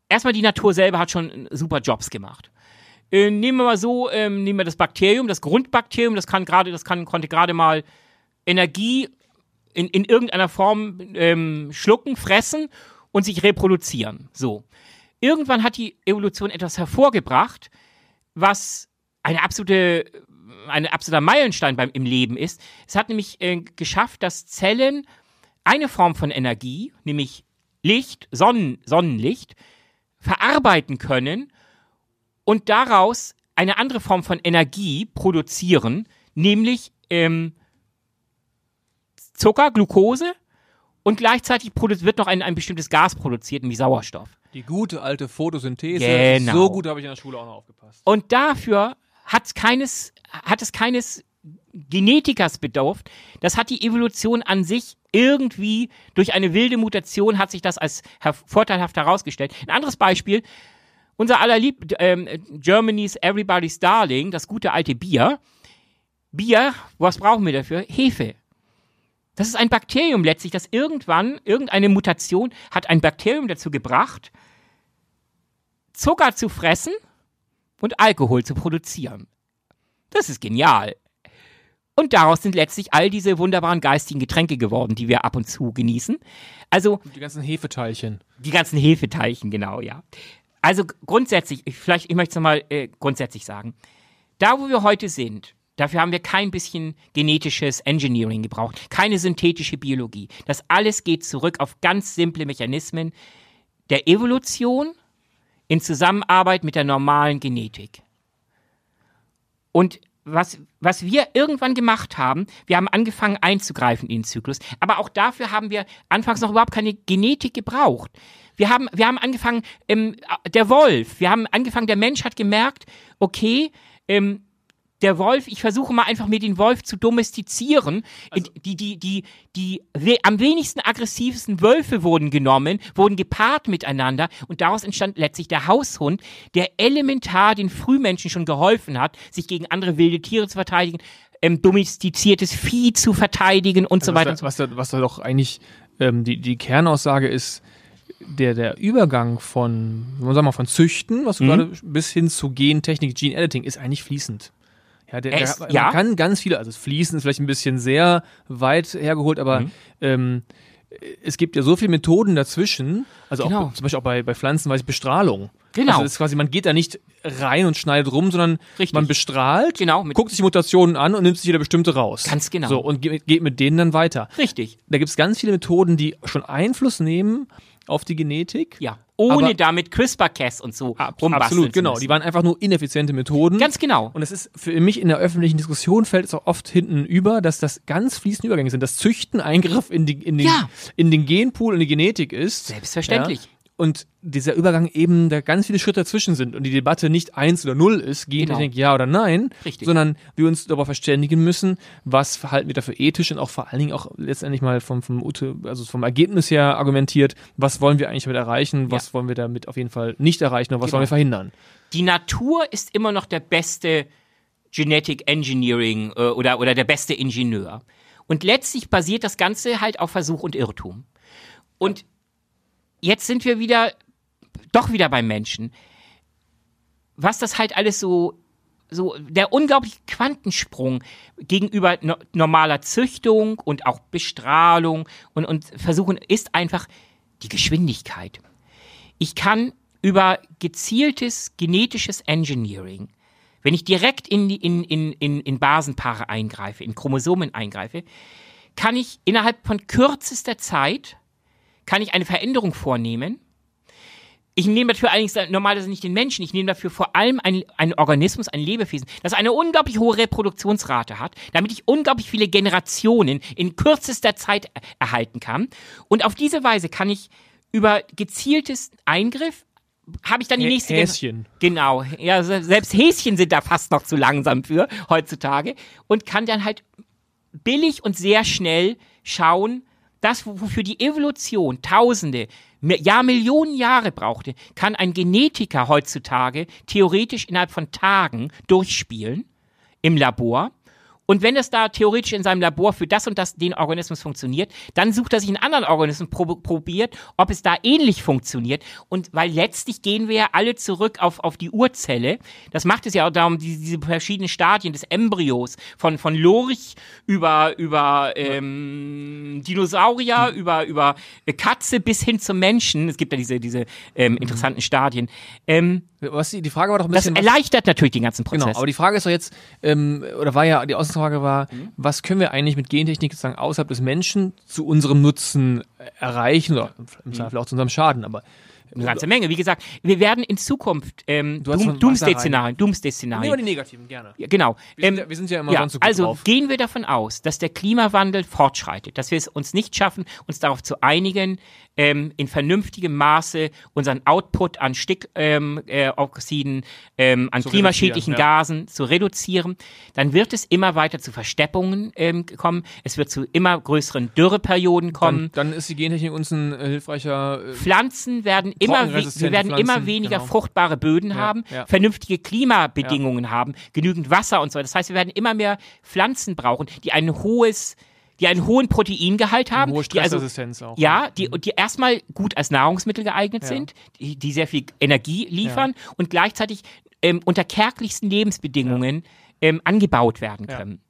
erstmal die Natur selber hat schon super Jobs gemacht. Äh, nehmen wir mal so, ähm, nehmen wir das Bakterium, das Grundbakterium, das kann gerade, das kann, konnte gerade mal Energie in, in irgendeiner Form ähm, schlucken, fressen und sich reproduzieren. So. Irgendwann hat die Evolution etwas hervorgebracht, was eine absolute, ein absoluter Meilenstein beim, im Leben ist. Es hat nämlich äh, geschafft, dass Zellen eine Form von Energie, nämlich Licht, Sonnen, Sonnenlicht, verarbeiten können und daraus eine andere Form von Energie produzieren, nämlich ähm, Zucker, Glucose und gleichzeitig wird noch ein, ein bestimmtes Gas produziert, nämlich Sauerstoff. Die gute alte Photosynthese. Genau. So gut habe ich in der Schule auch noch aufgepasst. Und dafür hat keines, hat es keines Genetikers bedurft. Das hat die Evolution an sich irgendwie durch eine wilde Mutation hat sich das als vorteilhaft herausgestellt. Ein anderes Beispiel, unser allerlieb ähm, Germany's Everybody's Darling, das gute alte Bier. Bier, was brauchen wir dafür? Hefe. Das ist ein Bakterium letztlich, das irgendwann, irgendeine Mutation hat ein Bakterium dazu gebracht, Zucker zu fressen und Alkohol zu produzieren. Das ist genial. Und daraus sind letztlich all diese wunderbaren geistigen Getränke geworden, die wir ab und zu genießen. Also Die ganzen Hefeteilchen. die ganzen Hefeteilchen, genau, ja. Also grundsätzlich, ich, vielleicht, ich möchte es nochmal äh, grundsätzlich sagen. Da, wo wir heute sind, dafür haben wir kein bisschen genetisches Engineering gebraucht, keine synthetische Biologie. Das alles geht zurück auf ganz simple Mechanismen der Evolution in Zusammenarbeit mit der normalen Genetik. Und was, was wir irgendwann gemacht haben, wir haben angefangen einzugreifen in den Zyklus, aber auch dafür haben wir anfangs noch überhaupt keine Genetik gebraucht. Wir haben, wir haben angefangen, ähm, der Wolf, wir haben angefangen, der Mensch hat gemerkt, okay, ähm, der Wolf, ich versuche mal einfach mir den Wolf zu domestizieren. Also die, die, die, die we am wenigsten aggressivsten Wölfe wurden genommen, wurden gepaart miteinander und daraus entstand letztlich der Haushund, der elementar den Frühmenschen schon geholfen hat, sich gegen andere wilde Tiere zu verteidigen, ähm, domestiziertes Vieh zu verteidigen und so weiter. Was da, was da, was da doch eigentlich ähm, die, die Kernaussage ist, der, der Übergang von, sagen wir mal, von Züchten, was du Mhm. gerade, bis hin zu Gentechnik, Gene Editing, ist eigentlich fließend. Ja, der, der, man ja. kann ganz viele, also das Fließen ist vielleicht ein bisschen sehr weit hergeholt, aber Mhm. ähm, es gibt ja so viele Methoden dazwischen, also Genau. auch zum Beispiel auch bei, bei Pflanzen, weiß ich, Bestrahlung. Genau. Also das ist quasi, man geht da nicht rein und schneidet rum, sondern Richtig. man bestrahlt, Genau, guckt sich die Mutationen an und nimmt sich wieder bestimmte raus. Ganz genau. So, und geht, geht mit denen dann weiter. Richtig. Da gibt es ganz viele Methoden, die schon Einfluss nehmen auf die Genetik. Ja. Ohne Aber- damit CRISPR-Cas und so rumbasteln Absolut, genau. Die waren einfach nur ineffiziente Methoden. Ganz genau. Und es ist für mich in der öffentlichen Diskussion fällt es auch oft hinten über, dass das ganz fließende Übergänge sind. Das Züchten Eingriff in, die, in, den, Ja. in den Genpool, in die Genetik ist. Selbstverständlich. Ja. Und dieser Übergang eben, da ganz viele Schritte dazwischen sind und die Debatte nicht eins oder null ist, Gentechnik ja oder nein, Genau. Richtig. sondern wir uns darüber verständigen müssen, was halten wir dafür ethisch und auch vor allen Dingen auch letztendlich mal vom, vom, also vom Ergebnis her argumentiert, was wollen wir eigentlich damit erreichen, was wollen wir damit auf jeden Fall nicht erreichen und was Genau. wollen wir verhindern. Die Natur ist immer noch der beste Genetic Engineering äh, oder, oder der beste Ingenieur. Und letztlich basiert das Ganze halt auf Versuch und Irrtum. Und jetzt sind wir wieder, doch wieder beim Menschen. Was das halt alles so, so, der unglaubliche Quantensprung gegenüber no normaler Züchtung und auch Bestrahlung und, und Versuchen ist einfach die Geschwindigkeit. Ich kann über gezieltes genetisches Engineering, wenn ich direkt in, in, in, in, in Basenpaare eingreife, in Chromosomen eingreife, kann ich innerhalb von kürzester Zeit kann ich eine Veränderung vornehmen. Ich nehme dafür allerdings normalerweise nicht den Menschen, ich nehme dafür vor allem einen, einen Organismus, ein Lebewesen, das eine unglaublich hohe Reproduktionsrate hat, damit ich unglaublich viele Generationen in kürzester Zeit er- erhalten kann. Und auf diese Weise kann ich über gezieltes Eingriff habe ich dann die nächste Gen- Häschen. Genau, ja, se- selbst Häschen sind da fast noch zu langsam für heutzutage und kann dann halt billig und sehr schnell schauen, das, wofür die Evolution Tausende, ja Millionen Jahre brauchte, kann ein Genetiker heutzutage theoretisch innerhalb von Tagen durchspielen im Labor. Und wenn es da theoretisch in seinem Labor für das und das den Organismus funktioniert, dann sucht er sich einen anderen Organismus, prob probiert, ob es da ähnlich funktioniert. Und weil letztlich gehen wir ja alle zurück auf, auf die Urzelle. Das macht es ja auch darum, die, diese verschiedenen Stadien des Embryos, von, von Lurch über, über ähm, Dinosaurier, über, über äh, Katze bis hin zum Menschen. Es gibt ja diese, diese ähm, interessanten Stadien. Ähm, Was, die Frage war doch ein das bisschen. was- erleichtert natürlich den ganzen Prozess. Genau, aber die Frage ist doch jetzt, ähm, oder war ja, die Ausgangsfrage war, Mhm. was können wir eigentlich mit Gentechnik sozusagen außerhalb des Menschen zu unserem Nutzen erreichen oder Mhm. im Zweifel auch zu unserem Schaden, aber Eine ganze Menge. Wie gesagt, wir werden in Zukunft ähm, Du hast Doom, Doomsday-Szenarien, Doomsday-Szenarien. wir die negativen gerne. Ja, genau. Wir sind, ja, wir sind ja immer ja, sonst so gut also drauf. gehen wir davon aus, dass der Klimawandel fortschreitet, dass wir es uns nicht schaffen, uns darauf zu einigen, ähm, in vernünftigem Maße unseren Output an Stickoxiden, ähm, äh, an Zu klimaschädlichen ja. Gasen zu reduzieren, dann wird es immer weiter zu Versteppungen ähm, kommen. Es wird zu immer größeren Dürreperioden kommen. Dann, dann ist die Gentechnik uns ein äh, hilfreicher. Äh, Pflanzen werden immer, wir werden immer Pflanzen, weniger genau. fruchtbare Böden haben, ja. vernünftige Klimabedingungen haben, genügend Wasser und so. Das heißt, wir werden immer mehr Pflanzen brauchen, die ein hohes, die einen hohen Proteingehalt haben, hohe die also Stressresistenz auch. ja, die, die erstmal gut als Nahrungsmittel geeignet Ja. sind, die, die sehr viel Energie liefern und gleichzeitig ähm, unter kärglichsten Lebensbedingungen ähm, angebaut werden Ja. können.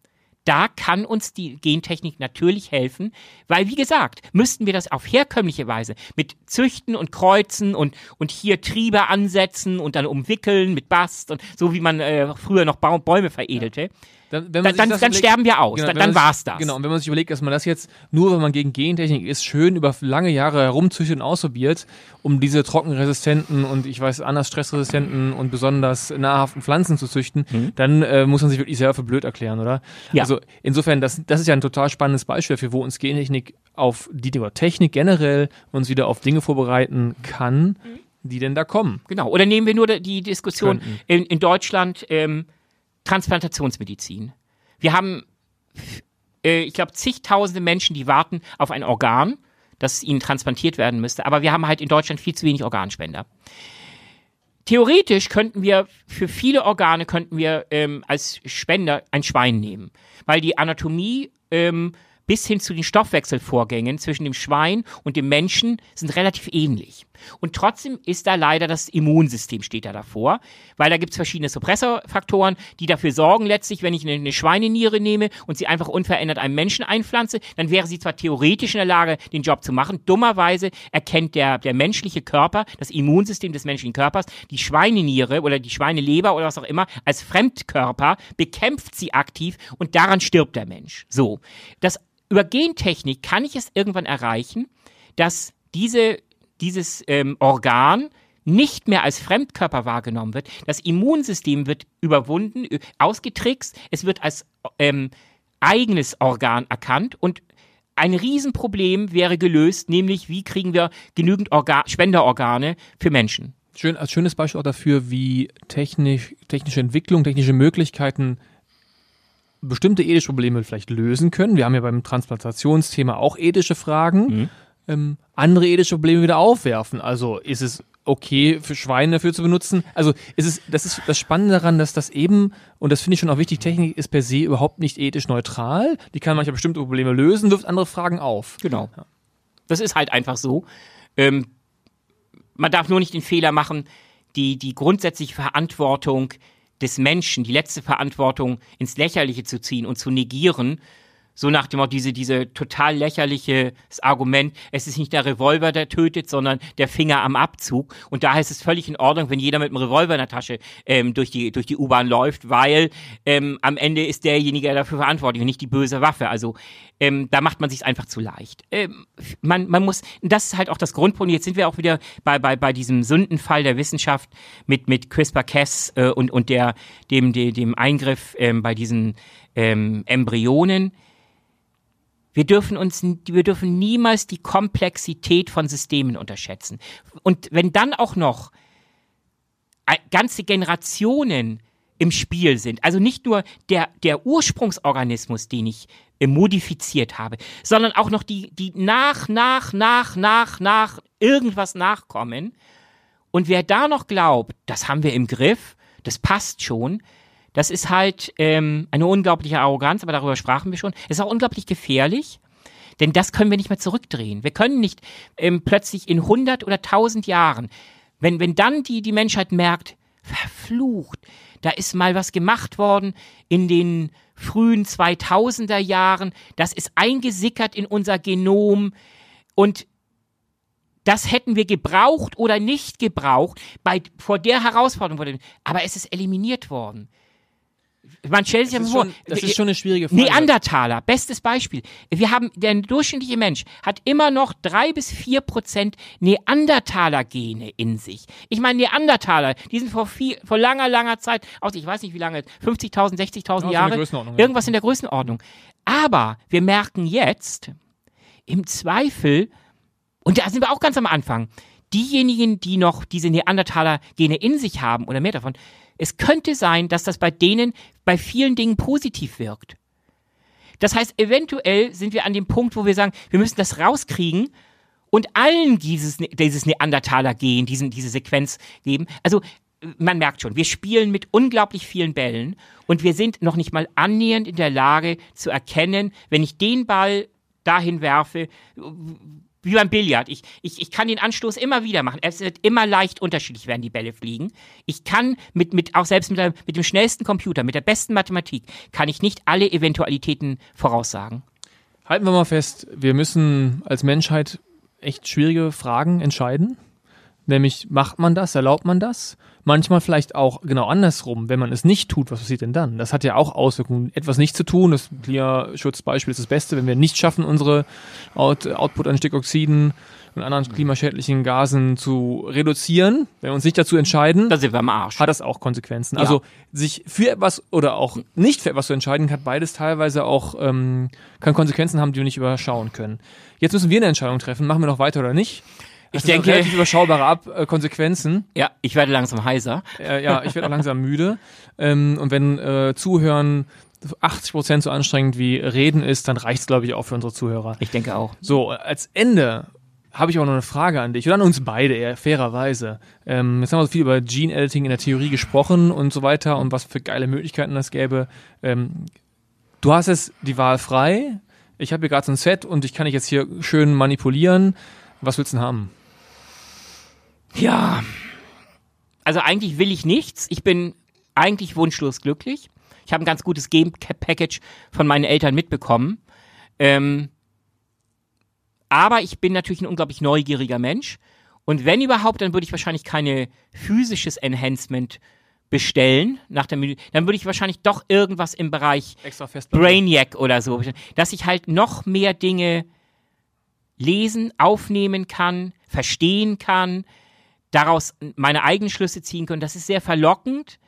Da kann uns die Gentechnik natürlich helfen, weil, wie gesagt, müssten wir das auf herkömmliche Weise mit Züchten und Kreuzen und, und hier Triebe ansetzen und dann umwickeln mit Bast und so wie man äh, früher noch Bäume veredelte, Dann, wenn man dann, dann, dann überlegt- sterben wir aus. Genau, dann war's das. Genau, und wenn man sich überlegt, dass man das jetzt nur, wenn man gegen Gentechnik ist, schön über lange Jahre herumzüchtet und ausprobiert, um diese trockenresistenten und ich weiß anders stressresistenten und besonders nahrhaften Pflanzen zu züchten, dann äh, muss man sich wirklich selber für blöd erklären, oder? Mhm. Ja. Also insofern, das, das ist ja ein total spannendes Beispiel dafür, wo uns Gentechnik auf die oder Technik generell uns wieder auf Dinge vorbereiten kann, die denn da kommen. Genau. Oder nehmen wir nur die Diskussion in, in Deutschland. Ähm, Transplantationsmedizin. Wir haben, äh, ich glaube, zigtausende Menschen, die warten auf ein Organ, das ihnen transplantiert werden müsste. Aber wir haben halt in Deutschland viel zu wenig Organspender. Theoretisch könnten wir für viele Organe könnten wir ähm, als Spender ein Schwein nehmen, weil die Anatomie ähm, bis hin zu den Stoffwechselvorgängen zwischen dem Schwein und dem Menschen sind relativ ähnlich. Und trotzdem ist da leider das Immunsystem steht da davor, weil da gibt es verschiedene Suppressorfaktoren, die dafür sorgen letztlich, wenn ich eine, eine Schweineniere nehme und sie einfach unverändert einem Menschen einpflanze, dann wäre sie zwar theoretisch in der Lage, den Job zu machen, dummerweise erkennt der, der menschliche Körper, das Immunsystem des menschlichen Körpers, die Schweineniere oder die Schweineleber oder was auch immer als Fremdkörper, bekämpft sie aktiv und daran stirbt der Mensch. So. Das über Gentechnik kann ich es irgendwann erreichen, dass diese, dieses ähm, Organ nicht mehr als Fremdkörper wahrgenommen wird. Das Immunsystem wird überwunden, ausgetrickst, es wird als ähm, eigenes Organ erkannt und ein Riesenproblem wäre gelöst, nämlich wie kriegen wir genügend Organ Spenderorgane für Menschen. Schön, als schönes Beispiel auch dafür, wie technisch, technische Entwicklung, technische Möglichkeiten bestimmte ethische Probleme vielleicht lösen können. Wir haben ja beim Transplantationsthema auch ethische Fragen. Mhm. Ähm, andere ethische Probleme wieder aufwerfen. Also ist es okay für Schweine dafür zu benutzen? Also ist es, das ist das Spannende daran, dass das eben, und das finde ich schon auch wichtig, Technik ist per se überhaupt nicht ethisch neutral. Die kann manchmal bestimmte Probleme lösen, wirft andere Fragen auf. Genau. Ja. Das ist halt einfach so. Ähm, man darf nur nicht den Fehler machen, die, die grundsätzliche Verantwortung des Menschen, die letzte Verantwortung ins Lächerliche zu ziehen und zu negieren, so nach dem Motto, diese, diese total lächerliches Argument, es ist nicht der Revolver, der tötet, sondern der Finger am Abzug. Und daher ist es völlig in Ordnung, wenn jeder mit einem Revolver in der Tasche ähm, durch die, durch die U-Bahn läuft, weil ähm, am Ende ist derjenige dafür verantwortlich und nicht die böse Waffe. Also ähm, da macht man sich einfach zu leicht. Ähm, man, man muss, das ist halt auch das Grundproblem. Jetzt sind wir auch wieder bei, bei, bei diesem Sündenfall der Wissenschaft mit, mit CRISPR-Cas äh, und, und der, dem, dem, dem Eingriff ähm, bei diesen ähm, Embryonen wir dürfen uns, wir dürfen niemals die Komplexität von Systemen unterschätzen. Und wenn dann auch noch ganze Generationen im Spiel sind, also nicht nur der, der Ursprungsorganismus, den ich äh, modifiziert habe, sondern auch noch die, die nach, nach, nach, nach, nach irgendwas nachkommen. Und wer da noch glaubt, das haben wir im Griff, das passt schon, das ist halt ähm, eine unglaubliche Arroganz, aber darüber sprachen wir schon. Es ist auch unglaublich gefährlich, denn das können wir nicht mehr zurückdrehen. Wir können nicht ähm, plötzlich in 100 oder 1000 Jahren, wenn, wenn dann die, die Menschheit merkt, verflucht, da ist mal was gemacht worden in den frühen 2000er Jahren, das ist eingesickert in unser Genom und das hätten wir gebraucht oder nicht gebraucht bei, vor der Herausforderung. Aber es ist eliminiert worden man stellt sich das vor, schon, das ist schon eine schwierige Frage. Neandertaler, bestes Beispiel. Wir haben, der durchschnittliche Mensch hat immer noch drei bis vier Prozent Neandertaler-Gene in sich. Ich meine, Neandertaler, die sind vor, viel, vor langer, langer Zeit, aus, ich weiß nicht wie lange, 50.000, 60.000 ja, Jahre, irgendwas in der Größenordnung. Aber wir merken jetzt, im Zweifel, und da sind wir auch ganz am Anfang, diejenigen, die noch diese Neandertaler-Gene in sich haben oder mehr davon, es könnte sein, dass das bei denen bei vielen Dingen positiv wirkt. Das heißt, eventuell sind wir an dem Punkt, wo wir sagen, wir müssen das rauskriegen und allen dieses, dieses Neandertaler-Gen, diesen, diese Sequenz geben. Also man merkt schon, wir spielen mit unglaublich vielen Bällen und wir sind noch nicht mal annähernd in der Lage zu erkennen, wenn ich den Ball dahin werfe, wie beim Billard. Ich, ich, ich kann den Anstoß immer wieder machen. Es wird immer leicht unterschiedlich werden die Bälle fliegen. Ich kann mit, mit auch selbst mit, der, mit dem schnellsten Computer, mit der besten Mathematik, kann ich nicht alle Eventualitäten voraussagen. Halten wir mal fest, wir müssen als Menschheit echt schwierige Fragen entscheiden. Nämlich, macht man das, erlaubt man das? Manchmal vielleicht auch genau andersrum. Wenn man es nicht tut, was passiert denn dann? Das hat ja auch Auswirkungen. Etwas nicht zu tun, das Klimaschutzbeispiel ist das Beste. Wenn wir nicht schaffen, unsere Out Output an Stickoxiden und anderen klimaschädlichen Gasen zu reduzieren, wenn wir uns nicht dazu entscheiden, da sind wir am Arsch. hat das auch Konsequenzen. Ja. Also sich für etwas oder auch nicht für etwas zu entscheiden, hat beides teilweise auch ähm, kann Konsequenzen haben, die wir nicht überschauen können. Jetzt müssen wir eine Entscheidung treffen, machen wir noch weiter oder nicht. Ich sind denke- relativ überschaubare Ab äh, Konsequenzen. Ja, ich werde langsam heiser. Äh, ja, ich werde auch langsam müde. Ähm, und wenn äh, Zuhören 80% so anstrengend wie Reden ist, dann reicht's, glaube ich, auch für unsere Zuhörer. Ich denke auch. So, als Ende habe ich auch noch eine Frage an dich oder an uns beide, eher fairerweise. Ähm, jetzt haben wir so viel über Gene Editing in der Theorie gesprochen und so weiter und was für geile Möglichkeiten das gäbe. Ähm, du hast jetzt die Wahl frei. Ich habe hier gerade so ein Set und ich kann dich jetzt hier schön manipulieren. Was willst du denn haben? Ja. Also eigentlich will ich nichts. Ich bin eigentlich wunschlos glücklich. Ich habe ein ganz gutes Game-Package von meinen Eltern mitbekommen. Ähm, aber ich bin natürlich ein unglaublich neugieriger Mensch. Und wenn überhaupt, dann würde ich wahrscheinlich keine physisches Enhancement bestellen. Nach der Menü. Dann würde ich wahrscheinlich doch irgendwas im Bereich. Brainiac oder so, dass ich halt noch mehr Dinge lesen, aufnehmen kann, verstehen kann, daraus meine eigenen Schlüsse ziehen kann. Das ist sehr verlockend,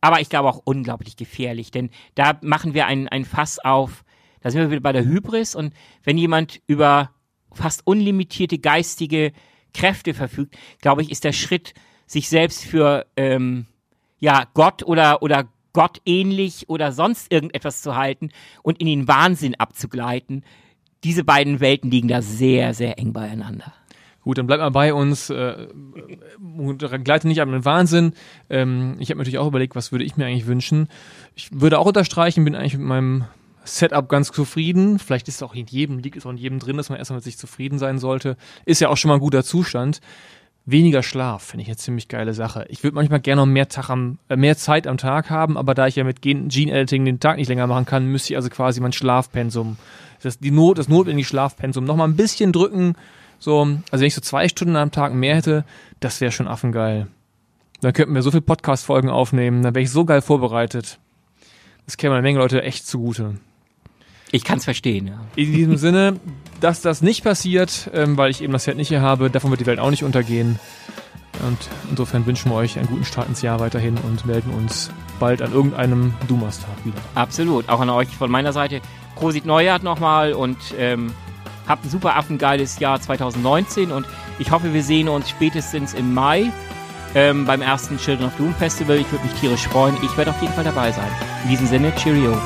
aber ich glaube auch unglaublich gefährlich, denn da machen wir ein, ein Fass auf, da sind wir wieder bei der Hybris und wenn jemand über fast unlimitierte geistige Kräfte verfügt, glaube ich, ist der Schritt, sich selbst für ähm, ja, Gott oder, oder Gott ähnlich oder sonst irgendetwas zu halten und in den Wahnsinn abzugleiten. Diese beiden Welten liegen da sehr, sehr eng beieinander. Gut, dann bleib mal bei uns. Äh, und gleite nicht ab in den Wahnsinn. Ähm, ich habe mir natürlich auch überlegt, was würde ich mir eigentlich wünschen. Ich würde auch unterstreichen, bin eigentlich mit meinem Setup ganz zufrieden. Vielleicht ist es auch in jedem, liegt es auch in jedem drin, dass man erstmal mit sich zufrieden sein sollte. Ist ja auch schon mal ein guter Zustand. Weniger Schlaf finde ich eine ziemlich geile Sache. Ich würde manchmal gerne noch mehr, am, äh, mehr Zeit am Tag haben, aber da ich ja mit Gen- Gene-Editing den Tag nicht länger machen kann, müsste ich also quasi mein Schlafpensum, das, die Not, das notwendige Schlafpensum noch mal ein bisschen drücken. So, also wenn ich so zwei Stunden am Tag mehr hätte, das wäre schon affengeil. Dann könnten wir so viele Podcast-Folgen aufnehmen, dann wäre ich so geil vorbereitet. Das käme einer Menge Leute echt zugute. Ich kann es verstehen, ja. In diesem Sinne, dass das nicht passiert, ähm, weil ich eben das Set nicht hier habe, davon wird die Welt auch nicht untergehen. Und insofern wünschen wir euch einen guten Start ins Jahr weiterhin und melden uns bald an irgendeinem Dumas-Tag wieder. Absolut. Auch an euch von meiner Seite. Prosit Neujahr nochmal und ähm, habt ein super affengeiles Jahr 2019 und ich hoffe, wir sehen uns spätestens im Mai ähm, beim ersten Children of Doom Festival. Ich würde mich tierisch freuen. Ich werde auf jeden Fall dabei sein. In diesem Sinne, Cheerio.